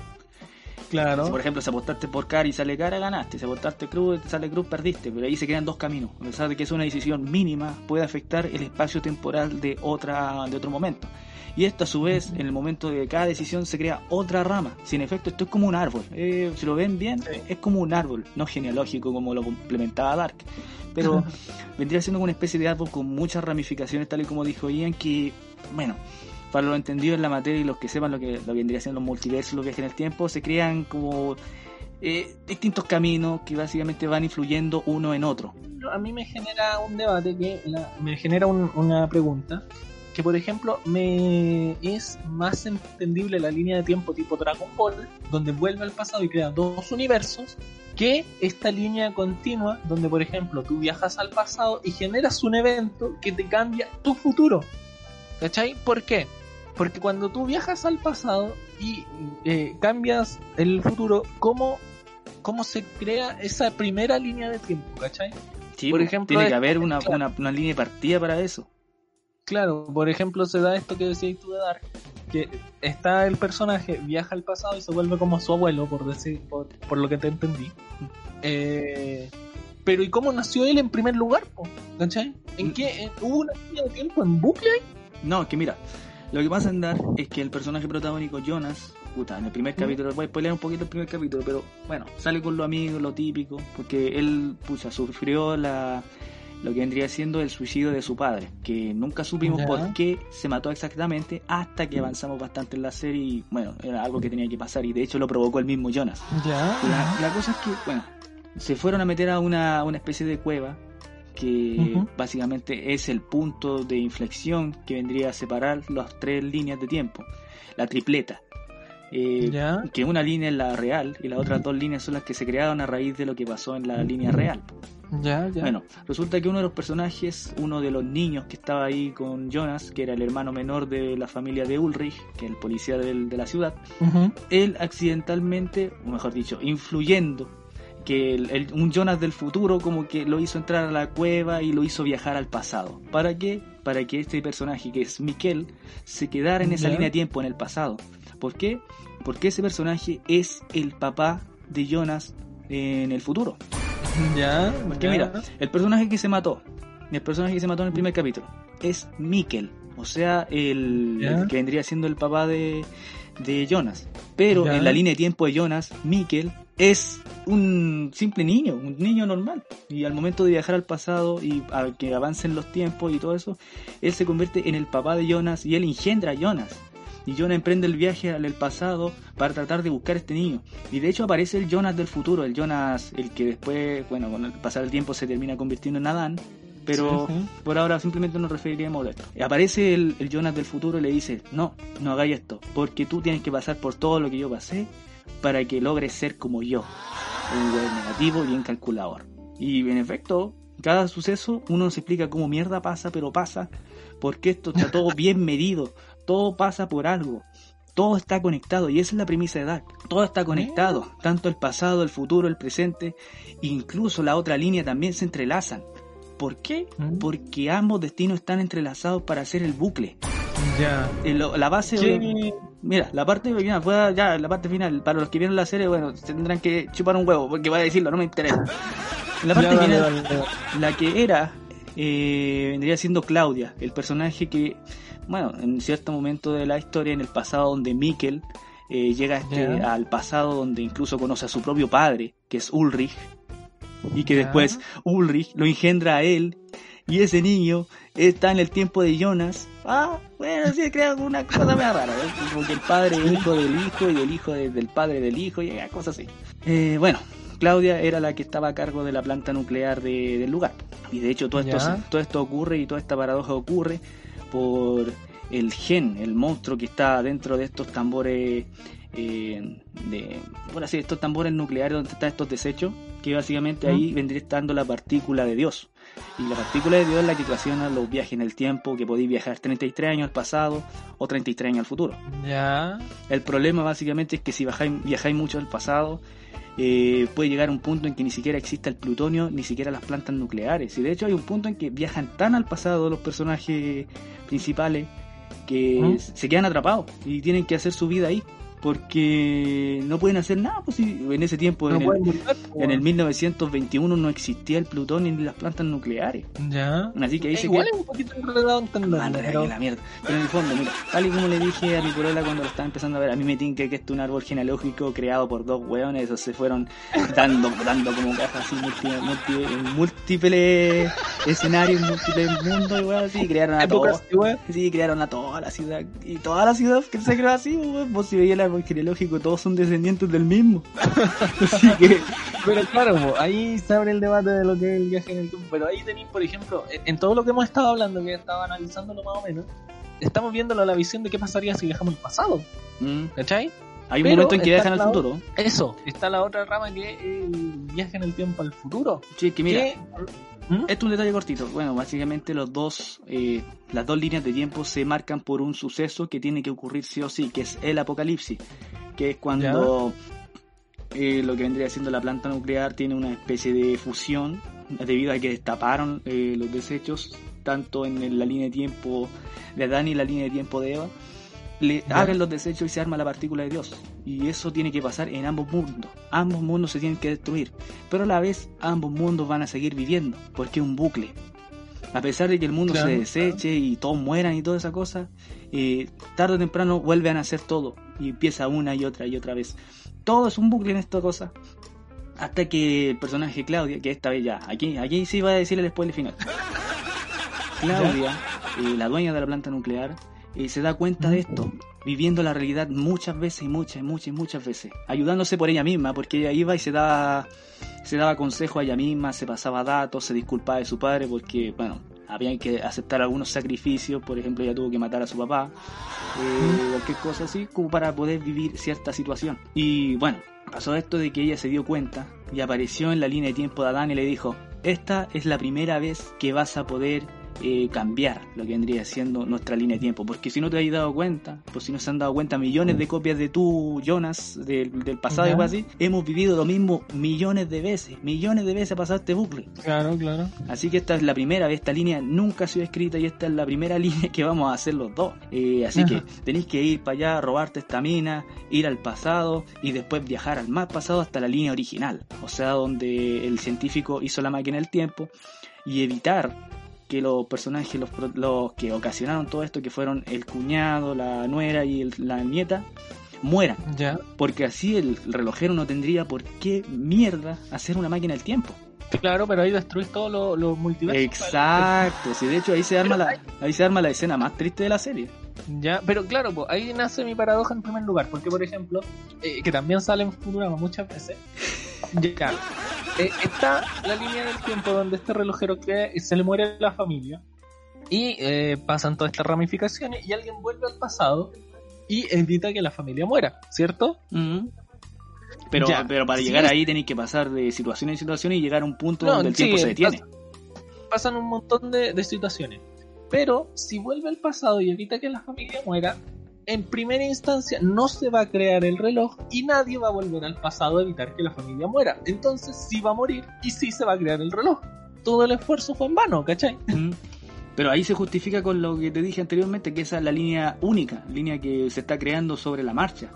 [SPEAKER 3] Claro.
[SPEAKER 2] Si por ejemplo si apostaste por cara y sale cara, ganaste. Si apostaste cruz y sale cruz, perdiste. Pero ahí se crean dos caminos. A pesar de que es una decisión mínima, puede afectar el espacio temporal de, otra, de otro momento. Y esto a su vez, en el momento de cada decisión se crea otra rama. Si en efecto esto es como un árbol. Eh, si lo ven bien,
[SPEAKER 3] Sí.
[SPEAKER 2] es como un árbol. No genealógico como lo complementaba Dark. Pero vendría siendo una especie de árbol con muchas ramificaciones, tal y como dijo Ian, que, bueno, para los entendidos en la materia y los que sepan lo que, lo que vendría siendo los multiversos, los viajes en el tiempo, se crean como eh, distintos caminos que básicamente van influyendo uno en otro.
[SPEAKER 3] A mí me genera un debate que la- me genera un- una pregunta. Que por ejemplo me es más entendible la línea de tiempo tipo Dragon Ball, donde vuelve al pasado y crea dos universos, que esta línea continua donde por ejemplo tú viajas al pasado y generas un evento que te cambia tu futuro. ¿Cachai? ¿Por qué? Porque cuando tú viajas al pasado y eh, cambias el futuro, ¿cómo, ¿cómo se crea esa primera línea de tiempo? ¿Cachai?
[SPEAKER 2] Sí,
[SPEAKER 3] Por
[SPEAKER 2] pues,
[SPEAKER 3] ejemplo,
[SPEAKER 2] tiene que haber una,
[SPEAKER 3] claro.
[SPEAKER 2] una, una línea de partida para eso.
[SPEAKER 3] Claro, por ejemplo, se da esto que decías tú de Dark, que está el personaje, viaja al pasado y se vuelve como su abuelo, por decir, por, por lo que te entendí. Eh, pero ¿y cómo nació él en primer lugar? po? ¿Cachai? ¿En qué? ¿Hubo una línea de tiempo en bucle?
[SPEAKER 2] No, es que mira, lo que pasa en Dark es que el personaje protagónico Jonas puta, en el primer capítulo, voy a spoilear un poquito el primer capítulo, pero bueno, sale con los amigos, lo típico, porque él, pucha, sufrió la, lo que vendría siendo el suicidio de su padre, que nunca supimos por qué se mató exactamente hasta que avanzamos bastante en la serie y bueno, era algo que tenía que pasar y de hecho lo provocó el mismo Jonas.
[SPEAKER 3] Ya.
[SPEAKER 2] La, la cosa es que, bueno, se fueron a meter a una, una especie de cueva que básicamente es el punto de inflexión que vendría a separar las tres líneas de tiempo, la tripleta. Eh, que una línea es la real y las otras dos líneas son las que se crearon a raíz de lo que pasó en la línea real.
[SPEAKER 3] Ya, ya.
[SPEAKER 2] Bueno, resulta que uno de los personajes, uno de los niños que estaba ahí con Jonas, que era el hermano menor de la familia de Ulrich, que es el policía del- de la ciudad,
[SPEAKER 3] Ujú.
[SPEAKER 2] él accidentalmente, o mejor dicho, influyendo, que el- el- un Jonas del futuro como que lo hizo entrar a la cueva y lo hizo viajar al pasado. ¿Para qué? Para que este personaje, que es Miquel, se quedara en esa
[SPEAKER 3] Ya.
[SPEAKER 2] línea de tiempo, en el pasado. ¿Por qué? Porque ese personaje es el papá de Jonas en el futuro. (laughs)
[SPEAKER 3] Ya.
[SPEAKER 2] Porque
[SPEAKER 3] ya.
[SPEAKER 2] mira, el personaje que se mató, el personaje que se mató en el primer capítulo, es Mikkel, o sea, el, que vendría siendo el papá de, de Jonas. Pero
[SPEAKER 3] Ya.
[SPEAKER 2] en la línea de tiempo de Jonas, Mikkel es un simple niño, un niño normal. Y al momento de viajar al pasado y a que avancen los tiempos y todo eso, él se convierte en el papá de Jonas y él engendra a Jonas. Y Jonas emprende el viaje al pasado para tratar de buscar a este niño. Y de hecho aparece el Jonas del futuro, el Jonas, el que después, bueno, con el pasar el tiempo se termina convirtiendo en Adán. Pero
[SPEAKER 3] Sí, sí.
[SPEAKER 2] por ahora simplemente nos referiríamos a esto. Aparece el, el Jonas del futuro y le dice, no, no hagáis esto, porque tú tienes que pasar por todo lo que yo pasé para que logres ser como yo. Un negativo y bien calculador. Y en efecto, cada suceso uno se explica cómo mierda pasa, pero pasa porque esto está todo bien (laughs) medido, todo pasa por algo. Todo está conectado y esa es la premisa de Dark. Todo está conectado, tanto el pasado, el futuro, el presente, incluso la otra línea también se entrelazan. ¿Por qué?
[SPEAKER 3] Mm.
[SPEAKER 2] Porque ambos destinos están entrelazados para hacer el bucle.
[SPEAKER 3] Ya.
[SPEAKER 2] Eh, La base,
[SPEAKER 3] ¿Qué?
[SPEAKER 2] mira, la parte final, ya la parte final, para los que vieron la serie, bueno, tendrán que chupar un huevo, porque voy a decirlo, no me interesa. La parte final, la que era, eh, vendría siendo Claudia, el personaje que, bueno, en cierto momento de la historia, en el pasado donde Mikkel eh, llega a este- al pasado donde incluso conoce a su propio padre, que es Ulrich, y que después Ulrich lo engendra a él, y ese niño está en el tiempo de Jonas. Ah, bueno, sí, creo que una cosa me rara, ¿eh? como que el padre es hijo del hijo y el hijo de- del padre del hijo y eh, cosas así. Eh, bueno, Claudia era la que estaba a cargo de la planta nuclear de- del lugar. Y de hecho todo esto, todo esto ocurre y toda esta paradoja ocurre por el gen, el monstruo que está dentro de estos tambores, eh, de, por así estos tambores nucleares donde están estos desechos, que básicamente ahí vendría estando la partícula de Dios. Y la partícula de Dios es la que ocasiona los viajes en el tiempo, que podéis viajar 33 años al pasado o 33 años al futuro.
[SPEAKER 3] Ya.
[SPEAKER 2] El problema básicamente es que si bajáis, viajáis mucho al pasado, eh, puede llegar a un punto en que ni siquiera exista el plutonio, ni siquiera las plantas nucleares. Y de hecho hay un punto en que viajan tan al pasado los personajes principales que
[SPEAKER 3] ¿Mm?
[SPEAKER 2] se quedan atrapados y tienen que hacer su vida ahí. Porque no pueden hacer nada, pues si en ese tiempo,
[SPEAKER 3] No
[SPEAKER 2] en, el,
[SPEAKER 3] volver, po.
[SPEAKER 2] en el 1921 no existía el plutonio ni las plantas nucleares.
[SPEAKER 3] Ya.
[SPEAKER 2] Así que ahí
[SPEAKER 3] Eh,
[SPEAKER 2] se
[SPEAKER 3] igual es un poquito enredado entenderlo,
[SPEAKER 2] Anda,
[SPEAKER 3] pero...
[SPEAKER 2] que la mierda. Pero en el fondo, mira, tal y como le dije a mi polola cuando lo estaba empezando a ver, a mí me tinca que esto es un árbol genealógico creado por dos hueones, esos se fueron dando, (laughs) dando como cajas así, multi, multi- en múltiples escenarios, múltiples mundos y weón, así, crearon a todos. Sí, crearon a toda la ciudad. Y toda la ciudad que se creó así, weón. Vos si veías el árbol genealógico, todos son descendientes del mismo. (laughs) así que,
[SPEAKER 3] Pero claro, po, ahí se abre el debate de lo que es el viaje en el tiempo. Pero ahí tenéis, por ejemplo, en todo lo que hemos estado hablando, que estaba analizándolo más o menos, estamos viéndolo la visión de qué pasaría si viajamos al pasado.
[SPEAKER 2] mm,
[SPEAKER 3] ¿Cachai?
[SPEAKER 2] hay un
[SPEAKER 3] Pero
[SPEAKER 2] momento en que viajan al futuro.
[SPEAKER 3] Eso, está la otra rama que es el viaje en el tiempo al futuro.
[SPEAKER 2] Sí, que mira,
[SPEAKER 3] Que- ¿Mm?
[SPEAKER 2] Esto es un detalle cortito. Bueno, básicamente los dos, eh, las dos líneas de tiempo se marcan por un suceso que tiene que ocurrir sí o sí, que es el apocalipsis, que es cuando eh, lo que vendría siendo la planta nuclear tiene una especie de fusión debido a que destaparon eh, los desechos tanto en la línea de tiempo de Adán y la línea de tiempo de Eva. Le abren los desechos y se arma la partícula de Dios. Y eso tiene que pasar en ambos mundos. Ambos mundos se tienen que destruir pero a la vez ambos mundos van a seguir viviendo, porque es un bucle. A pesar de que el mundo
[SPEAKER 3] Claro,
[SPEAKER 2] se deseche y todos mueran y toda esa cosa, eh, tarde o temprano vuelve a nacer todo y empieza una y otra y otra vez. Todo es un bucle en esta cosa. Hasta que el personaje Claudia, que esta vez ya, aquí, aquí sí va a decir el spoiler final. (laughs) Claudia, eh, la dueña de la planta nuclear, eh, se da cuenta de esto, viviendo la realidad muchas veces y muchas, muchas, muchas veces, ayudándose por ella misma, porque ella iba y se daba, se daba consejo a ella misma, se pasaba datos, se disculpaba de su padre, porque, bueno, había que aceptar algunos sacrificios, por ejemplo, ella tuvo que matar a su papá, eh, cualquier cosa así, como para poder vivir cierta situación. Y bueno, pasó esto de que ella se dio cuenta y apareció en la línea de tiempo de Adán y le dijo, esta es la primera vez que vas a poder eh, cambiar lo que vendría siendo nuestra línea de tiempo. Porque si no te has dado cuenta, pues si no se han dado cuenta millones de copias de tú, Jonas, del, del pasado y
[SPEAKER 3] Ya.
[SPEAKER 2] algo así, hemos vivido lo mismo millones de veces. Millones de veces ha pasado este bucle.
[SPEAKER 3] Claro, claro.
[SPEAKER 2] Así que esta es la primera vez, esta línea nunca ha sido escrita y esta es la primera (laughs) línea que vamos a hacer los dos. Eh, así que tenéis que ir para allá, robarte esta mina, ir al pasado y después viajar al más pasado hasta la línea original. O sea, donde el científico hizo la máquina del tiempo y evitar que los personajes, los, los que ocasionaron todo esto, que fueron el cuñado, la nuera y el- la nieta, mueran.
[SPEAKER 3] Ya.
[SPEAKER 2] Porque así el relojero no tendría por qué mierda hacer una máquina del tiempo.
[SPEAKER 3] Claro, pero ahí destruís todos los los multiversos.
[SPEAKER 2] Exacto, sí, de hecho ahí se arma la, ahí se arma la escena más triste de la serie.
[SPEAKER 3] Ya, pero claro, pues ahí nace mi paradoja en primer lugar, porque por ejemplo, eh, que también sale en Futurama muchas veces, ya, eh, está la línea del tiempo donde este relojero que se le muere la familia. Y eh, pasan todas estas ramificaciones y alguien vuelve al pasado y evita que la familia muera, ¿cierto?
[SPEAKER 2] Pero,
[SPEAKER 3] Ya,
[SPEAKER 2] pero para llegar ahí tenéis que pasar de situación en situación y llegar a un punto
[SPEAKER 3] No,
[SPEAKER 2] donde el
[SPEAKER 3] sí,
[SPEAKER 2] tiempo se detiene.
[SPEAKER 3] Pasan un montón de, de situaciones, pero si vuelve al pasado y evita que la familia muera, en primera instancia no se va a crear el reloj y nadie va a volver al pasado a evitar que la familia muera. Entonces sí va a morir y sí se va a crear el reloj. Todo el esfuerzo fue en vano, ¿cachai?
[SPEAKER 2] Mm. Pero ahí se justifica con lo que te dije anteriormente, que esa es la línea única, línea que se está creando sobre la marcha.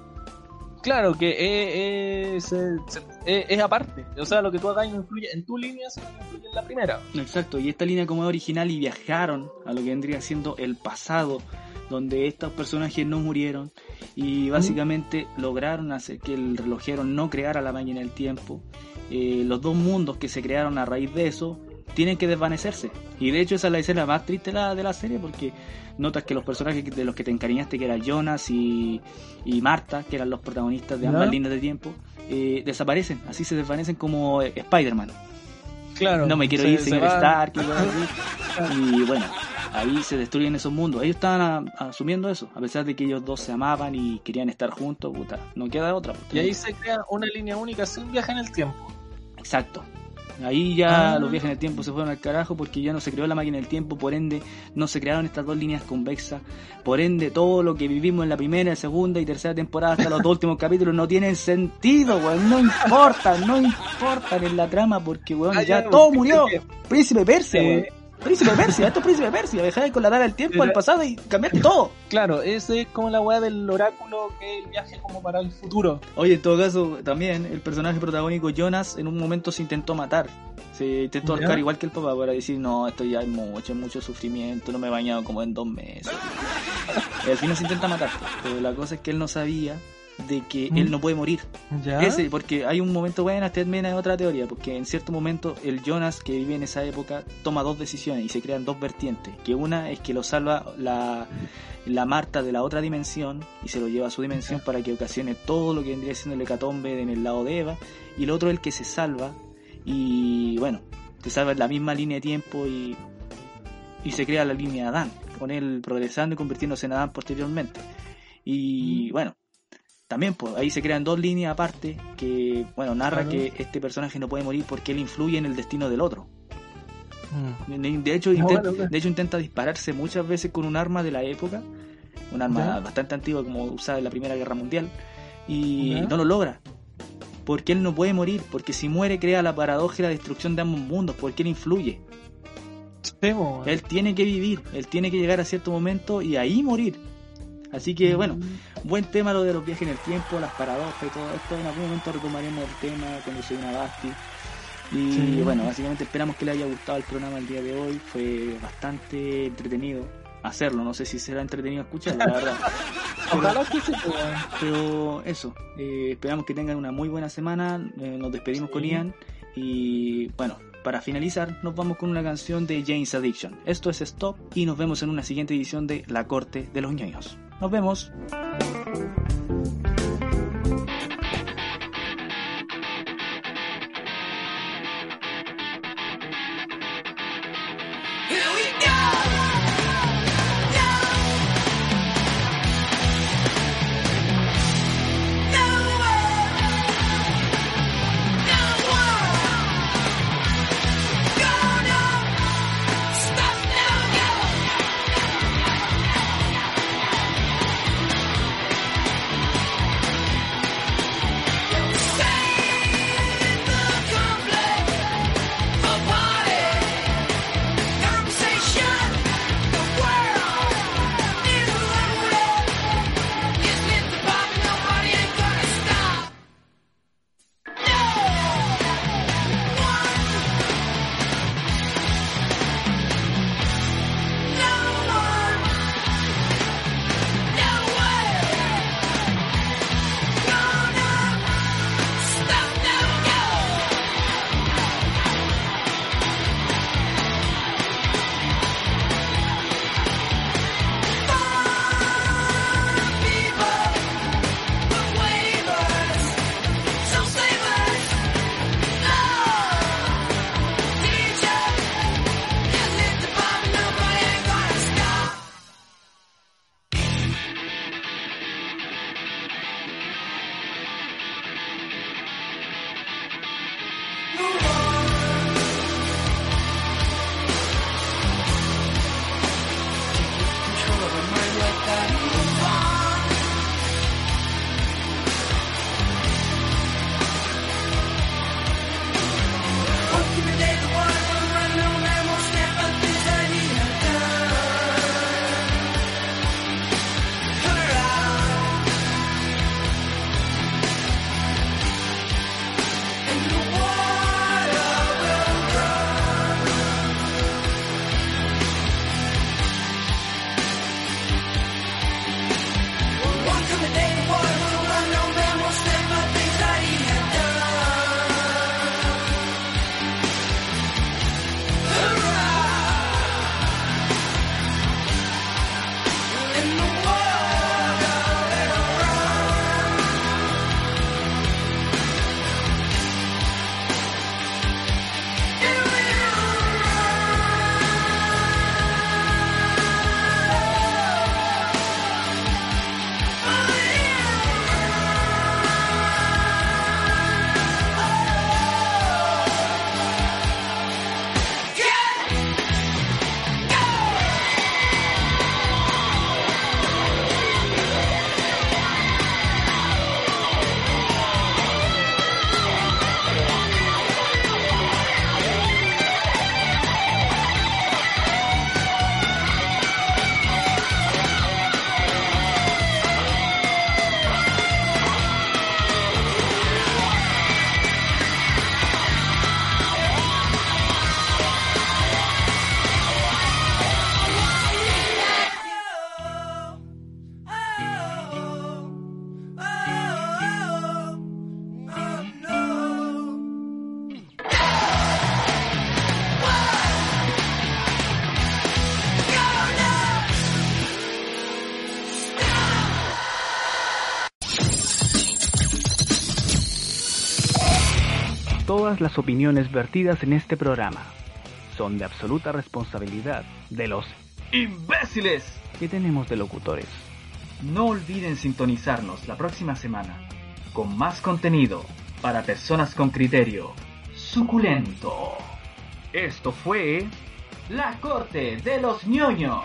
[SPEAKER 3] Claro que es aparte. O sea, lo que tú hagas no influye en tu línea, sino que influye en la primera.
[SPEAKER 2] Exacto, y esta línea como es original y viajaron a lo que vendría siendo el pasado, donde estos personajes no murieron y básicamente lograron hacer que el relojero no creara la máquina del tiempo. Eh, los dos mundos que se crearon a raíz de eso tienen que desvanecerse. Y de hecho esa es la escena más triste de la, de la serie porque notas que los personajes de los que te encariñaste, que eran Jonas y, y Marta, que eran los protagonistas de ambas líneas de tiempo, eh, desaparecen, así se desvanecen como eh, Spider-Man.
[SPEAKER 3] Claro.
[SPEAKER 2] No me quiero
[SPEAKER 3] se-
[SPEAKER 2] ir,
[SPEAKER 3] se
[SPEAKER 2] señor Stark, y. (laughs) Y bueno, ahí se destruyen esos mundos. Ellos estaban a- asumiendo eso, a pesar de que ellos dos se amaban y querían estar juntos, puta, no queda otra. puta.
[SPEAKER 3] Y ahí se crea una línea única sin viaje en el tiempo.
[SPEAKER 2] Exacto. Ahí ya
[SPEAKER 3] Ah.
[SPEAKER 2] los viajes en el tiempo se fueron al carajo porque ya no se creó la máquina del tiempo, por ende no se crearon estas dos líneas convexas, por ende todo lo que vivimos en la primera, segunda y tercera temporada hasta los dos (laughs) últimos capítulos no tienen sentido, weón, no importa, no importan en la trama porque weón,
[SPEAKER 3] Ah,
[SPEAKER 2] ya
[SPEAKER 3] ya,
[SPEAKER 2] todo murió. Príncipe Persia,
[SPEAKER 3] Eh,
[SPEAKER 2] Príncipe Persia, esto es Príncipe Persia, dejáis con la dada del tiempo al pasado y cambiaste todo.
[SPEAKER 3] Claro, ese es como la weá del oráculo que es el viaje como para el futuro.
[SPEAKER 2] Oye, en todo caso, también el personaje protagónico Jonas en un momento se intentó matar. Se intentó ahorcar igual que el papá para decir, no, esto ya es mucho, mucho sufrimiento, no me he bañado como en dos meses. y al final se intenta matar. Pero la cosa es que él no sabía de que
[SPEAKER 3] Mm.
[SPEAKER 2] él no puede morir.
[SPEAKER 3] Ya.
[SPEAKER 2] Ese, porque hay un momento, bueno, esta también es otra teoría, porque en cierto momento el Jonas que vive en esa época toma dos decisiones y se crean dos vertientes. Que una es que lo salva la, la Marta de la otra dimensión y se lo lleva a su dimensión para que ocasione todo lo que vendría siendo el hecatombe en el lado de Eva. Y el otro es el que se salva y, bueno, se salva en la misma línea de tiempo y, y se crea la línea de Adán, con él progresando y convirtiéndose en Adán posteriormente. Y bueno, también pues ahí se crean dos líneas aparte que, bueno, narra
[SPEAKER 3] Claro.
[SPEAKER 2] que este personaje no puede morir porque él influye en el destino del otro.
[SPEAKER 3] Mm.
[SPEAKER 2] De hecho,
[SPEAKER 3] Ah,
[SPEAKER 2] de hecho intenta dispararse muchas veces con un arma de la época, un arma bastante antigua como usada en la Primera Guerra Mundial, y no lo logra. Porque él no puede morir, porque si muere crea la paradoja y la destrucción de ambos mundos, porque él influye.
[SPEAKER 3] Sí,
[SPEAKER 2] Él tiene que vivir, él tiene que llegar a cierto momento y ahí morir. Así que bueno, buen tema lo de los viajes en el tiempo, las paradojas y todo esto. En algún momento retomaremos el tema cuando se una Basti.
[SPEAKER 5] Y
[SPEAKER 3] Sí.
[SPEAKER 5] bueno, básicamente esperamos que les haya gustado el programa el día de hoy. Fue bastante entretenido hacerlo. No sé si será entretenido escucharlo, la verdad. (laughs)
[SPEAKER 3] Ojalá que se pueda.
[SPEAKER 5] Pero eso, eh, esperamos que tengan una muy buena semana. eh, nos despedimos
[SPEAKER 3] Sí.
[SPEAKER 5] con Ian. Y bueno, para finalizar, nos vamos con una canción de James Addiction. Esto es Stop y nos vemos en una siguiente edición de La Corte de los ñoños. Nos vemos.
[SPEAKER 7] Las opiniones vertidas en este programa son de absoluta responsabilidad de los
[SPEAKER 1] ¡Imbéciles!
[SPEAKER 7] que tenemos de locutores.
[SPEAKER 1] No olviden sintonizarnos la próxima semana con más contenido para personas con criterio suculento. Esto fue La Corte de los ñoños.